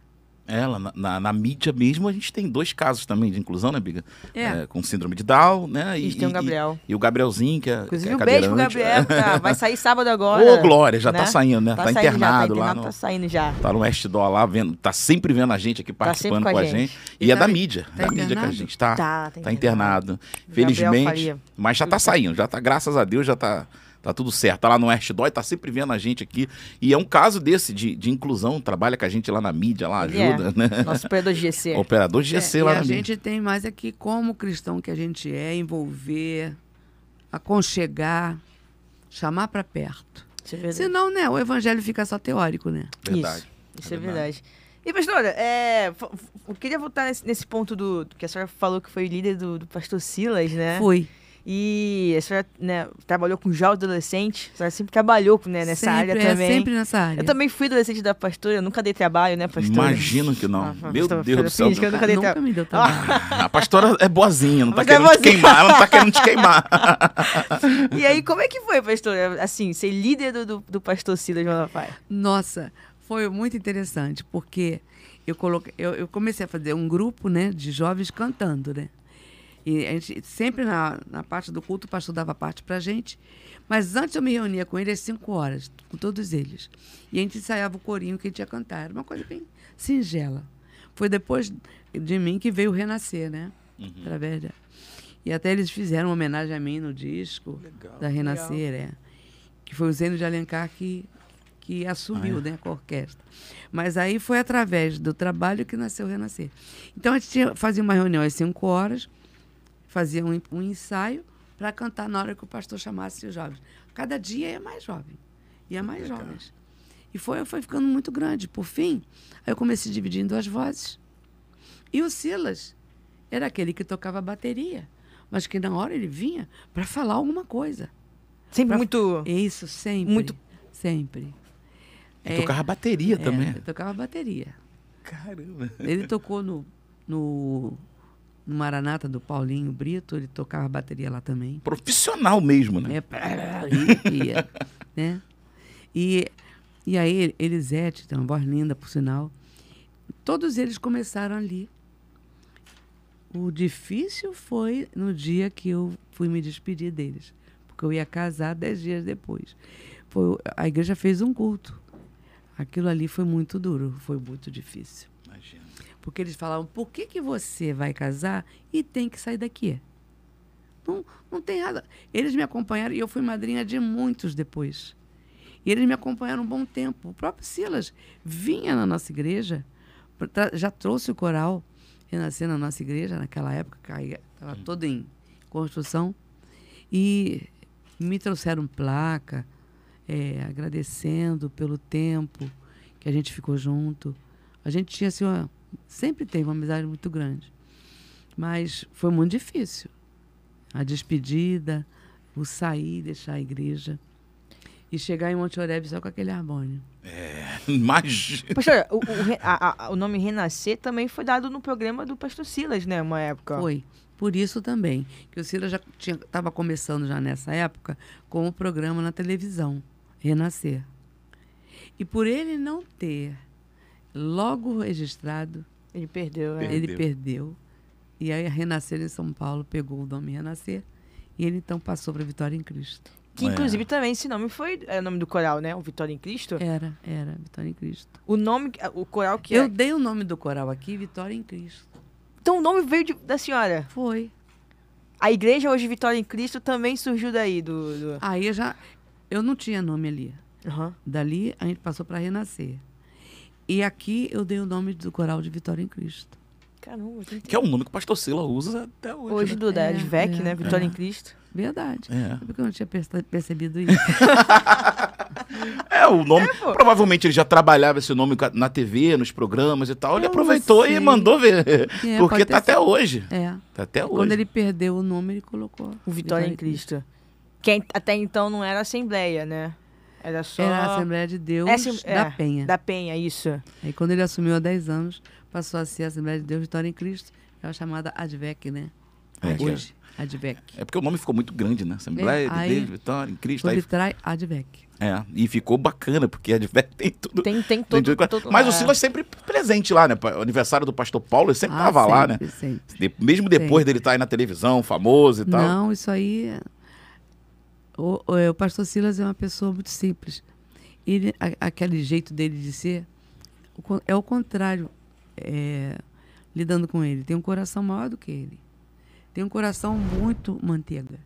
Ela, na, na, na mídia mesmo, a gente tem dois casos também de inclusão, né, Biga? É. com síndrome de Down, né? A E, gente tem o e- Gabriel. E, o Gabrielzinho, que é. Inclusive, que é um beijo pro cadeirante. Gabriel, tá- vai sair sábado agora. Ô, Glória, já tá né? saindo, né? Tá, saindo já, tá internado lá. internado, no- Tá saindo já. Tá no West Door lá, vendo, tá sempre vendo a gente aqui participando sempre com com a a gente. gente. E é Tá- da mídia, tá da mídia que a internado? gente tá, Tá, tá, tá internado. Felizmente, mas já tá saindo, já tá, graças a Deus, já tá, tá tudo certo. Tá lá no West Door, tá sempre vendo a gente aqui. E é um caso desse de, de inclusão, trabalha com a gente lá na mídia, lá é. ajuda, né? Nosso operador de GC. Operador de GC É, lá e na a mídia. gente tem mais aqui como cristão que a gente é, envolver, aconchegar, chamar para perto. Isso é verdade. Senão, né, o evangelho fica só teórico, né? Verdade. Isso, isso É é, verdade. verdade. E, pastora, é, eu queria voltar nesse, nesse ponto do, do que a senhora falou que foi líder do, do pastor Silas, né? Fui. E a senhora né, trabalhou com jovens adolescentes, a senhora sempre trabalhou né, nessa sempre, área é, também. sempre nessa área. Eu também fui adolescente da pastora, eu nunca dei trabalho, né, pastora? Imagino que não. Ah, Meu Deus do céu. eu nunca dei Nunca trabalho. me deu trabalho. A pastora é boazinha, não tá Mas é querendo te boazinha. queimar, ela não tá querendo te queimar. E aí, como é que foi, pastora? Assim, ser líder do, do, do pastor Silas Malafaia? Nossa, foi muito interessante, porque eu, coloquei, eu, eu comecei a fazer um grupo né, de jovens cantando, né? E a gente, sempre na, na parte do culto, o pastor dava parte pra gente. Mas antes eu me reunia com ele às 5 horas, com todos eles. E a gente ensaiava o corinho que a gente ia cantar. Era uma coisa bem singela. Foi depois de mim que veio o Renascer, né? Através da... E até eles fizeram uma homenagem a mim no disco Legal. da Renascer, é. Que foi o Zeno de Alencar que, que assumiu Ah, é? né, com a orquestra. Mas aí foi através do trabalho que nasceu o Renascer. Então a gente tinha, fazia uma reunião às 5 horas, fazia um, um ensaio para cantar na hora que o pastor chamasse os jovens. Cada dia ia mais jovem, ia mais Legal. jovens. E foi, foi ficando muito grande. Por fim, aí eu comecei a dividir em duas vozes. E o Silas era aquele que tocava bateria, mas que na hora ele vinha para falar alguma coisa. Sempre Pra- muito. Isso, sempre. Muito- Sempre. E tocava bateria É, também. ele tocava bateria. Caramba. Ele tocou no, no, no Maranata do Paulinho Brito, ele tocava bateria lá também. Profissional mesmo, né? É, pá, ia, né? E, e aí, Elisete, tem uma voz linda, por sinal. Todos eles começaram ali. O difícil foi no dia que eu fui me despedir deles, porque eu ia casar dez dias depois. Foi, a igreja fez um culto. Aquilo ali foi muito duro, foi muito difícil. Porque eles falavam, por que, que você vai casar e tem que sair daqui? Não, não tem nada. Eles me acompanharam e eu fui madrinha de muitos depois. E eles me acompanharam um bom tempo. O próprio Silas vinha na nossa igreja, já trouxe o coral renascer na nossa igreja, naquela época, estava toda em construção. E me trouxeram placa, é, agradecendo pelo tempo que a gente ficou junto. A gente tinha assim, uma, sempre teve uma amizade muito grande. Mas foi muito difícil. A despedida, o sair, deixar a igreja. E chegar em Monte Oreb só com aquele harmônio. Imagina. Pastor, o, o a- a- o nome Renascer também foi dado no programa do Pastor Silas, né? Uma época. Foi. Por isso também, que o Cira já estava começando já nessa época com o programa na televisão, Renascer. E por ele não ter logo registrado, Ele perdeu, né? ele Perdeu. E aí a Renascer em São Paulo pegou o nome Renascer e ele então passou para Vitória em Cristo. Que É. inclusive também esse nome foi é, o nome do coral, né? O Vitória em Cristo. Era, era Vitória em Cristo. O nome, o coral que Eu é. dei o nome do coral aqui, Vitória em Cristo. Então o nome veio de- da senhora. Foi. A igreja hoje Vitória em Cristo também surgiu daí do. do... Aí eu já eu não tinha nome ali. Aham. Dali a gente passou para Renascer. E aqui eu dei o nome do coral de Vitória em Cristo. Caramba, que Que é o nome que o pastor Sila usa até hoje. Hoje né? do da É, Advec, é, né? Vitória é. em Cristo. Verdade. É. Sabe que eu não tinha perce- percebido isso? É, o nome. pô. provavelmente ele já trabalhava esse nome na TV, nos programas e tal. Ele Eu aproveitou e mandou ver. É, porque tá até sido. hoje. É. Tá até hoje. Quando ele perdeu o nome, ele colocou. O Vitória em Cristo. Que en- até então não era Assembleia, né? Era só. Era a Assembleia de Deus É, da é, Penha. Da Penha, isso. Aí quando ele assumiu há 10 anos, passou a ser a Assembleia de Deus Vitória em Cristo. É a chamada Advec, né? É, que Hoje, Advec. É porque o nome ficou muito grande, né? Assembleia É, de aí- Deus, Vitória, em Cristo. Aí, Subtrai Advec. é, e ficou bacana, porque a Advec tem tudo. Tem, tem tem todo. tudo- todo- Mas é. o Silas sempre presente lá, né? O aniversário do pastor Paulo, ele sempre Ah, tava lá, né? sempre, sempre. De- mesmo depois dele estar aí na televisão, famoso e tal. Não, isso aí. É- O, o, é, o pastor Silas é uma pessoa muito simples. Ele, a- aquele jeito dele de ser é o contrário é, lidando com ele. Tem um coração maior do que ele. Tem um coração muito manteiga.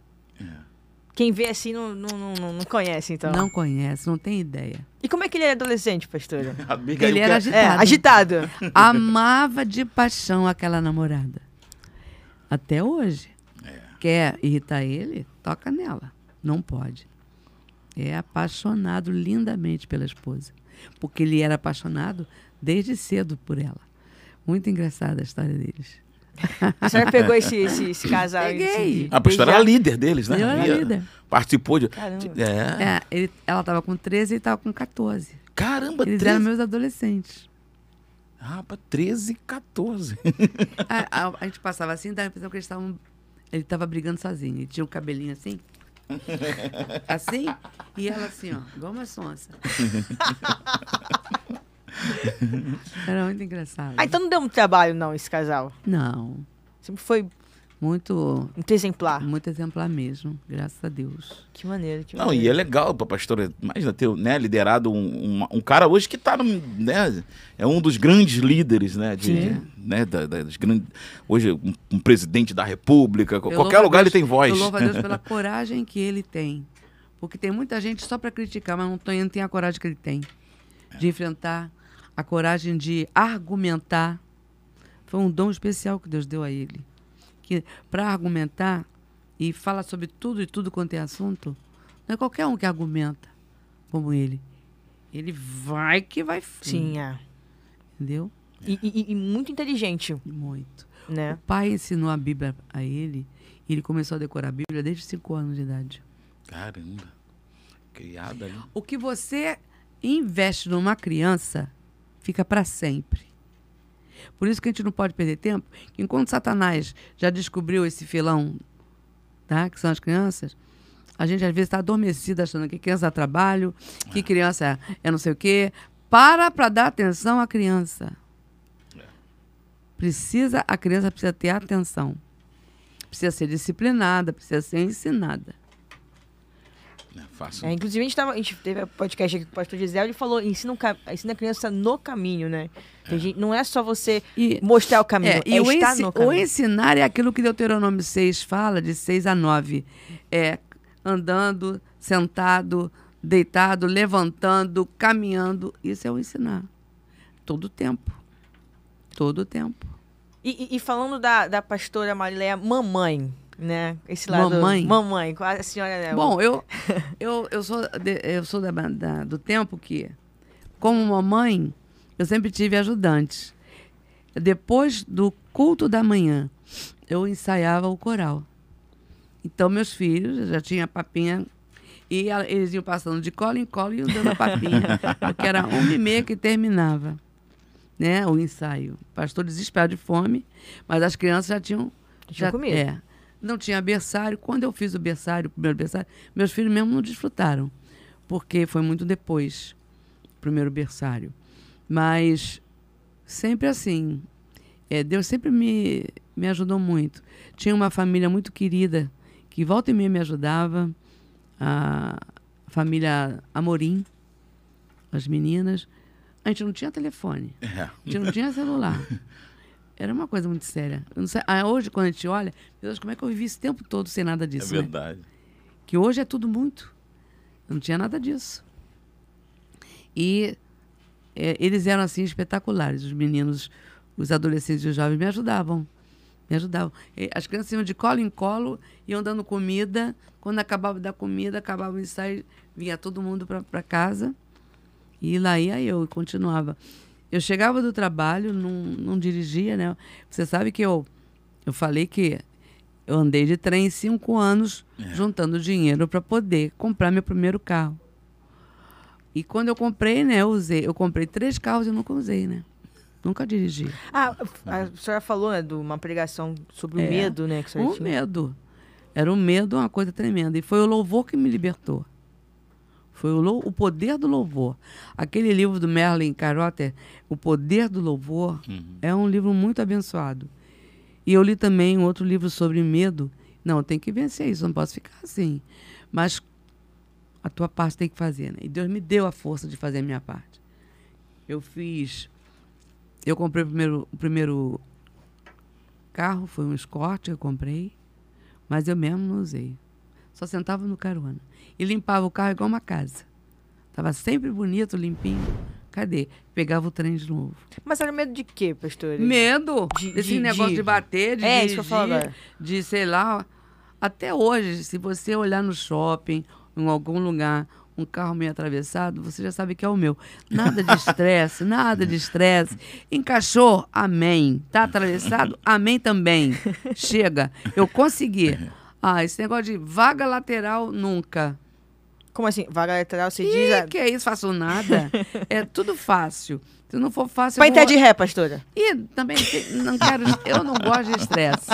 Quem vê assim não, não, não, não- conhece, então. Não conhece, não tem ideia. E como é que ele era adolescente, pastora? Abigail Ele era quer- É, agitado. agitado. Amava de paixão aquela namorada. Até hoje. Quer irritar ele? Toca nela. Não pode. É apaixonado lindamente pela esposa. Porque ele era apaixonado desde cedo por ela. Muito engraçada a história deles. A senhora pegou esse, esse, esse casal aí, Peguei. assim, A pastora desde era líder deles, né? Eu era líder. Participou de. Caramba. É. É, ele- ela estava com 13 e ele estava com 14. Caramba, Eles 13. eram meus adolescentes. Rapaz, 13 e 14. A, a- a gente passava assim, dava a impressão que eles estavam. Ele estava brigando sozinho. Ele tinha o cabelinho assim. Assim, e ela assim, ó, igual uma sonsa. Era muito engraçado. Ah, então não deu muito trabalho, não, esse casal. Não. Sempre foi muito, Muito exemplar. muito exemplar mesmo, graças a Deus. Que maneiro, que Não, maneiro. e é legal pra pastora, imagina ter né, liderado um, um, um cara hoje que tá no, né, é um dos grandes líderes, né, de, Sim. né, da- da- dos grandes, hoje um, um presidente da república, Eu qualquer lugar ele Deus- tem voz. Eu louvo a Deus pela coragem que ele tem. Porque tem muita gente só para criticar, mas não tem, não tem a coragem que ele tem. De enfrentar, a coragem de argumentar. Foi um dom especial que Deus deu a ele. Que para argumentar e fala sobre tudo e tudo quanto é assunto, não é qualquer um que argumenta como ele. Ele vai que vai fundo, Sim, é. Entendeu? E, e- e muito inteligente, Muito. né? O pai ensinou a Bíblia a ele e ele começou a decorar a Bíblia desde 5 anos de idade. Caramba, criada ali. O que você investe numa criança fica para sempre. Por isso que a gente não pode perder tempo. Enquanto Satanás já descobriu esse filão, tá? que são as crianças, a gente às vezes está adormecido achando que criança dá trabalho, que criança é não sei o quê. Para para dar atenção à criança. Precisa, a criança precisa ter atenção. Precisa ser disciplinada, precisa ser ensinada. Não é fácil. É, inclusive, a gente, tava, a gente teve um podcast aqui com o pastor Gisele, ele falou, ensina, um ensina a criança no caminho, né? Tem gente- não é só você E mostrar o caminho, é, É, e o, estar ensi- no o caminho. ensinar é aquilo que Deuteronômio 6 fala, de 6 a 9. É andando, sentado, deitado, levantando, caminhando. Isso é o ensinar. Todo o tempo. Todo o tempo. E, e- e falando da, da pastora Marileia, mamãe, né? Esse lado... Mamãe? Mamãe, a senhora... Né? Bom, eu, eu, eu sou, de- eu sou da, da- do tempo que, como mamãe, eu sempre tive ajudantes. Depois do culto da manhã, eu ensaiava o coral. Então, meus filhos, já tinha papinha, e ela- eles iam passando de cola em cola e iam dando a papinha, porque era uma e meia que terminava né, o ensaio. O pastor desesperado de fome, mas as crianças já tinham Tinha comida. É. Não tinha berçário. Quando eu fiz o berçário, o primeiro berçário, meus filhos mesmo não desfrutaram, porque foi muito depois, o primeiro berçário. Mas sempre assim, é, Deus sempre me, me ajudou muito. Tinha uma família muito querida que volta e meia me ajudava, a família Amorim, as meninas. A gente não tinha telefone. É. A gente não tinha celular. Era uma coisa muito séria. Sei- ah, hoje, quando a gente olha, meu Deus, como é que eu vivi esse tempo todo sem nada É disso? né? verdade. Que hoje é tudo muito. Eu não tinha nada disso. E é, eles eram assim espetaculares. Os meninos, os adolescentes e os jovens me ajudavam. Me ajudavam. As crianças iam de colo em colo, iam dando comida. Quando acabava da comida, acabava o ensaio, vinha todo mundo para casa. E lá ia eu, e continuava. Eu chegava do trabalho, não, não dirigia, né? Você sabe que eu, eu falei que eu andei de trem cinco anos juntando dinheiro para poder comprar meu primeiro carro. E quando eu comprei, né, eu usei. Eu comprei três carros e nunca usei, né? Nunca dirigi. Ah, a senhora falou, né, de uma pregação sobre o É. medo, né, que a Um tinha. medo. Era um medo, uma coisa tremenda. E foi o louvor que me libertou. Foi o, o poder do louvor. Aquele livro do Merlin Carotter, O Poder do Louvor, é um livro muito abençoado. E eu li também um outro livro sobre medo. Não, tem que vencer isso, não posso ficar assim. Mas a tua parte tem que fazer, né? E Deus me deu a força de fazer a minha parte. Eu fiz. Eu comprei o primeiro, o primeiro carro, foi um Escort que eu comprei, mas eu mesmo não usei. Só sentava no carona. E limpava o carro igual uma casa. Tava sempre bonito, limpinho. Cadê? Pegava o trem de novo. Mas era medo de quê, pastor? Medo De- desse de- negócio de- de, bater, de É, isso agora. de sei lá. Até hoje, se você olhar no shopping, em algum lugar, um carro meio atravessado, você já sabe que é o meu. Nada de estresse, nada de estresse. Encaixou, amém. Tá atravessado, amém também. Chega, eu consegui. Ah, esse negócio de vaga lateral, nunca. Como assim? Vaga lateral, você diz... Ih, a- que é isso, faço nada. É tudo fácil. Se não for fácil, eu entrar vou- de ré, pastora. e também não quero, eu não gosto de estresse.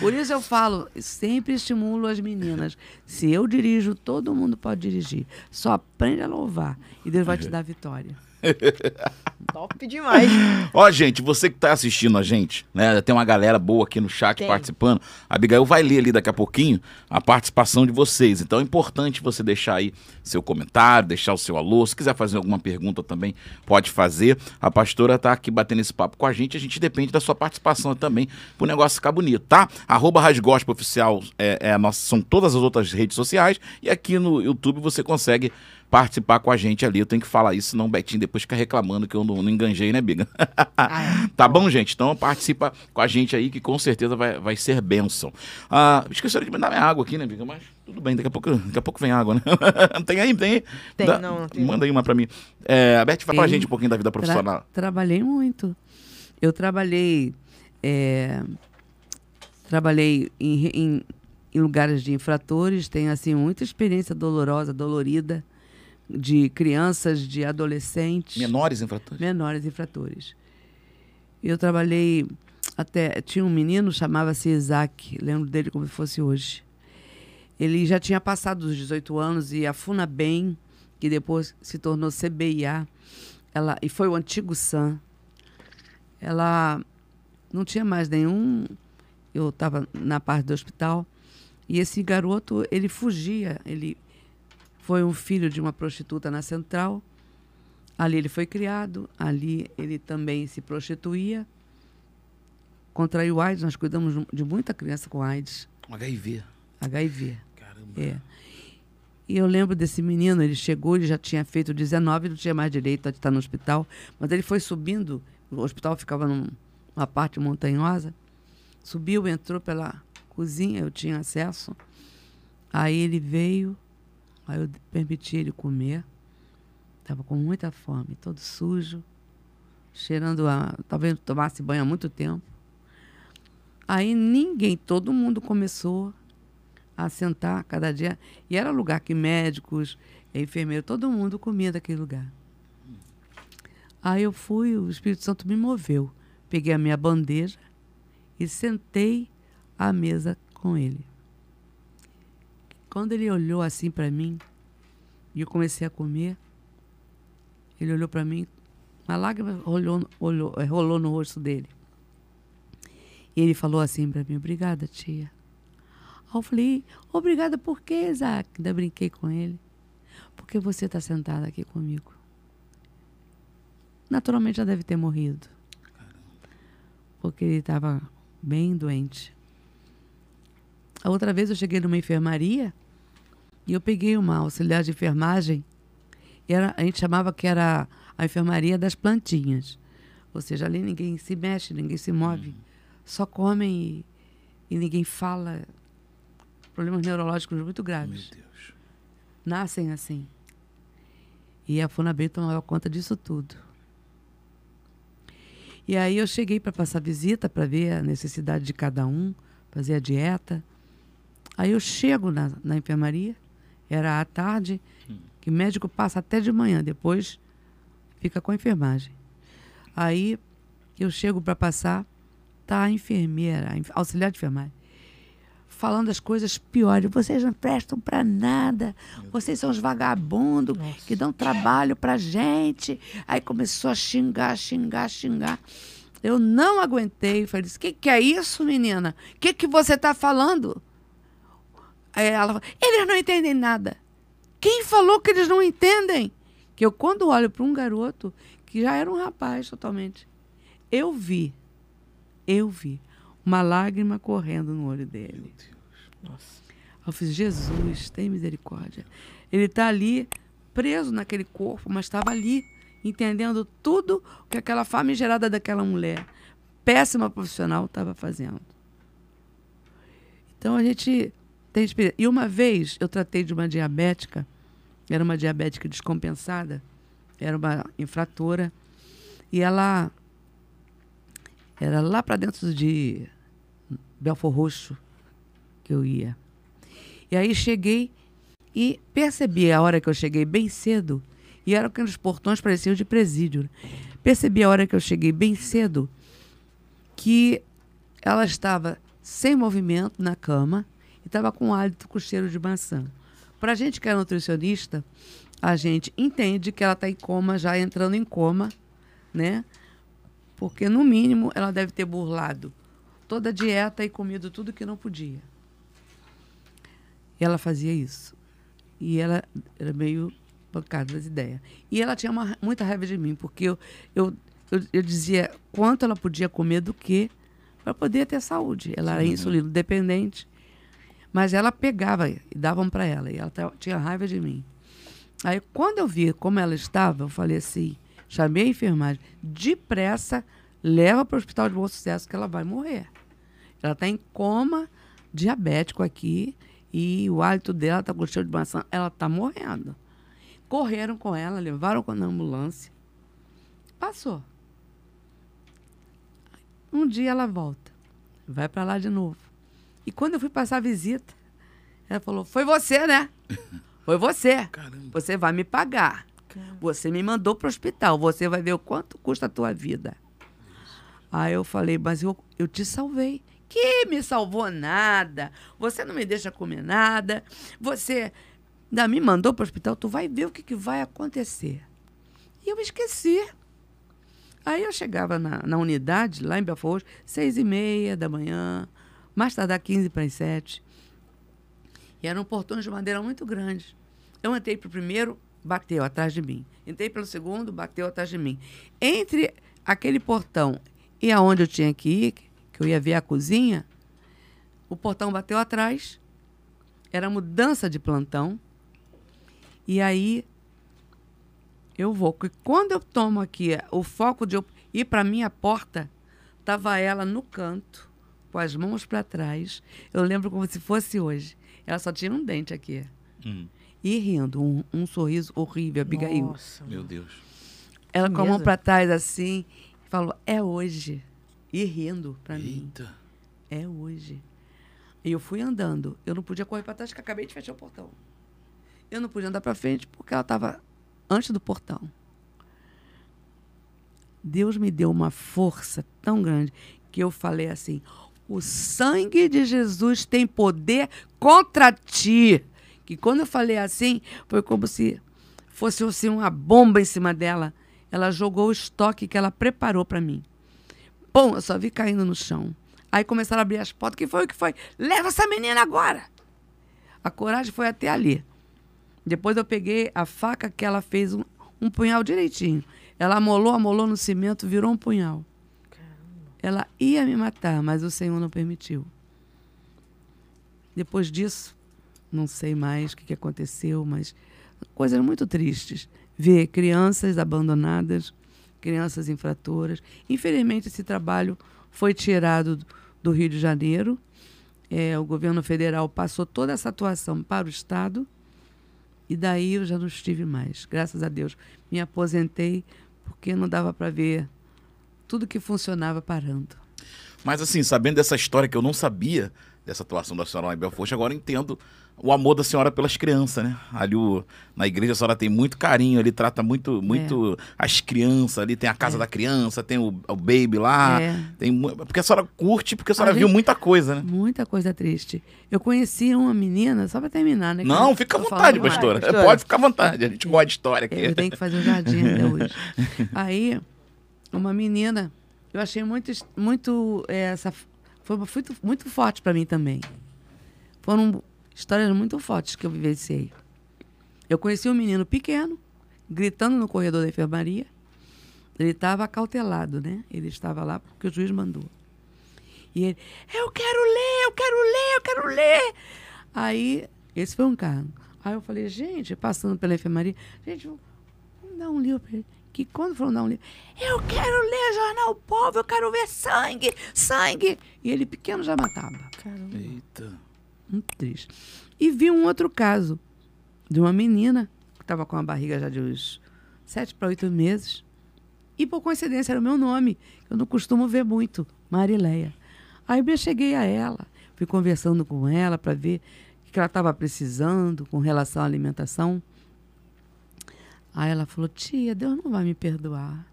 Por isso eu falo, sempre estimulo as meninas. Se eu dirijo, todo mundo pode dirigir. Só aprende a louvar. E Deus vai te dar a vitória. Top demais. Ó, gente, você que tá assistindo a gente, né? Tem uma galera boa aqui no chat Tem. participando. A Abigail vai ler ali daqui a pouquinho a participação de vocês. Então é importante você deixar aí seu comentário, deixar o seu alô. Se quiser fazer alguma pergunta também, pode fazer. A pastora tá aqui batendo esse papo com a gente. A gente depende da sua participação também pro negócio ficar bonito, tá? Arroba Oficial é, é nossa, são todas as outras redes sociais. E aqui no YouTube você consegue participar com a gente ali. Eu tenho que falar isso, senão o Betinho depois fica reclamando que eu não, não enganjei, né, Biga? Ah, tá bom, gente? Então participa com a gente aí que com certeza vai, vai ser bênção. Ah, esqueceram de me dar minha água aqui, né, Biga? Mas tudo bem, daqui a pouco, daqui a pouco vem água, né? tem aí, tem aí? Tem, Dá- não, não tem. Manda aí uma pra mim. É, a Beth, fala pra gente um pouquinho da vida profissional. Tra- trabalhei muito. Eu trabalhei. é, trabalhei em, em- em lugares de infratores, tenho assim muita experiência dolorosa, dolorida, de crianças, de adolescentes, Menores infratores. menores infratores. Eu trabalhei até. Tinha um menino, chamava-se Isaac, lembro dele como se fosse hoje. Ele já tinha passado dos 18 anos e a FUNABEM, que depois se tornou CBIA, ela, e foi o antigo SAM, ela não tinha mais nenhum. Eu estava na parte do hospital e esse garoto ele fugia. Ele foi um filho de uma prostituta na central. Ali ele foi criado, ali ele também se prostituía. Contraiu AIDS, nós cuidamos de muita criança com AIDS, HIV. HIV. Caramba. É. E eu lembro desse menino, ele chegou, ele já tinha feito 19, não tinha mais direito a estar no hospital, mas ele foi subindo, o hospital ficava num- numa parte montanhosa, subiu, entrou pela cozinha, eu tinha acesso. Aí ele veio, aí eu permiti ele comer. Estava com muita fome, todo sujo, cheirando a. Talvez tomasse banho há muito tempo. Aí ninguém, todo mundo começou a sentar cada dia. E era lugar que médicos, enfermeiros, todo mundo comia daquele lugar. Aí eu fui, o Espírito Santo me moveu. Peguei a minha bandeja e sentei à mesa com ele. Quando ele olhou assim para mim, e eu comecei a comer, ele olhou para mim, uma lágrima rolou, eh, rolou no rosto dele. E ele falou assim para mim: Obrigada, tia. Aí eu falei: Obrigada por quê, Isaac? Ainda brinquei com ele. Porque você está sentada aqui comigo. Naturalmente já deve ter morrido. Porque ele estava bem doente. A outra vez eu cheguei numa enfermaria e eu peguei uma auxiliar de enfermagem. E era, a gente chamava que era a enfermaria das plantinhas. Ou seja, ali ninguém se mexe, ninguém se move. Só comem e, e ninguém fala. Problemas neurológicos muito graves. Meu Deus. Nascem assim. E a Funabem tomava conta disso tudo. E aí eu cheguei para passar visita, para ver a necessidade de cada um, fazer a dieta. Aí eu chego na, na enfermaria, era à tarde, que médico passa até de manhã, depois fica com a enfermagem. Aí eu chego para passar, tá a enfermeira, a auxiliar de enfermagem, falando as coisas piores. Vocês não prestam para nada. Vocês são os vagabundos que dão trabalho pra gente. Aí começou a xingar, xingar, xingar. Eu não aguentei. Falei, o que, que é isso, menina? O que, que você tá falando? Aí ela falou, eles não entendem nada. Quem falou que eles não entendem? Que eu, quando olho para um garoto, que já era um rapaz totalmente, eu vi, eu vi uma lágrima correndo no olho dele. Nossa. Eu fiz, Jesus, tem misericórdia. Ele está ali, preso naquele corpo, mas estava ali, entendendo tudo o que aquela famigerada daquela mulher, péssima profissional, estava fazendo. Então a gente tem. E uma vez eu tratei de uma diabética, era uma diabética descompensada, era uma infratora, e ela era lá para dentro de Belfor Roxo que eu ia. E aí cheguei e percebi a hora que eu cheguei bem cedo, e eram aqueles portões pareciam de presídio. né? Percebi a hora que eu cheguei bem cedo que ela estava sem movimento na cama estava com hálito com cheiro de maçã. Para a gente que é nutricionista, a gente entende que ela está em coma, já entrando em coma, né? Porque, no mínimo, ela deve ter burlado toda a dieta e comido tudo que não podia. E ela fazia isso. E ela era meio bancada das ideias. E ela tinha uma, muita raiva de mim, porque eu, eu, eu, eu dizia quanto ela podia comer do que para poder ter saúde. Ela era insulino dependente, mas ela pegava e davam para ela, e ela tinha raiva de mim. Aí, quando eu vi como ela estava, eu falei assim: chamei a enfermagem, depressa, leva para o hospital de bom sucesso que ela vai morrer. Ela está em coma diabético aqui e o hálito dela está com cheiro de maçã, ela está morrendo. Correram com ela, levaram na ambulância. Passou. Um dia ela volta, vai para lá de novo. E quando eu fui passar a visita, ela falou: Foi você, né? Foi você. Caramba. Você vai me pagar. Caramba. Você me mandou para o hospital. Você vai ver o quanto custa a tua vida. Aí eu falei: Mas eu, eu te salvei. Que me salvou nada. Você não me deixa comer nada. Você ainda me mandou para o hospital. Tu vai ver o que, que vai acontecer. E eu esqueci. Aí eu chegava na, na unidade, lá em Belfort, seis e meia da manhã, mais tardar quinze para as sete. E eram portões de madeira muito grandes. Eu entrei para o primeiro, bateu atrás de mim. Entrei pelo segundo, bateu atrás de mim. Entre aquele portão e aonde eu tinha que ir, que eu ia ver a cozinha, o portão bateu atrás. Era mudança de plantão. E aí eu vou. Porque quando eu tomo aqui o foco de eu ir para minha porta, tava ela no canto, com as mãos para trás. Eu lembro como se fosse hoje. Ela só tinha um dente aqui. Hum. E rindo, um, um sorriso horrível, Abigail. Nossa, meu Deus. Ela que com a mão para trás assim, falou: "É hoje". E rindo para mim. É hoje. E eu fui andando. Eu não podia correr para trás, porque acabei de fechar o portão. Eu não podia andar para frente porque ela estava antes do portão. Deus me deu uma força tão grande que eu falei assim: o sangue de Jesus tem poder contra ti. Que quando eu falei assim, foi como se fosse assim, uma bomba em cima dela. Ela jogou o estoque que ela preparou para mim. Pum, eu só vi caindo no chão. Aí começaram a abrir as portas. que foi? O que foi? Leva essa menina agora! A coragem foi até ali. Depois eu peguei a faca que ela fez um, um punhal direitinho. Ela amolou, amolou no cimento, virou um punhal. Ela ia me matar, mas o Senhor não permitiu. Depois disso, não sei mais o que, aconteceu, mas coisas muito tristes. Ver crianças abandonadas, crianças infratoras. Infelizmente, esse trabalho foi tirado do Rio de Janeiro. É, o governo federal passou toda essa atuação para o Estado e daí eu já não estive mais. Graças a Deus. Me aposentei porque não dava para ver tudo que funcionava parando. Mas assim, sabendo dessa história que eu não sabia, dessa atuação da senhora lá em Belfort, agora entendo o amor da senhora pelas crianças, né? Ali o, na igreja a senhora tem muito carinho, ele trata muito muito é. as crianças, ali tem a casa é. da criança, tem o, o baby lá, é. tem porque a senhora curte, porque a senhora a viu gente, muita coisa, né? Muita coisa triste. Eu conheci uma menina, só para terminar, né? Não, fica à vontade, pastora. Pode ficar à vontade, a gente gosta de história aqui. Eu tenho que fazer um jardim até hoje. Aí, uma menina, eu achei muito muito é, essa foi muito, muito forte para mim também. Foram histórias muito fortes que eu vivenciei. Eu conheci um menino pequeno, gritando no corredor da enfermaria. Ele estava acautelado, né? Ele estava lá porque o juiz mandou. E ele, eu quero ler, eu quero ler, eu quero ler. Aí, esse foi um caso. Aí eu falei, gente, passando pela enfermaria, gente, vamos dar um livro para ele. Que quando foram dar um livro, eu quero ler Jornal Povo, eu quero ver sangue, sangue. E ele pequeno já matava. Caramba. Eita. Muito triste. E vi um outro caso de uma menina que estava com a barriga já de uns sete para oito meses. E por coincidência era o meu nome. Eu não costumo ver muito, Marileia. Aí eu cheguei a ela, fui conversando com ela para ver o que ela estava precisando com relação à alimentação. Aí ela falou: Tia, Deus não vai me perdoar.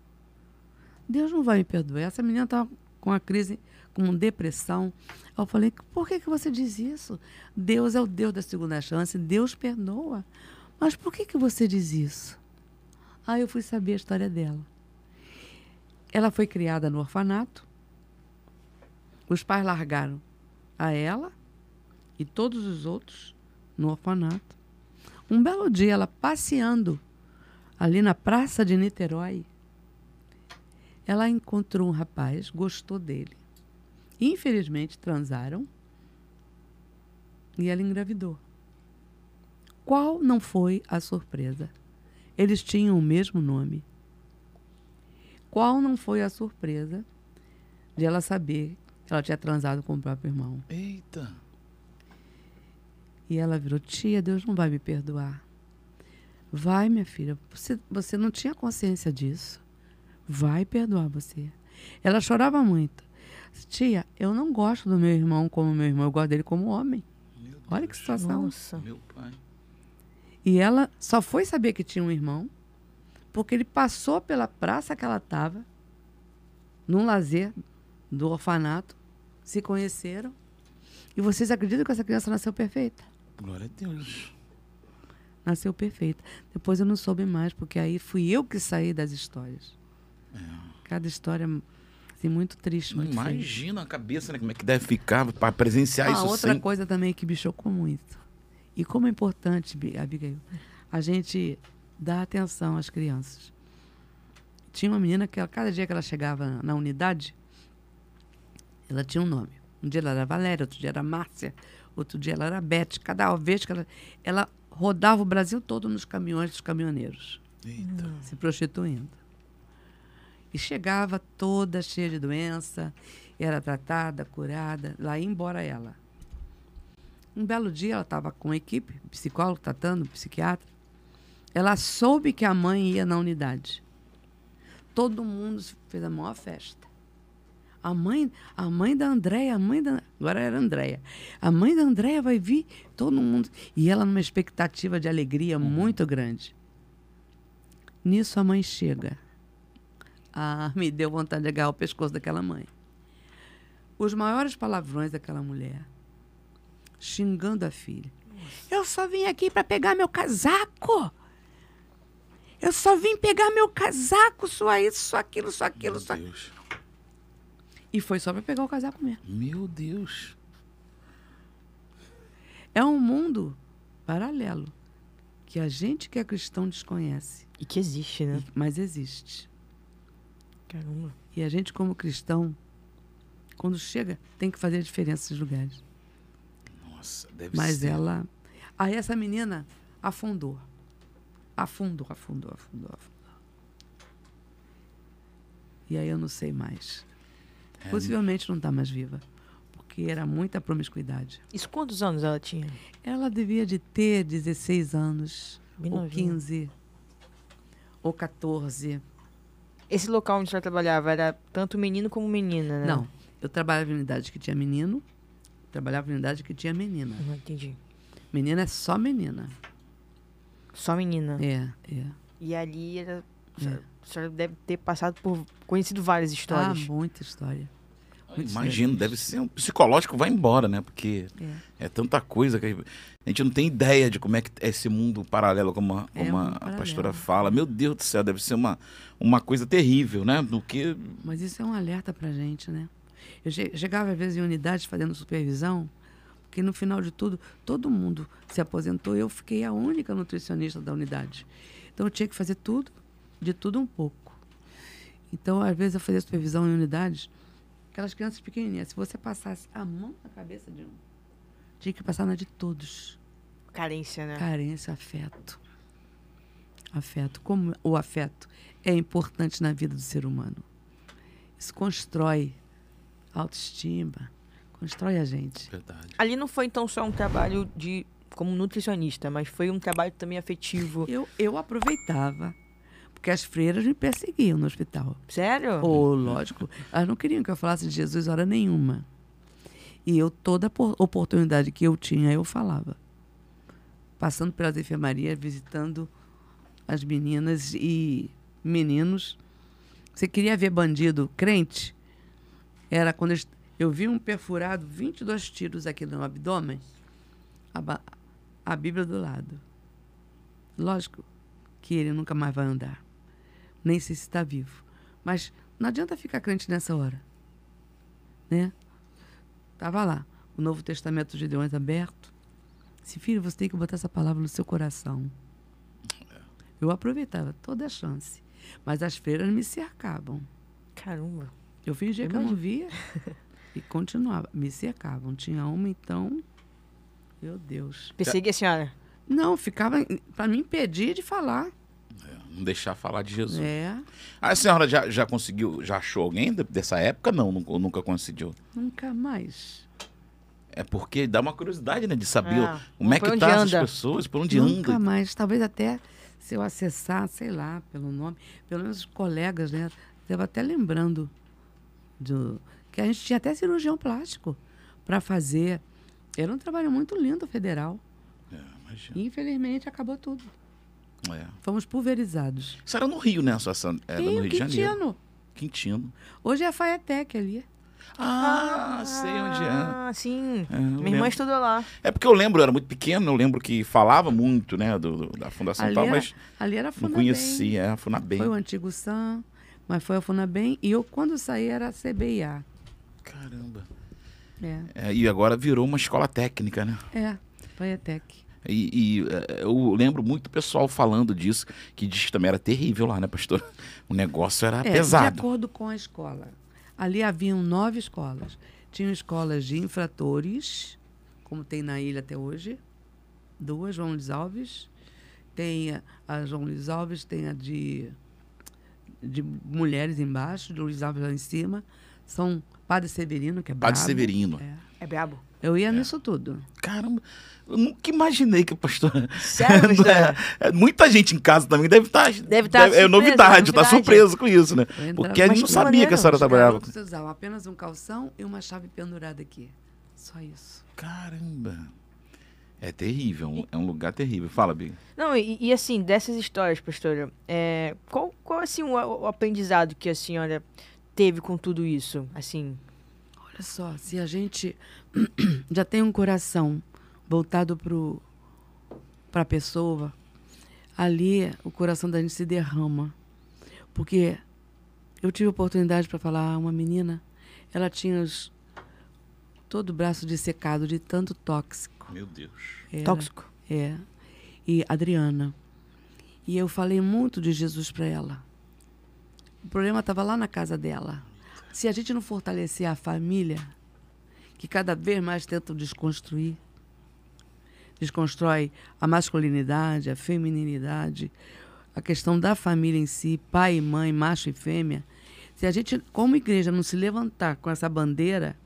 Deus não vai me perdoar. Essa menina estava com a crise com depressão. Eu falei, por que, que você diz isso? Deus é o Deus da segunda chance, Deus perdoa. Mas por que, que você diz isso? Aí eu fui saber a história dela. Ela foi criada no orfanato. Os pais largaram a ela e todos os outros no orfanato. Um belo dia, ela passeando ali na praça de Niterói, ela encontrou um rapaz, gostou dele. Infelizmente, transaram e ela engravidou. Qual não foi a surpresa? Eles tinham o mesmo nome. Qual não foi a surpresa de ela saber que ela tinha transado com o próprio irmão? Eita. E ela virou: Tia, Deus não vai me perdoar. Vai, minha filha, você, você não tinha consciência disso. Vai perdoar você. Ela chorava muito. Tia, eu não gosto do meu irmão como meu irmão, eu gosto dele como homem. Meu Olha Deus. que situação. Nossa. Meu pai. E ela só foi saber que tinha um irmão porque ele passou pela praça que ela estava, num lazer do orfanato, se conheceram. E vocês acreditam que essa criança nasceu perfeita? Glória a Deus. Nasceu perfeita. Depois eu não soube mais, porque aí fui eu que saí das histórias. Cada história assim, muito triste, muito imagina a cabeça, né? Como é que deve ficar para presenciar Ah, isso outra sem... coisa também que me chocou muito. E como é importante, Bi- Abigail, a gente dar atenção às crianças. Tinha uma menina que, cada dia que ela chegava na unidade, ela tinha um nome. Um dia ela era Valéria, outro dia era Márcia, outro dia ela era Beth. Cada vez que ela, ela rodava o Brasil todo nos caminhões dos caminhoneiros Eita. se prostituindo. E chegava toda cheia de doença, era tratada, curada, lá ia embora ela. Um belo dia ela estava com a equipe, psicólogo tratando, psiquiatra. Ela soube que a mãe ia na unidade. Todo mundo fez a maior festa. A mãe, a mãe da Andréia, a mãe da. Agora era Andréia. A mãe da Andréia vai vir, todo mundo. E ela numa expectativa de alegria muito grande. Nisso a mãe chega. Ah, me deu vontade de agarrar o pescoço daquela mãe. Os maiores palavrões daquela mulher. Xingando a filha. Eu só vim aqui para pegar meu casaco. Eu só vim pegar meu casaco, só isso, só aquilo, só aquilo, Meu só Deus. E foi só para pegar o casaco mesmo. Meu Deus. É um mundo paralelo que a gente que é cristão desconhece, E que existe, né? mas existe. Caramba. E a gente, como cristão, quando chega, tem que fazer a diferença nesses lugares. Nossa, deve Mas ser. ela. Aí essa menina afundou. Afundou, afundou, afundou, afundou. E aí eu não sei mais. É, Possivelmente não está mais viva. Porque era muita promiscuidade. Isso quantos anos ela tinha? Ela devia de ter 16 anos, Bem ou novinha. 15, ou 14. Esse local onde ela trabalhava era tanto menino como menina, né? Não, eu trabalhava em unidade que tinha menino, trabalhava em unidade que tinha menina. Não entendi. Menina é só menina. Só menina. É, é. E ali era. É. A senhora deve ter passado por. conhecido várias Ah, histórias. muita história. Muito Imagino, sério. deve ser um psicológico, vai embora, né? Porque É. é tanta coisa que a gente não tem ideia de como é que é esse mundo paralelo, como, a, É como um a- paralelo. pastora fala. Meu Deus do céu, deve ser uma, uma coisa terrível, né? Do que. Mas isso é um alerta pra gente, né? Eu che- chegava às vezes em unidades fazendo supervisão, porque no final de tudo, todo mundo se aposentou e eu fiquei a única nutricionista da unidade. Então eu tinha que fazer tudo, de tudo um pouco. Então, às vezes eu fazia supervisão em unidades, aquelas crianças pequenininhas, se você passasse a mão na cabeça de um, tinha que passar na de todos. Carência, né? Carência, afeto. Afeto. Como o afeto é importante na vida do ser humano. Isso constrói autoestima, constrói a gente. Verdade. Ali não foi então só um trabalho de como nutricionista, mas foi um trabalho também afetivo. Eu, eu aproveitava, porque as freiras me perseguiam no hospital. Sério? Ou, lógico, elas não queriam que eu falasse de Jesus hora nenhuma. E eu, toda por- oportunidade que eu tinha, eu falava. Passando pelas enfermarias, visitando as meninas e meninos. Você queria ver bandido crente? Era quando eles Eu vi um perfurado, 22 tiros aqui no abdômen, a, a Bíblia do lado. Lógico que ele nunca mais vai andar. Nem sei se está vivo. Mas não adianta ficar crente nessa hora. Né? Tava lá, o Novo Testamento de Gideões aberto. Se filho, você tem que botar essa palavra no seu coração. Eu aproveitava toda a chance. Mas as freiras me cercavam. Caramba. Eu fingia que eu não via e continuava. Me cercavam. Tinha uma, então. Meu Deus. Perseguir a senhora. Não, ficava para me impedir de falar. Não deixar falar de Jesus. É, A senhora já, já conseguiu, já achou alguém de- dessa época? Não, nu- ou nunca conseguiu. nunca mais. É porque dá uma curiosidade, né? De saber É. como é que tá anda. pessoas, por onde nunca anda. mais. Talvez até se eu acessar, sei lá, pelo nome, pelo menos os colegas, né? Estava até lembrando do, que a gente tinha até cirurgião plástico para fazer. Era um trabalho muito lindo federal. É, imagina. Infelizmente acabou tudo. É. Fomos pulverizados. Isso era no Rio, né? Sua, San- era no Rio, Rio de Janeiro. Quintino. Quintino. Hoje é a Faetec ali. Ah, sei onde é. Ah, sim. É, Minha irmã estudou lá. É porque eu lembro, eu era muito pequeno, eu lembro que falava muito, né, do, do- da Fundação Ali tal, era, mas ali era a não Funabem. conhecia, é, a Funabem. Foi o antigo SAM, mas foi a Funabem. E eu, quando saí, era a CBIA. Caramba. É, É, e agora virou uma escola técnica, né? é, Faetec. E, e, é, eu lembro muito o pessoal falando disso, que diz que também era terrível lá, né, pastor? O negócio era É, de pesado. acordo com a escola. Ali haviam nove escolas. Tinham escolas de infratores, como tem na ilha até hoje. Duas, João Luiz Alves. Tem a, a João Luiz Alves, tem a de, de mulheres embaixo, de Luiz Alves lá em cima. São Padre Severino, que é Padre brabo. Severino. É. É brabo. Eu ia nisso tudo. Caramba, eu nunca imaginei que o pastor. Sério, pastor? É, muita gente em casa também deve estar. Deve tá É surpresa, novidade, tá novidade. surpreso com isso, né? Porque a gente não sabia maneiro, que a senhora trabalhava. garotos usavam apenas um calção e uma chave pendurada aqui. Só isso. Caramba. É terrível, é um lugar terrível. Fala, Big. Não, e, e assim, dessas histórias, pastora, é, qual, qual assim, o, o aprendizado que a senhora teve com tudo isso? Assim, Olha só, se a gente já tem um coração voltado para a pessoa, ali o coração da gente se derrama. Porque eu tive oportunidade para falar, uma menina, ela tinha os- todo o braço dissecado de tanto tóxico. Meu Deus. Era- tóxico. É. E Adriana. E eu falei muito de Jesus para ela. O problema estava lá na casa dela. Se a gente não fortalecer a família, que cada vez mais tentam desconstruir, desconstrói a masculinidade, a feminilidade, a questão da família em si, pai e mãe, macho e fêmea. Se a gente, como igreja, não se levantar com essa bandeira,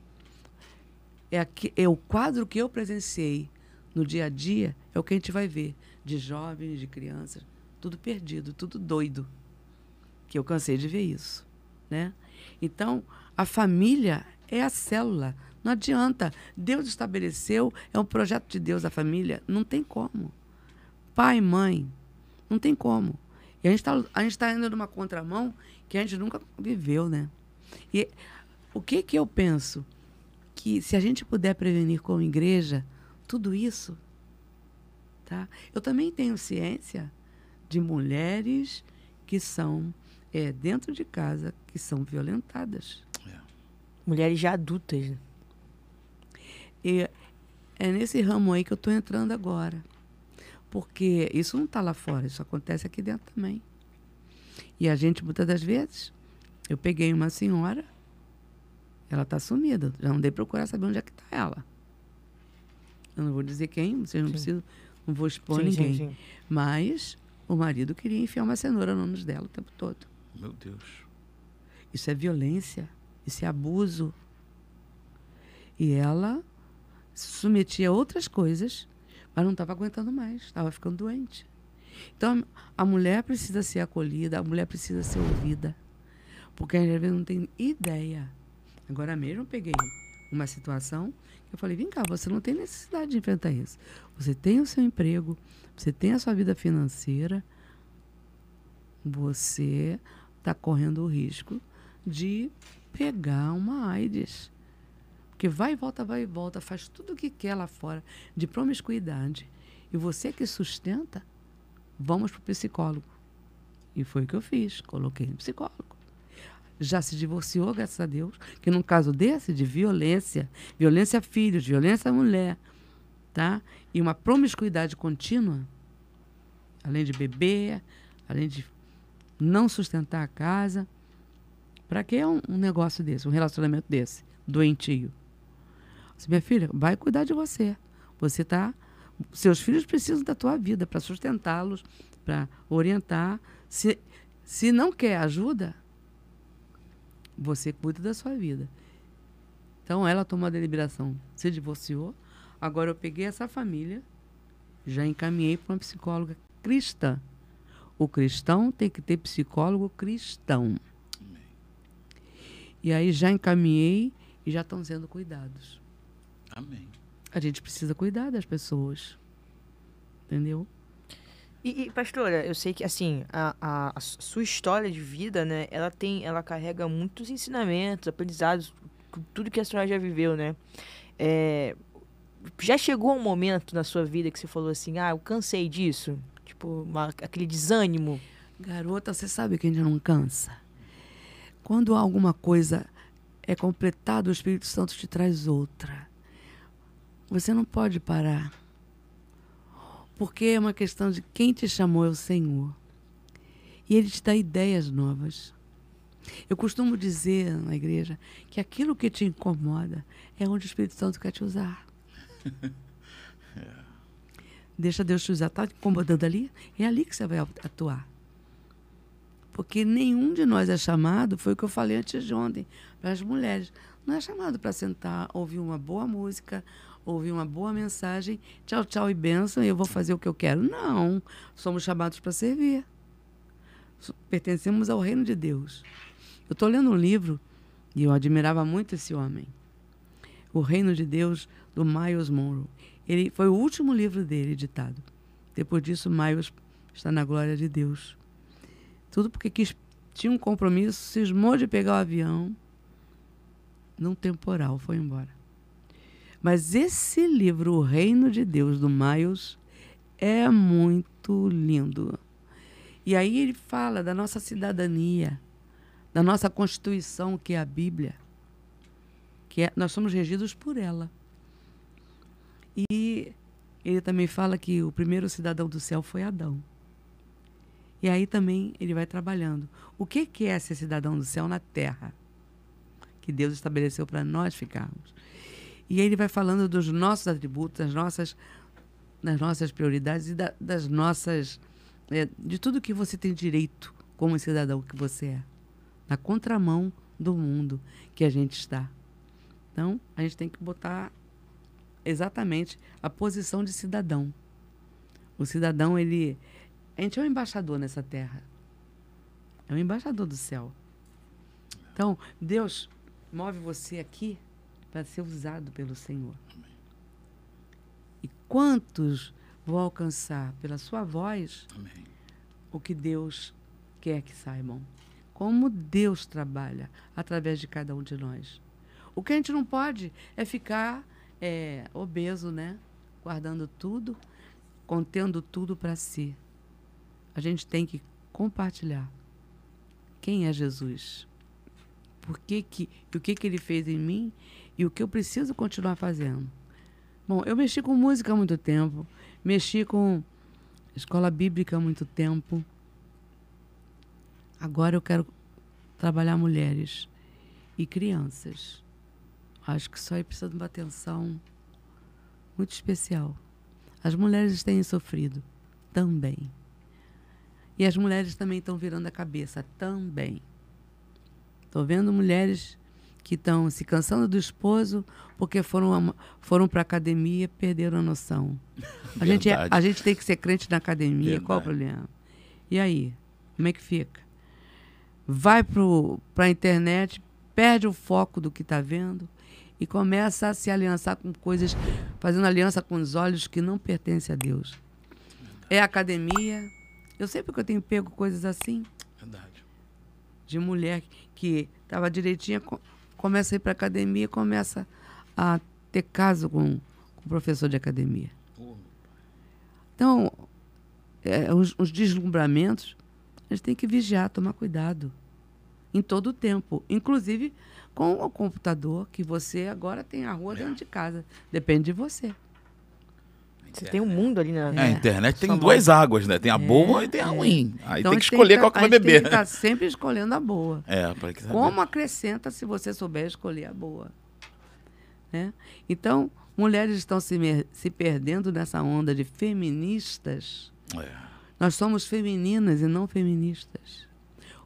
é, aqui, é o quadro que eu presenciei no dia a dia, é o que a gente vai ver de jovens, de crianças, tudo perdido, tudo doido. Que eu cansei de ver isso, né? Então, a família é a célula. Não adianta. Deus estabeleceu, é um projeto de Deus a família. Não tem como. Pai, mãe, não tem como. E a gente está tá indo numa contramão que a gente nunca viveu, né? E o que que eu penso? Que se a gente puder prevenir como igreja tudo isso, tá? Eu também tenho ciência de mulheres que são é, dentro de casa que são violentadas. Mulheres já adultas. né? E é nesse ramo aí que eu estou entrando agora. Porque isso não está lá fora, isso acontece aqui dentro também. E a gente, muitas das vezes, eu peguei uma senhora, ela está sumida, já andei procurar saber onde é que está ela. Eu não vou dizer quem, vocês não Sim. precisam, não vou expor Sim, ninguém. sim, sim. Mas o marido queria enfiar uma cenoura no ânus dela o tempo todo. Meu Deus. Isso é violência, isso é abuso. E ela se submetia a outras coisas, mas não estava aguentando mais, estava ficando doente. Então, a mulher precisa ser acolhida, a mulher precisa ser ouvida. Porque às vezes não tem ideia. Agora mesmo eu peguei uma situação que eu falei, vem cá, você não tem necessidade de enfrentar isso. Você tem o seu emprego, você tem a sua vida financeira, você está correndo o risco de pegar uma AIDS. Porque vai e volta, vai e volta, faz tudo o que quer lá fora, de promiscuidade. E você que sustenta, vamos para o psicólogo. E foi o que eu fiz, coloquei no psicólogo. Já se divorciou, graças a Deus, que num caso desse, de violência, violência a filhos, violência à mulher, tá? E uma promiscuidade contínua, além de beber, além de não sustentar a casa, para que um, um negócio desse, um relacionamento desse, doentio? Assim, minha filha, vai cuidar de você. Você tá seus filhos precisam da tua vida para sustentá-los, para orientar. Se, se não quer ajuda, você cuida da sua vida. Então ela tomou a deliberação, se divorciou. Agora eu peguei essa família, já encaminhei para uma psicóloga cristã. O cristão tem que ter psicólogo cristão. Amém. E aí já encaminhei e já estão sendo cuidados. Amém. A gente precisa cuidar das pessoas. Entendeu? E, e, pastora, eu sei que assim, a, a, a, sua história de vida, né, ela tem, ela carrega muitos ensinamentos, aprendizados, tudo que a senhora já viveu, né? É, já chegou um momento na sua vida que você falou assim, ah, eu cansei disso? Tipo, uma, aquele desânimo. Garota, você sabe que a gente não cansa. Quando alguma coisa é completada, o Espírito Santo te traz outra. Você não pode parar. Porque é uma questão de quem te chamou é o Senhor. E Ele te dá ideias novas. Eu costumo dizer na igreja que aquilo que te incomoda é onde o Espírito Santo quer te usar. é. Deixa Deus te usar. Está incomodando ali? É ali que você vai atuar. Porque nenhum de nós é chamado, foi o que eu falei antes de ontem, para as mulheres. Não é chamado para sentar, ouvir uma boa música, ouvir uma boa mensagem, tchau, tchau e benção, e eu vou fazer o que eu quero. Não, somos chamados para servir. Pertencemos ao reino de Deus. Eu estou lendo um livro, e eu admirava muito esse homem. O Reino de Deus, do Miles Monroe. Ele foi o último livro dele editado. Depois disso, Miles está na glória de Deus. Tudo porque quis, tinha um compromisso, cismou de pegar o avião, num temporal, foi embora. Mas esse livro, O Reino de Deus, do Miles, é muito lindo. E aí ele fala da nossa cidadania, da nossa Constituição, que é a Bíblia, que é, nós somos regidos por ela. E ele também fala que o primeiro cidadão do céu foi Adão. E aí também ele vai trabalhando. O que, que é ser cidadão do céu na terra? Que Deus estabeleceu para nós ficarmos. E aí ele vai falando dos nossos atributos, das nossas, das nossas prioridades e da, das nossas. É, de tudo que você tem direito como cidadão que você é. Na contramão do mundo que a gente está. Então, a gente tem que botar exatamente a posição de cidadão. O cidadão, ele. A gente é um embaixador nessa terra. É um embaixador do céu. Então, Deus move você aqui para ser usado pelo Senhor. Amém. E quantos vão alcançar pela sua voz Amém. o que Deus quer que saibam? Como Deus trabalha através de cada um de nós. O que a gente não pode é ficar é, obeso, né? Guardando tudo, contendo tudo para si. A gente tem que compartilhar. Quem é Jesus? Por que que, o que, que ele fez em mim e o que eu preciso continuar fazendo. Bom, eu mexi com música há muito tempo, mexi com escola bíblica há muito tempo. Agora eu quero trabalhar mulheres e crianças. Acho que só aí precisa de uma atenção muito especial. As mulheres têm sofrido também. E as mulheres também estão virando a cabeça também. Estou vendo mulheres que estão se cansando do esposo porque foram, foram para a academia e perderam a noção. A gente, é, a gente tem que ser crente na academia, Verdade. qual o problema? E aí? Como é que fica? Vai para a internet, perde o foco do que está vendo e começa a se aliançar com coisas, fazendo aliança com os olhos que não pertencem a Deus. É academia. Eu sei porque eu tenho pego coisas assim. Verdade. De mulher que estava direitinha, começa a ir para academia, começa a ter caso com, com professor de academia. Então, é, os, os deslumbramentos, a gente tem que vigiar, tomar cuidado. Em todo o tempo. Inclusive com o computador, que você agora tem a rua dentro de casa. Depende de você. Você tem um mundo ali na. É, a internet tem duas águas, né? Tem a É, boa e tem a é. ruim. Aí Então, tem que escolher tá- qual que vai gente tem beber. que estar sempre escolhendo a boa. É, para que saber. Como acrescenta se você souber escolher a boa? Né? Então, mulheres estão se, se perdendo nessa onda de feministas. É. Nós somos femininas e não feministas.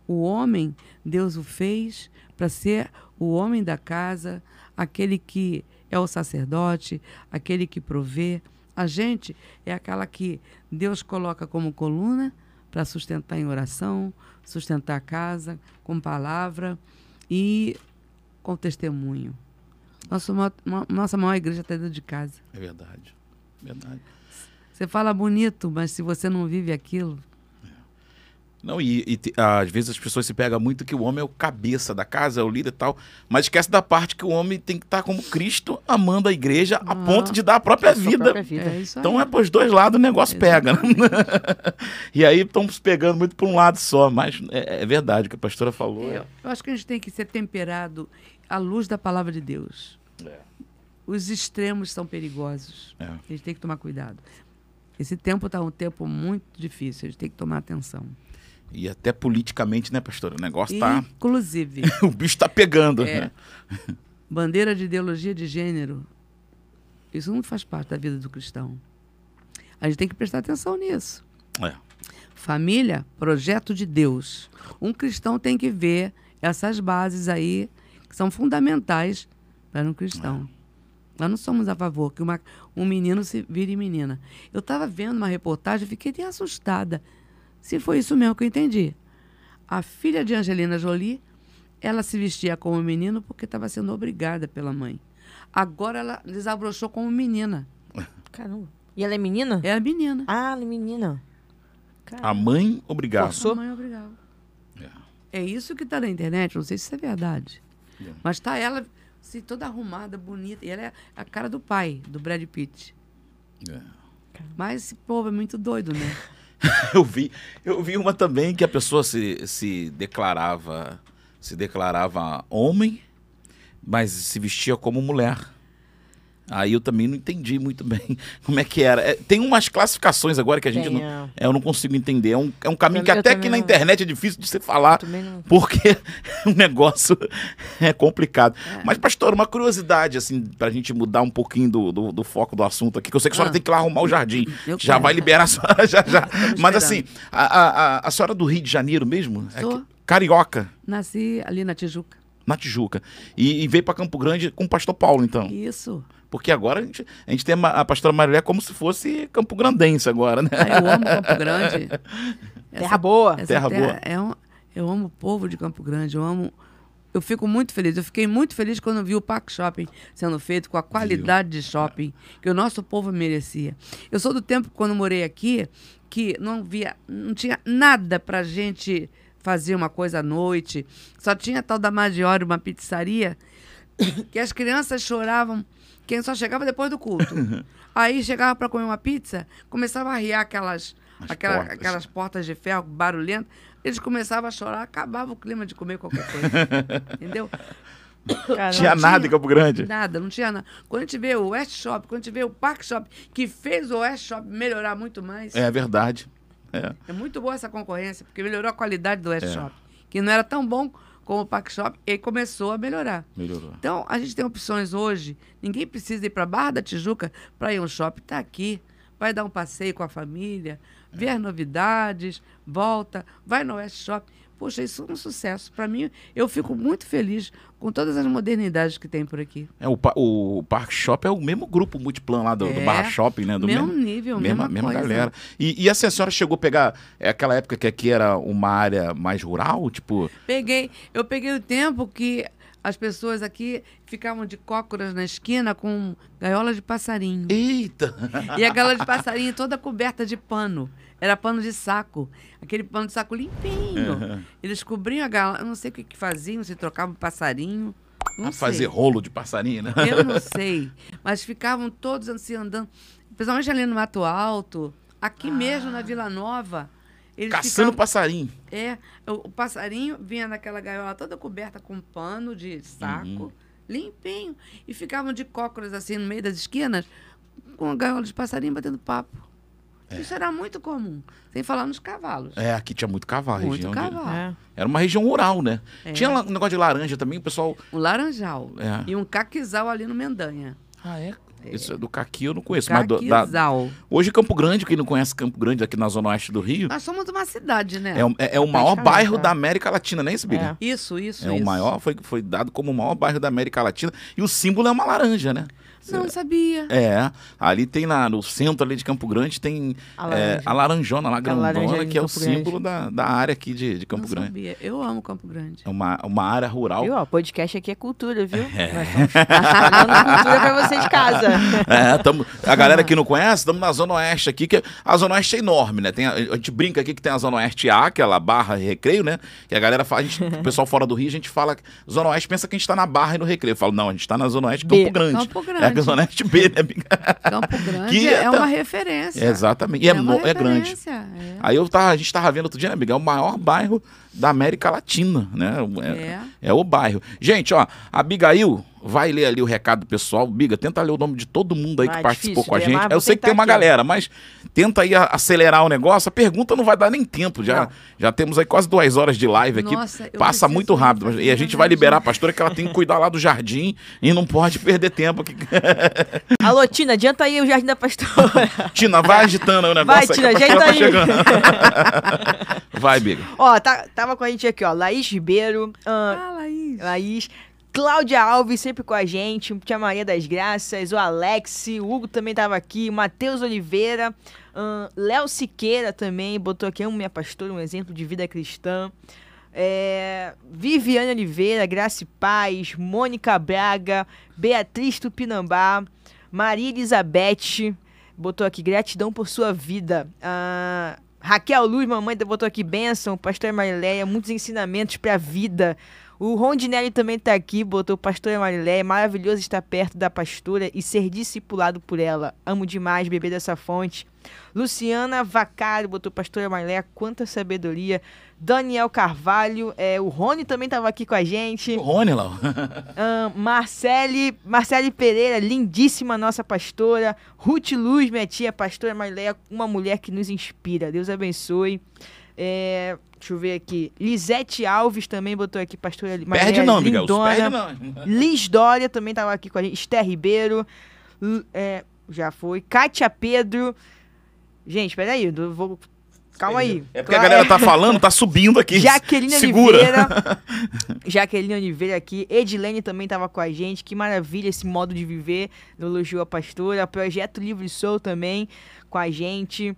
O homem, Deus o fez para ser o homem da casa, aquele que é o sacerdote, aquele que provê. A gente é aquela que Deus coloca como coluna para sustentar em oração, sustentar a casa com palavra e com testemunho. Nosso, ma- ma- nossa maior igreja está dentro de casa. É verdade. Verdade. Você fala bonito, mas se você não vive aquilo, Não, e, e às vezes as pessoas se pegam muito que o homem é o cabeça da casa, é o líder e tal, mas esquece da parte que o homem tem que estar como Cristo, amando a igreja a Ah. ponto de dar a própria a vida. própria vida. é. Então é pros dois lados o negócio pega. Né? e aí estão se pegando muito por um lado só, mas é, é verdade o que a pastora falou. Eu, eu acho que a gente tem que ser temperado à luz da palavra de Deus. É. Os extremos são perigosos. É. A gente tem que tomar cuidado. Esse tempo está um tempo muito difícil, a gente tem que tomar atenção. E até politicamente, né, pastora? O negócio tá. Inclusive, o bicho tá pegando. É. né? bandeira de ideologia de gênero, isso não faz parte da vida do cristão. A gente tem que prestar atenção nisso. É. Família, projeto de Deus. Um cristão tem que ver essas bases aí que são fundamentais para um cristão. Nós não somos a favor que uma, um menino se vire menina. Eu estava vendo uma reportagem fiquei até assustada. Se foi isso mesmo que eu entendi. A filha de Angelina Jolie, ela se vestia como menino porque estava sendo obrigada pela mãe. Agora ela desabrochou como menina. Caramba. E ela é menina? É a menina. Ah, ela é menina. A mãe, obrigado. Forçou. A mãe obrigava. É. É isso que está na internet, não sei se isso é verdade. É. Mas tá ela assim, toda arrumada, bonita. E ela é a cara do pai, do Brad Pitt. É. Mas esse povo é muito doido, né? Eu vi, eu vi uma também que a pessoa se, se declarava se declarava homem, mas se vestia como mulher. Aí eu também não entendi muito bem como é que era. É, tem umas classificações agora que a gente Tem, não, é. é, eu não consigo entender. É um, é um caminho que Eu até também que na internet é difícil de se falar, porque o negócio é complicado. É. Mas, pastor, uma curiosidade, assim, pra gente mudar um pouquinho do, do, do foco do assunto aqui, que eu sei que a senhora Ah. tem que ir lá arrumar o jardim. Eu já quero. vai liberar a senhora já já. Mas assim, a, a, a, senhora do Rio de Janeiro mesmo? É Sou. que- carioca, Nasci ali na Tijuca. na Tijuca. E, e veio pra Campo Grande com o pastor Paulo, então. Isso. Porque agora a gente, a gente tem a, pastora Marilé como se fosse Campo Grandense agora, né? Ah, eu amo Campo Grande. Terra boa. Essa Terra terra boa. É um, eu amo o povo de Campo Grande. Eu amo. Eu fico muito feliz. Eu fiquei muito feliz quando vi o Parque Shopping sendo feito com a qualidade de shopping que o nosso povo merecia. Eu sou do tempo quando morei aqui que não via, não tinha nada pra gente fazer uma coisa à noite. Só tinha a tal da Maggiore, uma pizzaria, que as crianças choravam. Quem só chegava depois do culto. Aí chegava para comer uma pizza, começava a arriar aquelas, As aquela- portas. aquelas portas de ferro barulhentas. Eles começavam a chorar, acabava o clima de comer qualquer coisa. Entendeu? Caramba. Tinha não nada tinha. em Campo Grande. Nada, não tinha nada. Quando a gente vê o West Shop, quando a gente vê o Park Shop, que fez o West Shop melhorar muito mais, é, É verdade. É. muito boa essa concorrência, porque melhorou a qualidade do West É. Shop, que não era tão bom como o Park Shop, e começou a melhorar. Melhorou. Então, a gente tem opções hoje. Ninguém precisa ir para Barra da Tijuca para ir a um shopping. Está aqui. Vai dar um passeio com a família, ver novidades, volta, vai no West Shop. Poxa, isso é um sucesso. Para mim, eu fico muito feliz com todas as modernidades que tem por aqui. É, o, o Park Shop é o mesmo grupo multiplan lá do, do É. Barra Shopping, né? Do mesmo mesmo, nível, mesma, mesma, mesma galera. E, e assim, a senhora chegou a pegar é, aquela época que aqui era uma área mais rural? Tipo, Peguei, eu peguei o tempo que as pessoas aqui ficavam de cócoras na esquina com gaiola de passarinho. eita! E a gaiola de passarinho toda coberta de pano. Era pano de saco. Aquele pano de saco limpinho. Eles cobriam a gaiola. Eu não sei o que, que faziam, se trocavam passarinho. Não a fazer sei. rolo de passarinho, né? Eu não sei. Mas ficavam todos assim andando, principalmente ali no Mato Alto, aqui mesmo na Vila Nova. Eles Caçando ficavam- passarinho. É, o, o passarinho vinha naquela gaiola toda coberta com pano de saco, Uhum. limpinho. E ficavam de cócoras assim no meio das esquinas, com a gaiola de passarinho batendo papo. Isso era muito comum. Sem falar nos cavalos. É, aqui tinha muito cavalo. muito região de- cavalo. É. Era uma região rural, né? É. Tinha um negócio de laranja também, o pessoal. Um laranjal. É. E um caquizal ali no Mendanha. Ah, é? Isso é do caqui eu não conheço. Mas do- da- Caquizal. hoje Campo Grande, quem não conhece Campo Grande aqui na zona oeste do Rio, Nós somos uma cidade, né? é, o- é- é o maior bairro é. da América Latina, não é isso, Biga? Isso, isso, É, o isso. maior, foi, foi dado como o maior bairro da América Latina. E o símbolo é uma laranja, né? Não sabia. É, ali tem na, no centro ali de Campo Grande tem A é, laranja. a laranjona lá, laranja grandona, em que é o Campo Grande. símbolo da, da área aqui de, de Campo não Grande. sabia. Eu amo Campo Grande. É uma, uma área rural. Viu? Ó, podcast aqui é cultura, viu? Nós estamos falando cultura pra você de casa. É, tamo, a galera que não conhece, estamos na Zona Oeste aqui, que a Zona Oeste é enorme, né? Tem a, a gente brinca aqui que tem a Zona Oeste A, aquela barra e recreio, né? Que a galera fala, a gente, o pessoal fora do Rio, a gente fala, Zona Oeste pensa que a gente tá na barra e no recreio. Eu falo, não, a gente tá na Zona Oeste. Campo Grande. Campo É a Grande. Zona Oeste B, né? amiga? Campo Grande Que é é- uma referência. Exatamente. E é, uma no- é grande. referência, é. Aí eu tava, a gente tava vendo outro dia, né, amiga? É o maior bairro da América Latina, né? É. É o bairro. Gente, ó, a Abigail vai ler ali o recado do pessoal. Biga, tenta ler o nome de todo mundo aí que Ah, participou difícil com a gente. Eu sei que tem uma aqui, galera, mas tenta aí acelerar o negócio. A pergunta não vai dar nem tempo. Já, Não. já temos aí quase duas horas de live aqui. Nossa, Passa muito rápido. E a gente vai liberar a pastora que ela tem que cuidar lá do jardim e não pode perder tempo aqui. Alô, Tina, adianta aí o Jardim da Pastora. Tina, vai agitando o negócio Vai, que Tina, a pastora ajeita tá aí. chegando. vai, Biga. Ó, tá, tava com a gente aqui, ó, Laís Ribeiro, ahn, Ah, Laís. Laís, Cláudia Alves sempre com a gente, Tia Maria das Graças, o Alex, o Hugo também tava aqui, Matheus Oliveira, Léo Siqueira também, botou aqui, amo minha pastora, um exemplo de vida cristã. É, Viviane Oliveira, Graça e Paz, Mônica Braga, Beatriz Tupinambá, Maria Elizabeth, botou aqui gratidão por sua vida. Ah, Raquel Luz, mamãe, botou aqui bênção. Pastor Marileia, muitos ensinamentos para a vida. O Rondinelli também tá aqui, botou Pastora Marileia, maravilhoso estar perto da pastora e ser discipulado por ela. Amo demais beber dessa fonte. Luciana Vacaro botou Pastora Marileia, quanta sabedoria. Daniel Carvalho, é, o Rony também tava aqui com a gente. O Rony lá. Ahn, Marcele, Marcele Pereira, lindíssima nossa pastora. Ruth Luz, minha tia, pastora Marileia, uma mulher que nos inspira. Deus abençoe. É, deixa eu ver aqui. Lisete Alves também botou aqui, pastora Marileia. Perde não, Miguel. Perde não. Liz Dória também estava aqui com a gente. Esther Ribeiro. É, já foi. Kátia Pedro. Gente, peraí. eu Vou... Calma aí. É porque a galera tá falando, tá subindo aqui. Jaqueline Segura. Oliveira. Jaqueline Oliveira aqui. Edilene também estava com a gente. Que maravilha esse modo de viver. No Elogio a Pastora. Projeto Livre Sou também com a gente.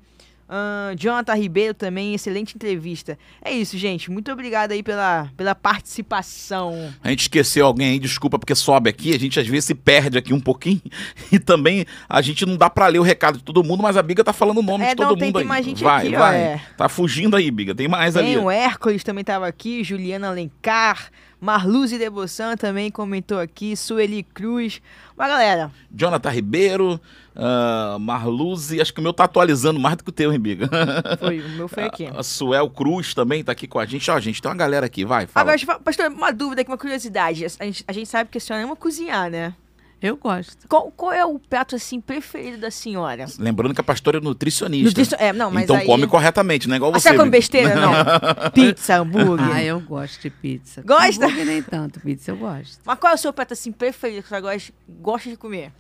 Ahn, Jonathan Ribeiro também, excelente entrevista. É isso, gente. Muito obrigado aí pela, pela participação. A gente esqueceu alguém aí, desculpa, porque sobe aqui, a gente às vezes se perde aqui um pouquinho. E também a gente não dá pra ler o recado de todo mundo, mas a Biga tá falando o nome É, de todo não, tem- mundo tem aí. mais gente vai, aqui, ó, vai. é. Tá fugindo aí, Biga. Tem mais ali. Tem o Hércules também estava aqui, Juliana Alencar, Marluze Debosan também comentou aqui, Sueli Cruz. Mas galera, Jonathan Ribeiro, ah, Marluze, acho que o meu tá atualizando mais do que o teu, hein, Biga? foi, o meu foi aqui. A Suel Cruz também tá aqui com a gente. Ó, gente, tem uma galera aqui, vai, fala. Agora, pastor, uma dúvida aqui, uma curiosidade. A gente, a gente sabe que a senhora ama cozinhar, né? Eu gosto. Qual, qual é o prato, assim, preferido da senhora? Lembrando que a pastora é nutricionista. Nutricio- É, não, mas então aí... come corretamente, não é igual Ah, você. você come Biga. besteira? Não. Pizza, hambúrguer. Ah, eu gosto de pizza. Gosta? Hambúrguer nem tanto, pizza eu gosto. Mas qual é o seu prato, assim, preferido que a senhora gosta, de comer?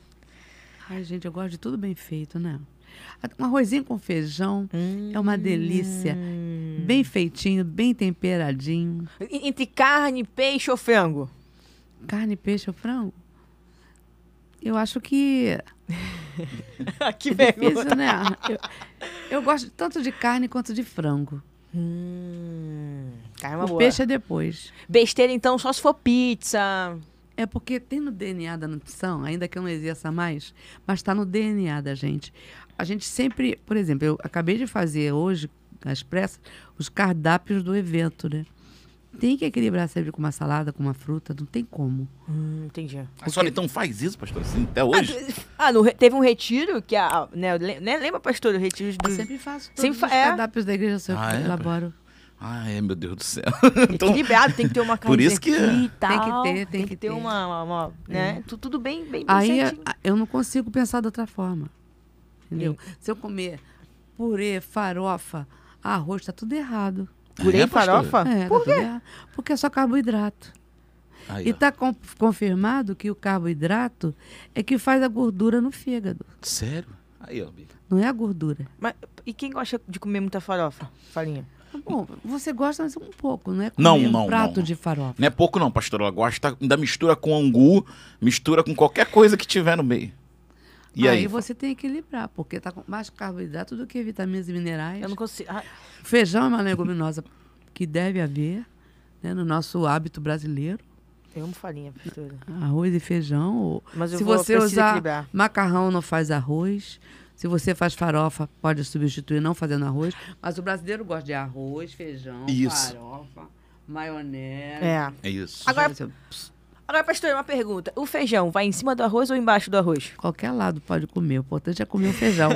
Ai, gente, eu gosto de tudo bem feito, né? Um arrozinho com feijão é uma delícia. Hum. Bem feitinho, bem temperadinho. Entre carne, peixe ou frango? Carne, peixe ou frango? Eu acho que que é difícil, né? Eu, eu gosto tanto de carne quanto de frango. Hum, carne é uma o boa. peixe é depois. Besteira, então, só se for pizza. É porque tem no DNA da nutrição, ainda que eu não exerça mais, mas está no DNA da gente. A gente sempre, por exemplo, eu acabei de fazer hoje, às pressas, os cardápios do evento, né? Tem que equilibrar sempre com uma salada, com uma fruta, não tem como. Hum, entendi. A senhora então faz isso, pastor, assim, até hoje? Ah, no teve um retiro que a. Né, né, lembra, pastor, o retiro Eu do. sempre faço todos Sempre fa- os é. cardápios da igreja, eu Ah, é? elaboro. Ai, meu Deus do céu. então, Equilibrado, tem que ter uma carne Por isso que- aqui e Tem que tal, ter, tem que ter ter. uma, uma- uma, né? Tu- Tudo bem, bem, bem Aí certinho. eu não consigo pensar de outra forma. Entendeu? Se eu comer purê, farofa, arroz, tá tudo errado. Purê É, e farofa? É, tá Por tudo quê? Porque é só carboidrato. aí, E está confirmado que o carboidrato é que faz a gordura no fígado. Sério? Aí, ó. Não é a gordura. Mas, e quem gosta de comer muita farofa? Farinha. Bom, você gosta mas um pouco, não é comer Não, um não, prato não. de farofa. Não é pouco não, pastor. Ela gosta da mistura com angu, mistura com qualquer coisa que tiver no meio. E aí? você tem que equilibrar, porque tá com mais carboidrato do que vitaminas e minerais. Eu não consigo. Ah, Feijão é uma leguminosa que deve haver né, no nosso hábito brasileiro. eu amo farinha, pastora. Arroz e feijão. ou- Mas eu Se vou, você usar equilibrar. macarrão, não faz arroz. Se você faz farofa, pode substituir não fazendo arroz. Mas o brasileiro gosta de arroz, feijão, Isso. farofa, maionese. É. É isso. Agora- Agora, pastor, uma pergunta. O feijão vai em cima do arroz ou embaixo do arroz? Qualquer lado pode comer. O importante é comer o feijão.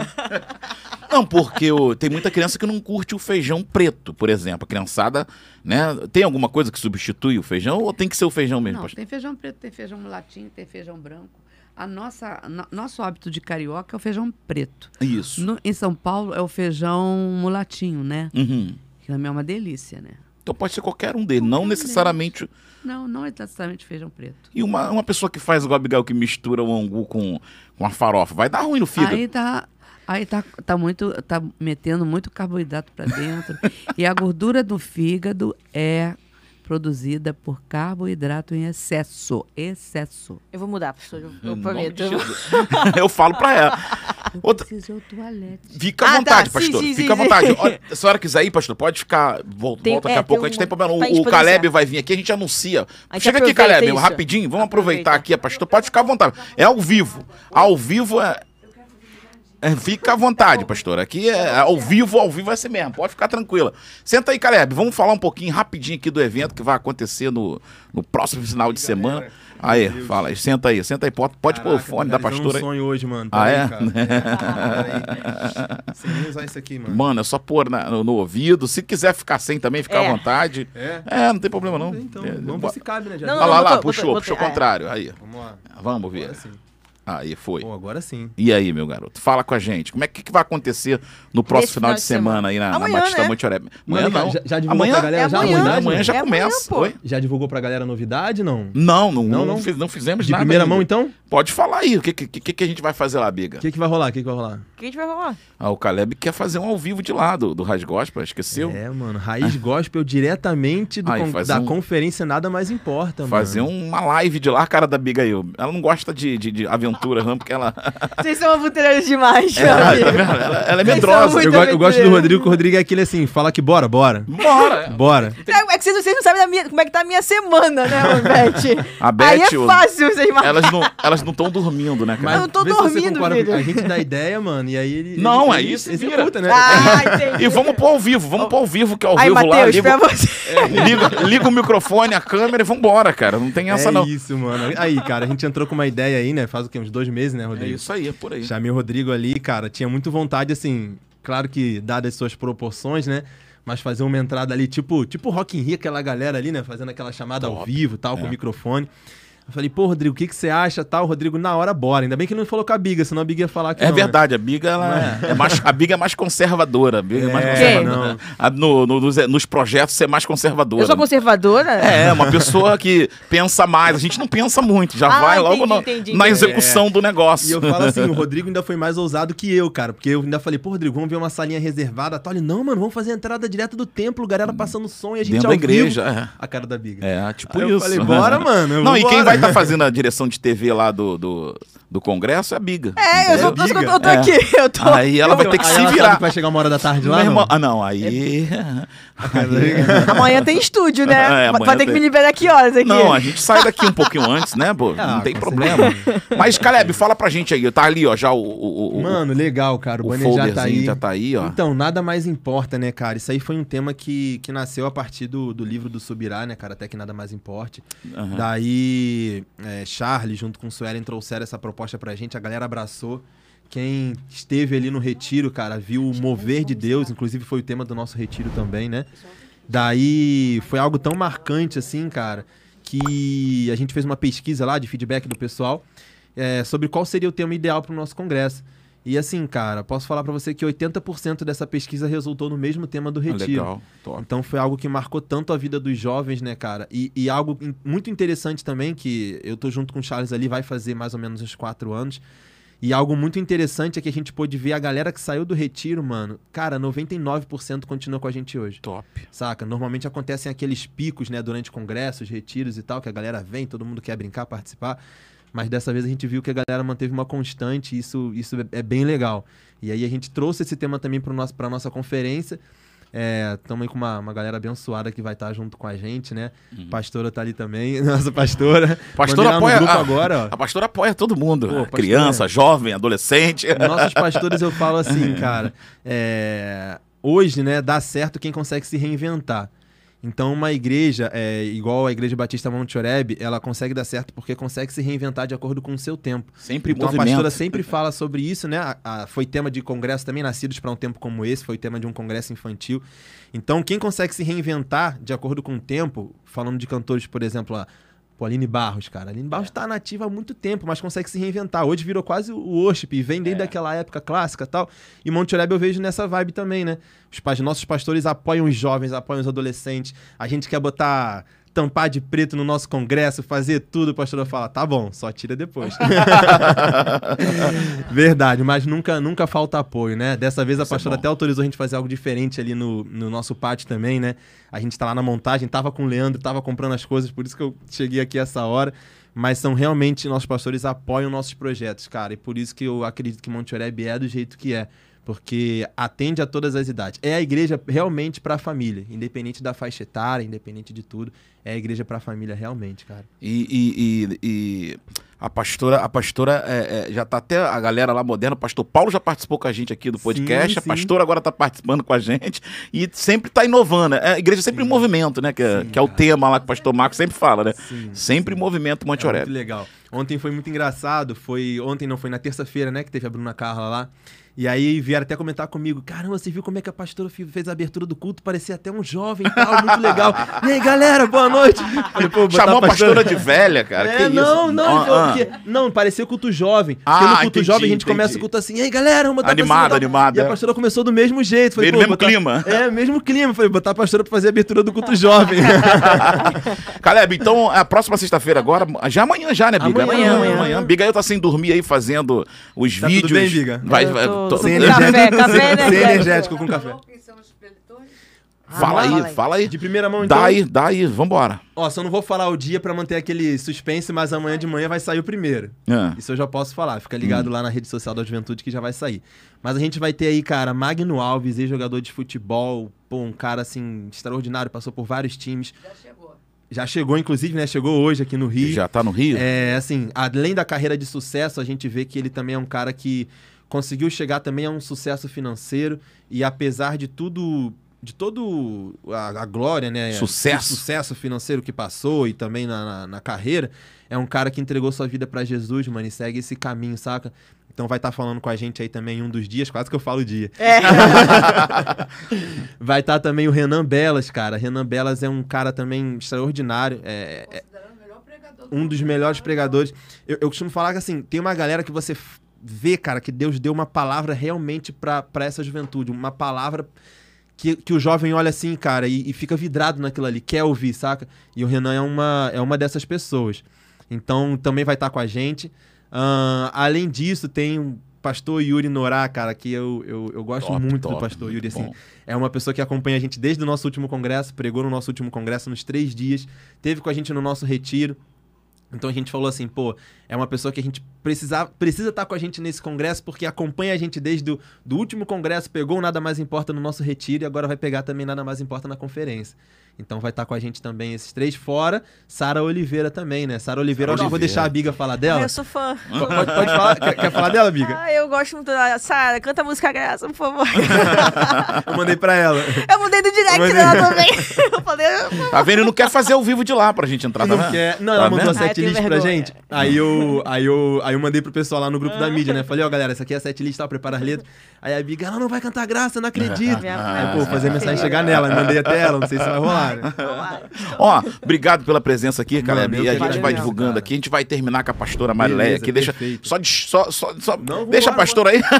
Não, porque o- tem muita criança que não curte o feijão preto, por exemplo. A criançada, né? Tem alguma coisa que substitui o feijão ou tem que ser o feijão mesmo, não, pastor? tem feijão preto, tem feijão mulatinho, tem feijão branco. A nossa, no- nosso hábito de carioca é o feijão preto. Isso. No- em São Paulo é o feijão mulatinho, né? Uhum. Que também é uma delícia, né? Então pode ser qualquer um deles, não necessariamente. Não, não é necessariamente feijão preto. E uma, uma pessoa que faz Abigail, que mistura o angu com, com a farofa, vai dar ruim no fígado. Aí tá, aí tá, tá muito, tá metendo muito carboidrato para dentro. e a gordura do fígado é produzida por carboidrato em excesso, excesso. Eu vou mudar, pastor. Eu, eu Em nome prometo. eu falo pra ela. Eu Outra- preciso ir ao toalete. Fica à Ah, tá. vontade, Sim, pastor. sim, Fica sim, à sim. vontade. Olha, se a senhora quiser ir, pastor, pode ficar. Volta, Tem- volta daqui é, a pouco. tem a gente um- tem problema. O, o Caleb vai vir aqui, a gente anuncia. A gente Chega aqui, Caleb, isso. rapidinho. Vamos aproveitar Aproveita. aqui, pastor. Pode ficar à vontade. É ao vivo. Ao vivo é. É, fica à vontade, pastor. Aqui é ao vivo, ao vivo vai ser mesmo. Pode ficar tranquila. Senta aí, Caleb. Vamos falar um pouquinho rapidinho aqui do evento que vai acontecer no, no próximo final de semana. Aí, fala aí. Senta aí, senta aí. Pode, pode pôr o fone da pastora um aí. sonho hoje, mano. Ah, Pera é? aí. Sem nem usar isso aqui, mano. Mano, é só pôr na- no, no ouvido. Se quiser ficar sem também, fica É. à vontade. É? É, não tem problema não. Então, É, vamos ver se cabe, né? Já Não, não, lá, lá, botou- puxou, botou- puxou o é. contrário. Aí, Vamos lá. vamos ver. Agora sim. Aí, foi. Pô, agora sim. E aí, meu garoto? Fala com a gente. Como é que, que vai acontecer no próximo final, final de de semana, semana. aí na, Amanhã, na Batista né? Monte Oreb? Amanhã não. já- já divulgou amanhã, pra galera É já amanhã, novidade? amanhã já É amanhã, começa. pô. Oi? Já divulgou pra galera a novidade, não? Não, não, Não, não, fiz- não fizemos De nada. primeira ainda. mão, então? Pode falar aí. O que, que, que, que a gente vai fazer lá, Biga? O que, que vai rolar? O que, que vai rolar? O que a gente vai rolar? Ah, o Caleb quer fazer um ao vivo de lá, do, do Raiz Gospel, esqueceu? É, mano. Raiz Gospel diretamente do Aí, con- da um- conferência Nada Mais Importa, Fazer mano. uma live de lá, cara da Abigail. Ela não gosta de, de, de aventura, não, porque ela, Vocês são aventureiros demais, meu ela, amigo. ela, ela é medrosa. Eu, eu gosto do. Rodrigo, que o Rodrigo é aquele assim, fala que bora, bora. Bora! Bora. É que vocês, vocês não sabem da minha- como é que tá a minha semana, né, Beth? A Beth, Aí é o- fácil vocês matarem. Elas não elas não estão dormindo, né, cara? Eu não tô dormindo, concorda A gente dá ideia, mano, e aí ele. Não, ele, aí se ele vira. executa, né? Ah, entendi. E vamos pôr ao vivo, vamos pôr ao vivo, que ao Aí, vivo lá, Matheus, liga, pra você. liga, liga o microfone, a câmera e vambora, cara. Não tem essa é não. isso, mano. Aí, cara, a gente entrou com uma ideia aí, né? Faz o quê? Uns dois meses, né, É Rodrigo? isso aí, é por aí. Chamei o Rodrigo ali, cara. Tinha muito vontade, assim, claro que dadas as suas proporções, né? Mas fazer uma entrada ali, tipo, tipo Rock in Rio, aquela galera ali, né? Fazendo aquela chamada ao Top. vivo tal, com É. o microfone. Eu falei, pô, Rodrigo, o que, que você acha? Tal, Rodrigo, na hora, bora. Ainda bem que ele não falou com a Biga, senão a Biga ia falar que É não, né? verdade, a Biga ela é, mais, a Biga é mais conservadora. A Biga é, mais É, conservadora. não. A- no- no- nos, nos projetos ser mais conservadora. Eu sou conservadora? É, uma pessoa que pensa mais. A gente não pensa muito, já Ah, vai logo entendi, no- entendi, na execução do negócio. E eu falo assim, o Rodrigo ainda foi mais ousado que eu, cara. Porque eu ainda falei, pô, Rodrigo, vamos ver uma salinha reservada. Tal. Ele, não, mano, vamos fazer a entrada direto do templo, galera passando som e a gente Dentro ao da igreja, vivo. é. A cara da Biga. É, tipo Aí isso. eu falei, bora, mano. Não, e quem vambora. Vai estar fazendo a direção de TV lá do, do, do Congresso é a Biga. É, eu, tô, eu tô, eu tô É. aqui. Eu tô. Aí ela vai ter que Aí se ela sabe virar. que vai chegar uma hora da tarde lá, não? Ah, não, aí. Amanhã tem estúdio, né? É, vai ter que me liberar que horas aqui? Não, a gente sai daqui um pouquinho antes, né, pô? Ah, não tem problema. Mas, Caleb, fala pra gente aí. Tá ali, ó, já o. o, o Mano, legal, cara. O, o banner já tá aí. já tá aí, ó. Então, nada mais importa, né, cara? Isso aí foi um tema que, que nasceu a partir do, do livro do Subirá, né, cara? Até que nada mais importe. Daí, é, Charlie, junto com o Suelen, trouxeram essa proposta pra gente, a galera abraçou. Quem esteve ali no retiro, cara, viu o mover de Deus, inclusive foi o tema do nosso retiro também, né? Daí foi algo tão marcante assim, cara, que a gente fez uma pesquisa lá de feedback do pessoal é, sobre qual seria o tema ideal para o nosso congresso. E assim, cara, posso falar pra você que 80% dessa pesquisa resultou no mesmo tema do Ah, retiro. Legal, top. Então foi algo que marcou tanto a vida dos jovens, né, cara? E, e algo in- muito interessante também, que eu tô junto com o Charles ali, vai fazer mais ou menos uns quatro anos. E algo muito interessante é que a gente pôde ver a galera que saiu do retiro, mano. Cara, 99% continua com a gente hoje. Top. Saca? Normalmente acontecem aqueles picos, né, durante congressos, retiros e tal, que a galera vem, todo mundo quer brincar, participar. Mas dessa vez a gente viu que a galera manteve uma constante, isso, isso é- é bem legal. E aí a gente trouxe esse tema também para nosso, pra nossa conferência. Estamos aí com uma, uma galera abençoada que vai estar junto com a gente, né? Pastora tá ali também, nossa pastora. Pastora apoia. grupo a, agora, a pastora apoia todo mundo. Pô, pastora- Criança, jovem, adolescente. Nossos pastores eu falo assim, cara. é, hoje, né, dá certo quem consegue se reinventar. Então, uma igreja, é, igual a Igreja Batista Monte Oreb, ela consegue dar certo porque consegue se reinventar de acordo com o seu tempo. Sempre em Então, a movimento. pastora sempre fala sobre isso, né? A- a- foi tema de congresso também, Nascidos para um Tempo como esse, foi tema de um congresso infantil. Então, quem consegue se reinventar de acordo com o tempo, falando de cantores, por exemplo, a pô, Aline Barros, cara. Aline Barros tá nativa há muito tempo, mas consegue se reinventar. Hoje virou quase o worship, e vem desde aquela época clássica e tal. E Monte Oreb eu vejo nessa vibe também, né? Os pais, nossos pastores apoiam os jovens, apoiam os adolescentes. A gente quer botar tampar de preto no nosso congresso, fazer tudo, o pastor fala, tá bom, só tira depois. Verdade, mas nunca, nunca falta apoio, né? Dessa vez a Isso é pastora bom. até autorizou a gente fazer algo diferente ali no, no nosso pátio também, né? A gente tá lá na montagem, tava com o Leandro, tava comprando as coisas, por isso que eu cheguei aqui essa hora. Mas são realmente, nossos pastores apoiam nossos projetos, cara. E por isso que eu acredito que Monte Oreb é do jeito que é. Porque atende a todas as idades. É a igreja realmente pra família. Independente da faixa etária, independente de tudo. É a igreja pra família realmente, cara. E, e- e- e a pastora, a pastora é, é, já tá até a galera lá moderna. O pastor Paulo já participou com a gente aqui do podcast. Sim, a sim. pastora agora tá participando com a gente e sempre tá inovando. É, a igreja sempre em movimento, né? Que, é- Sim, que é o tema lá que o pastor Marcos sempre fala, né? Sim. Sempre em movimento Monte É muito legal. Ontem foi muito engraçado. Foi ontem não foi na terça-feira, né, que teve a Bruna Carla lá. E aí vieram até comentar comigo: "Caramba, você viu como é que a pastora fez a abertura do culto? Parecia até um jovem e tal, muito legal. E aí, galera, boa noite." Falei, Chamou a pastora de velha, cara. É, que isso? não, não, Ah, ah. que- não, parecia culto jovem. Ah, porque no culto entendi, jovem a gente entendi. começa o culto assim, e aí galera, vamos botar tal." animada. E a pastora começou do mesmo jeito. Falei, Meio no "Pô, mesmo botar- clima." É, mesmo clima. Falei, botar a pastora pra fazer a abertura do culto jovem. Caleb, então a próxima sexta-feira agora, já amanhã já, né, Biga? Amanhã, amanhã. Biga eu tá sem dormir aí fazendo os Tá tudo vídeos. bem, Biga? Vai, Eu vai- Sem café, energético, café sem energético. energético com café. Fala Ah, aí, fala aí. fala aí. De primeira mão, então. Dá aí, dá aí, vambora. Ó, só não vou falar o dia pra manter aquele suspense, mas amanhã de manhã vai sair o primeiro. Ah. Isso eu já posso falar. Fica ligado lá na rede social da Juventude que já vai sair. Mas a gente vai ter aí, cara, Magno Alves, ex-jogador de futebol, pô, um cara assim extraordinário, passou por vários times. Já chegou. Já chegou, inclusive, né? Chegou hoje aqui no Rio. Já tá no Rio? É, assim, além da carreira de sucesso, a gente vê que ele também é um cara que conseguiu chegar também a um sucesso financeiro e apesar de tudo, de todo a, a glória, né? Sucesso. o sucesso financeiro que passou e também na, na, na carreira, é um cara que entregou sua vida pra Jesus, mano, e segue esse caminho, saca? Então vai estar falando com a gente aí também um dos dias, quase que eu falo o dia. É. Vai estar também o Renan Belas, cara. Renan Belas é um cara também extraordinário. É, é- um dos melhores pregadores. Eu, eu costumo falar que assim, tem uma galera que você vê, cara, que Deus deu uma palavra realmente pra essa juventude. Uma palavra que, que o jovem olha assim, cara, e, e fica vidrado naquilo ali, quer ouvir, saca? E o Renan é uma, é uma dessas pessoas. Então também vai estar com a gente. Ahn, além disso, tem o pastor Yuri Norá, cara, que eu, eu, eu gosto Top, muito top, do pastor Yuri, assim. bom. É uma pessoa que acompanha a gente desde o nosso último congresso, pregou no nosso último congresso nos três dias, teve com a gente no nosso retiro. Então a gente falou assim, pô, é uma pessoa que a gente precisa precisa estar com a gente nesse congresso porque acompanha a gente desde o do último congresso, pegou Nada Mais Importa no nosso retiro e agora vai pegar também Nada Mais Importa na conferência. Então vai estar com a gente também esses três fora. Sara Oliveira também, né? Sara Oliveira, eu vou deixar a Biga falar Ah, dela. eu sou fã. Pode, pode falar? Quer, quer falar dela, Biga? Ah, eu gosto muito da Sara. Canta a música graça, por favor. Eu mandei pra ela. Eu mudei do direct Mas- dela também. Eu falei, Tá vendo? Ele não quer fazer ao vivo de lá pra gente entrar, tá Não, quer. não Tá ela mandou a? Ah, setlist pra gente. Aí eu, aí, eu, aí eu mandei pro pessoal lá no grupo da mídia, né? Falei, ó, galera, essa aqui é a setlist, tá? Prepara as letras. Aí a Biga, ela não vai cantar graça, eu não acredito. Aí, pô, fazer mensagem chegar nela. Mandei até ela, não sei se vai rolar, né? Ó, obrigado pela presença aqui, Caleb. E a gente vai divulgando aqui. A gente vai terminar com a pastora Marileia aqui. Deixa, só, só, só, deixa a pastora aí.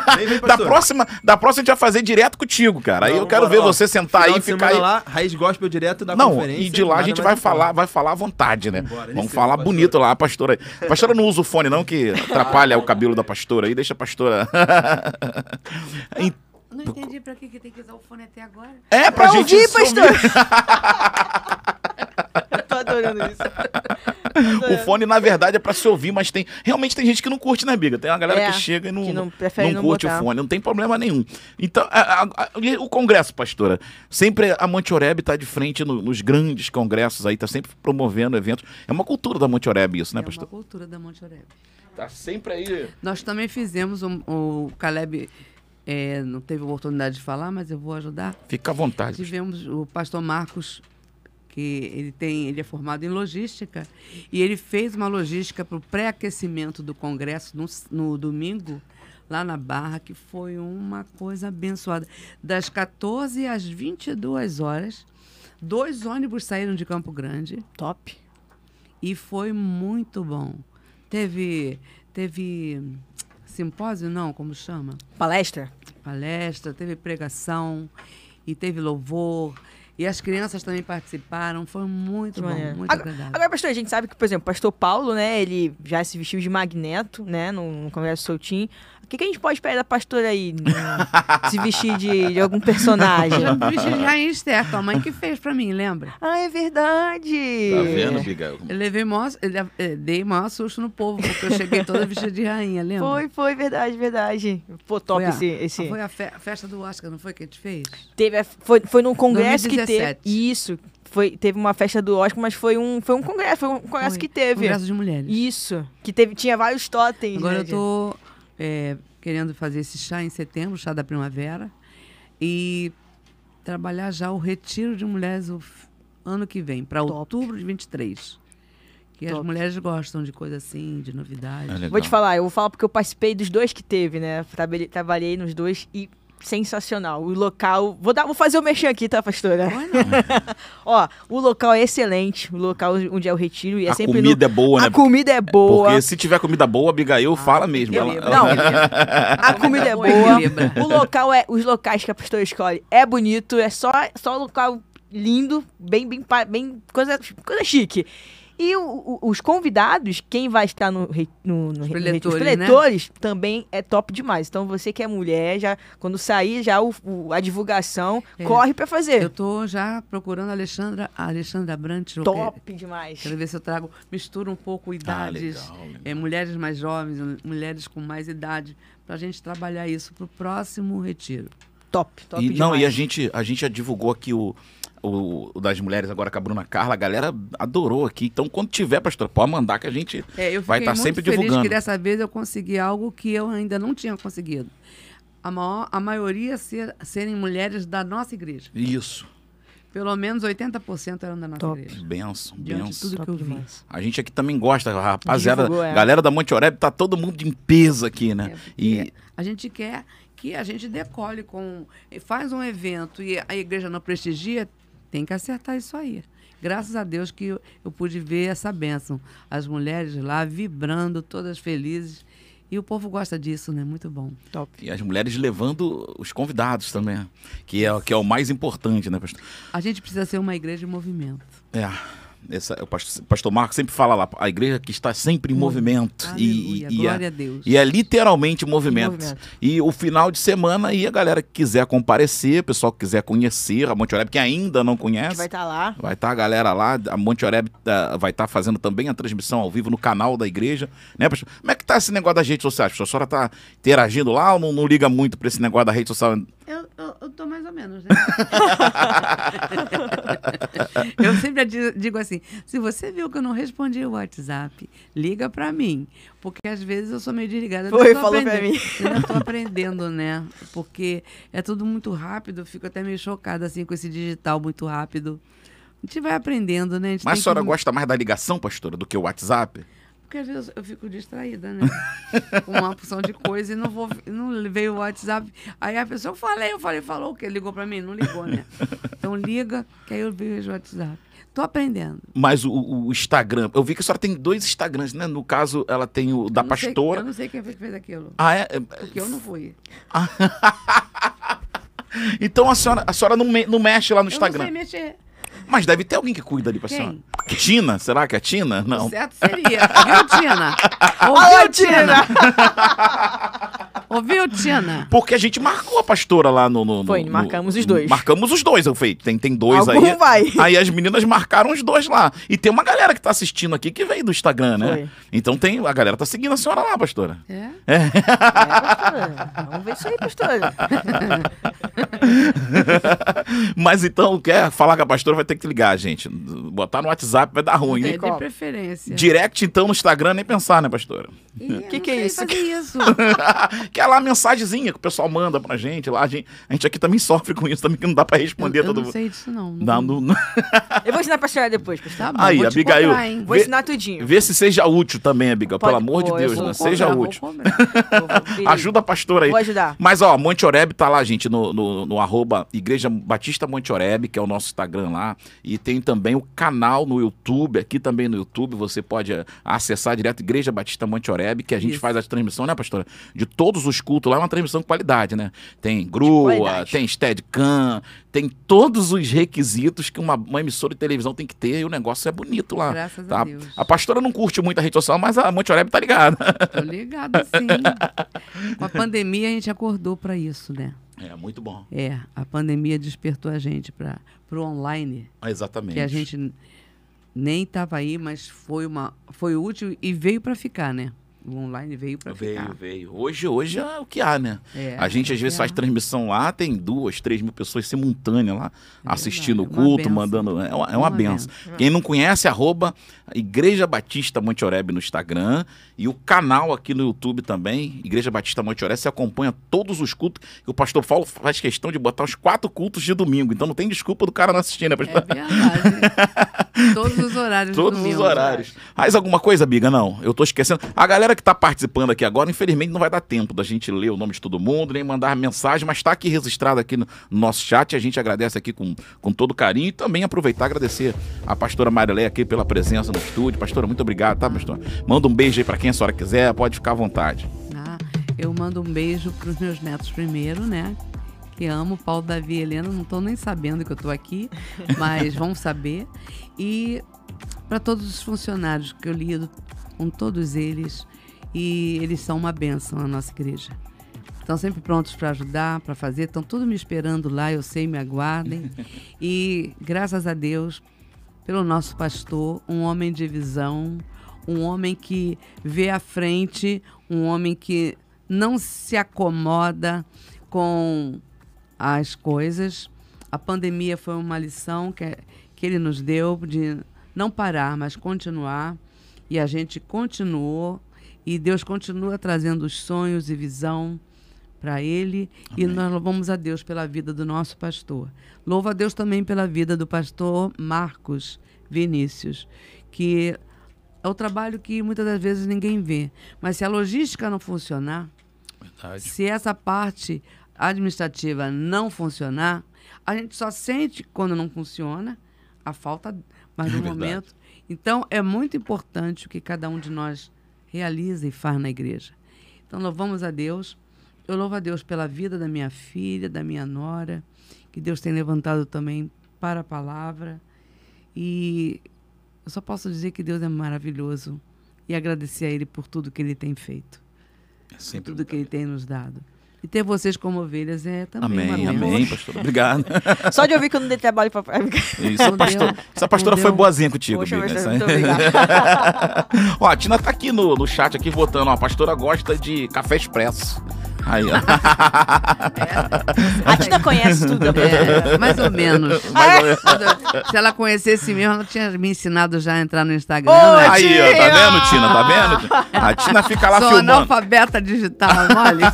Da próxima, da próxima a gente vai fazer direto contigo, cara. Aí eu quero ver você sentar aí e ficar aí. lá, Raiz Gospel direto da Não, conferência. e de lá a gente vai falar, vai falar à vontade, né? Vamos falar bonito lá, a pastora. A pastora não usa o fone, não, que atrapalha o cabelo da pastora aí, deixa a pastora. Em- Não entendi pra que, que tem que usar o fone até agora. É, pra, Pra gente. ouvir, pastor. tô adorando isso. O fone, na verdade, é pra se ouvir, mas tem. Realmente tem gente que não curte, né, Biga? Tem uma galera É, que chega e não, que não prefere não curte botar. o fone, não tem problema nenhum. Então, a- a- a- e o congresso, pastora. Sempre a Monte Oreb tá de frente no- nos grandes congressos aí, tá sempre promovendo eventos. É uma cultura da Monte Oreb isso, né, é uma pastor? cultura da Monte Oreb. Tá sempre aí. Nós também fizemos, um, o Caleb é, não teve oportunidade de falar, mas eu vou ajudar. Fica à vontade. Tivemos o pastor Marcos, que ele tem, ele é formado em logística, e ele fez uma logística para o pré-aquecimento do congresso no, no domingo, lá na Barra, que foi uma coisa abençoada. Das 14 às 22 horas, dois ônibus saíram de Campo Grande Top. e foi muito bom. Teve, teve simpósio, não, como chama? Palestra? palestra, teve pregação e teve louvor. E as crianças também participaram. Foi muito Que bom, maneiro. muito Agora, agradável. agora, pastor, a gente sabe que, por exemplo, o pastor Paulo, né, ele já se vestiu de magneto, né, no, no Congresso Soltinho. O que, que a gente pode esperar da pastora aí? se vestir de, de algum personagem? Eu já me vesti de rainha Esther, tua mãe que fez pra mim, lembra? ah, é verdade! Tá vendo, Biga? Eu levei maior, eu eh, dei maior susto no povo, porque eu cheguei toda vestida de rainha, lembra? Foi, foi, verdade, verdade. Pô, top Foi a- esse... esse... Foi a fe- festa do Oscar, não foi que a gente fez? Teve a- foi, foi num congresso que 2017. teve... Isso. Foi, teve uma festa do Oscar, mas foi um, foi um congresso, foi um congresso Foi. que teve. Congresso de Mulheres. Isso. Que teve, tinha vários totens, Agora né, eu tô é, querendo fazer esse chá em setembro, chá da primavera, e trabalhar já o retiro de mulheres o ano que vem, para outubro de 23. Que as Top. mulheres gostam de coisa assim, de novidade. É. Vou te falar, eu vou falar porque eu participei dos dois que teve, né? Trabalhei, trabalhei nos dois e sensacional. O local. Vou, dar, vou fazer o mexer aqui, tá, pastora? Ó, o local é excelente. O local onde é o retiro. E é a sempre comida é no... boa, né? A comida é boa. Porque se tiver comida boa, Abigail fala mesmo. Ela, Não. A comida é Boa. O local é. Os locais que a pastora escolhe é bonito. É só, só local lindo, bem, bem, bem coisa, coisa chique. E o- o- os convidados, quem vai estar no, no, no, Os re- no preletores, retiro, os né? preletores, também é top demais. Então você que é mulher, já quando sair já o- o- a divulgação, É. corre pra fazer. Eu tô já procurando a Alexandra, a Alexandra Brant. eu Top quero- demais. Quero ver se eu trago, misturo um pouco idades, legal, legal. é, mulheres mais jovens, mulheres com mais idade, para a gente trabalhar isso para o próximo retiro. Top, top E, demais. não, e a gente, a gente já divulgou aqui o, o, o das mulheres agora com a Bruna Carla. A galera adorou aqui. Então, quando tiver, pastor, pode mandar que a gente É, eu vai estar muito sempre feliz divulgando. que dessa vez eu consegui algo que eu ainda não tinha conseguido. A, maior, a maioria ser, serem mulheres da nossa igreja. Isso. Pelo menos 80% eram da nossa Top. igreja. Benção, Diante benção. tudo Top que eu vi. A gente aqui também gosta, rapaziada. Divulgou, é. Galera da Monte Oreb tá todo mundo em peso aqui, né? É, e A gente quer que a gente decole com. Faz um evento e a igreja não prestigia, tem que acertar isso aí. Graças a Deus que eu, eu pude ver essa bênção. As mulheres lá vibrando, todas felizes. E o povo gosta disso, né? Muito bom. Top. E as mulheres levando os convidados também, que é, que é o mais importante, né, pastor? A gente precisa ser uma igreja em movimento. É. Essa, o pastor, pastor Marcos sempre fala lá, a igreja que está sempre em movimento. Aleluia, e, e, glória é, a Deus. e é literalmente movimento. movimento. E o final de semana aí, a galera que quiser comparecer, o pessoal que quiser conhecer a Monte Oreb, que ainda não conhece, vai estar lá. Vai estar a galera lá, a Monte Oreb tá- vai estar fazendo também a transmissão ao vivo no canal da igreja, né, pastor? Como é que tá esse negócio das redes sociais? A senhora tá interagindo lá ou não, não liga muito pra esse negócio da rede social? Eu, eu, eu tô mais ou menos, né? eu sempre di- digo assim: se você viu que eu não respondi o WhatsApp, liga pra mim. Porque às vezes eu sou meio desligada. Foi, falou pra mim. Eu tô aprendendo, né? Porque é tudo muito rápido, eu fico até meio chocada assim com esse digital muito rápido. A gente vai aprendendo, né? A Mas a senhora que... gosta mais da ligação, pastora, do que o WhatsApp? Porque às vezes eu fico distraída, né? Com uma porção de coisa e não vou. Não veio o WhatsApp. Aí a pessoa, eu falei, eu falei, falou o quê? Ligou pra mim? Não ligou, né? Então liga, que aí eu vejo o WhatsApp. Tô aprendendo. Mas o, o Instagram, eu vi que a senhora tem dois Instagrams, né? No caso, ela tem o da Eu não sei- pastora. eu não sei quem fez aquilo. Ah, é? Porque eu não fui. Então a senhora, a senhora não, me- não mexe lá no Eu Instagram. não sei mexer. Mas deve ter alguém que cuida ali pra Quem? senhora. Tina? Será que é Tina? O Não. certo seria. Viu, Tina? Alô, Ouviu, Tina? Ouviu, Tina? Porque a gente marcou a pastora lá no. no- no- Foi, no- marcamos os dois. Marcamos os dois, eu falei. Tem, tem dois Algum aí. vai. Aí as meninas marcaram os dois lá. E tem uma galera que tá assistindo aqui que veio do Instagram, né? Foi. Então tem. A galera tá seguindo a senhora lá, pastora. É? É, pastora. Vamos ver isso aí, pastora. Mas então, quer falar com a pastora, vai ter que ligar, gente. Botar no WhatsApp vai dar ruim. É, hein? de preferência. Direct, então, no Instagram, nem pensar, né, pastora? Ih, Que eu que é não isso? fazer isso? que é lá a mensagenzinha que o pessoal manda pra gente. Lá, a, gente a gente aqui também sofre com isso, também que não dá pra responder eu, eu todo não mundo. sei disso, não. Dá Não- no- Eu vou ensinar pra senhora depois, pastor. Tá bom, Aí, Abigail, hein? Vou ensinar tudinho. Vê se seja útil também, Abigail. Pelo Pode- amor de pô, eu Deus, né? cobrar, Seja útil. Ajuda a pastora aí. Vou ajudar. Mas, ó, Monte Oreb tá lá, gente, no, no, no arroba Igreja Batista Monte Oreb, que é o nosso Instagram lá. E tem também o canal no YouTube, aqui também no YouTube, você pode eh, acessar direto Igreja Batista Monte Oreb, que a gente Isso. faz a transmissão, né, pastora? De todos os cultos lá, é uma transmissão de qualidade, né? Tem grua, tem Steadicam, tem todos os requisitos que uma, uma emissora de televisão tem que ter e o negócio é bonito lá. Graças tá? a Deus. A pastora não curte muito a rede social, mas a Monte Oreb tá ligada. Tô ligada, sim. Com a pandemia, a gente acordou para isso, né? É, muito bom. É, a pandemia despertou a gente para o online, Exatamente. que a gente nem estava aí, mas foi, uma, foi útil e veio para ficar, né? O online veio para Veio, ficar. veio. Hoje, hoje é o que há, né? É, a gente às é vezes o faz transmissão lá, tem duas, três mil pessoas simultâneas lá, assistindo o é culto, benção. mandando. É uma, é uma Uma benção. Quem não conhece, arroba Igreja Batista Monte Oreb no Instagram e o canal aqui no YouTube também, Igreja Batista Monte Oreb. Você acompanha todos os cultos. E o pastor Paulo faz questão de botar os quatro cultos de domingo. Então não tem desculpa do cara não assistir, né, É pastor? verdade. Todos os horários. do Todos os domingo. horários. Mais alguma coisa, Biga? Não, eu tô esquecendo. A galera que tá participando aqui agora, infelizmente, não vai dar tempo da gente ler o nome de todo mundo, nem mandar mensagem, mas tá aqui registrado aqui no nosso chat. A gente agradece aqui com, com todo carinho e também aproveitar e agradecer a pastora Marileia aqui pela presença no estúdio. Pastora, muito obrigado, tá, pastora? Manda um beijo aí pra quem a senhora quiser, pode ficar à vontade. Ah, eu mando um beijo para os meus netos primeiro, né? Que amo, Paulo, Davi e Helena. Não estou nem sabendo que eu estou aqui, mas vão saber. E para todos os funcionários que eu lido com todos eles, e eles são uma bênção na nossa igreja. Estão sempre prontos para ajudar, para fazer, estão tudo me esperando lá, eu sei, me aguardem. E graças a Deus, pelo nosso pastor, um homem de visão, um homem que vê à frente, um homem que não se acomoda com as coisas. A pandemia foi uma lição que, que ele nos deu de não parar, mas continuar. E a gente continuou. E Deus continua trazendo os sonhos e visão para ele. E nós louvamos a Deus pela vida do nosso pastor. Louvo a Deus também pela vida do pastor Marcos Vinícius, que é o trabalho que muitas das vezes ninguém vê. Mas se a logística não funcionar, Verdade. se essa parte administrativa não funcionar, a gente só sente quando não funciona a falta, mas É no verdade. momento. Então é muito importante o que cada um de nós realiza e faz na igreja. Então louvamos a Deus. Eu louvo a Deus pela vida da minha filha, da minha nora, que Deus tem levantado também para a palavra. E Eu só posso dizer que Deus é maravilhoso e agradecer a Ele por tudo que Ele tem feito, É por tudo que Ele tem nos dado. E ter vocês como ovelhas é também uma Amém, amém, pastor. Obrigado. Só de ouvir que eu não dei trabalho pra. Isso, a Não pastora, deu. essa pastora Não foi deu. boazinha contigo, Poxa, pastor, Essa- obrigada. Ó, a Tina tá aqui no, no chat aqui votando. Ó, a pastora gosta de café expresso. Aí, ó. A Tina conhece tudo. É, mais ou menos. Mais ou menos. Se ela conhecesse mesmo, ela tinha me ensinado já a entrar no Instagram. Ô, né? Aí, ó, tá vendo, Tina? Tá vendo? A Tina fica lá Sou filmando. analfabeta digital, mole.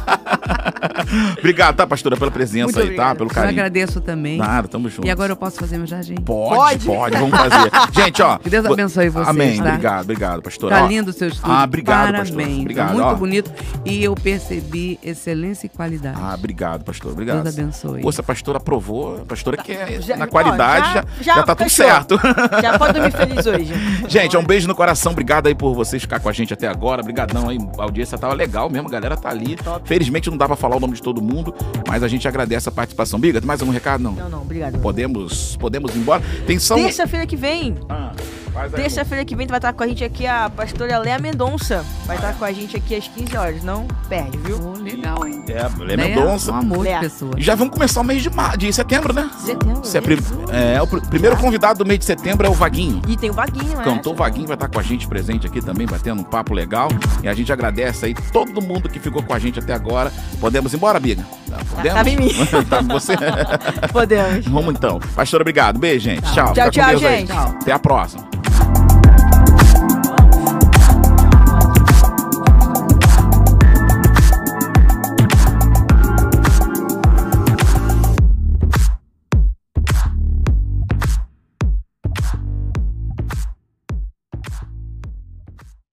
Obrigado, tá, pastora, pela presença Muito aí, tá? obrigada. Pelo Eu carinho. agradeço também. Nada, tamo junto. E agora eu posso fazer meu jardim? Pode, Pode? pode, vamos fazer. Gente, ó. Que Deus abençoe vocês, Amém, tá? obrigado, obrigado, pastora. Tá Ó, lindo o seu estúdio. Ah, obrigado, Parabéns. pastor. Obrigado, Muito ó. bonito. E eu percebi excelência e qualidade. Ah, obrigado, pastor. Obrigado. Deus abençoe. Pô, se a pastora aprovou, a pastora quer Já- na ó, qualidade, já, já- já, tá tudo certo. Já pode dormir feliz hoje. Gente, um beijo no coração. Obrigado aí por vocês ficar com a gente até agora. Obrigadão aí. A audiência tava legal mesmo, a galera tá ali. Top. Felizmente não dá pra falar o nome de todo mundo, mas a gente agradece a participação. Biga, tem mais algum recado? Não. Não, não, obrigado. Podemos, podemos ir embora. Tem só Terça-feira que vem. Ah, Terça-feira que vem vai estar com a gente aqui a pastora Léa Mendonça. Vai estar com a gente aqui às 15 horas. Não perde, viu? Oh, legal, hein? É, Lé Leia, Mendonça. Um amor Leia. de pessoa. E já vamos começar o mês de, mar... de setembro, né? Setembro. Você é, prim- é, o pr- primeiro convidado do mês de setembro é o Vaguinho. E tem o Vaguinho, né? Cantor Vaguinho vai estar com a gente presente aqui também, batendo um papo legal. E a gente agradece aí todo mundo que ficou com a gente até agora. Podemos ir embora, Biga? Tá, Podemos? tava em mim. tá com você? Podemos. Vamos então. Pastor, obrigado. Beijo, gente. Tchau. Tchau, tchau, Deus aí. gente. Tchau. Até a próxima.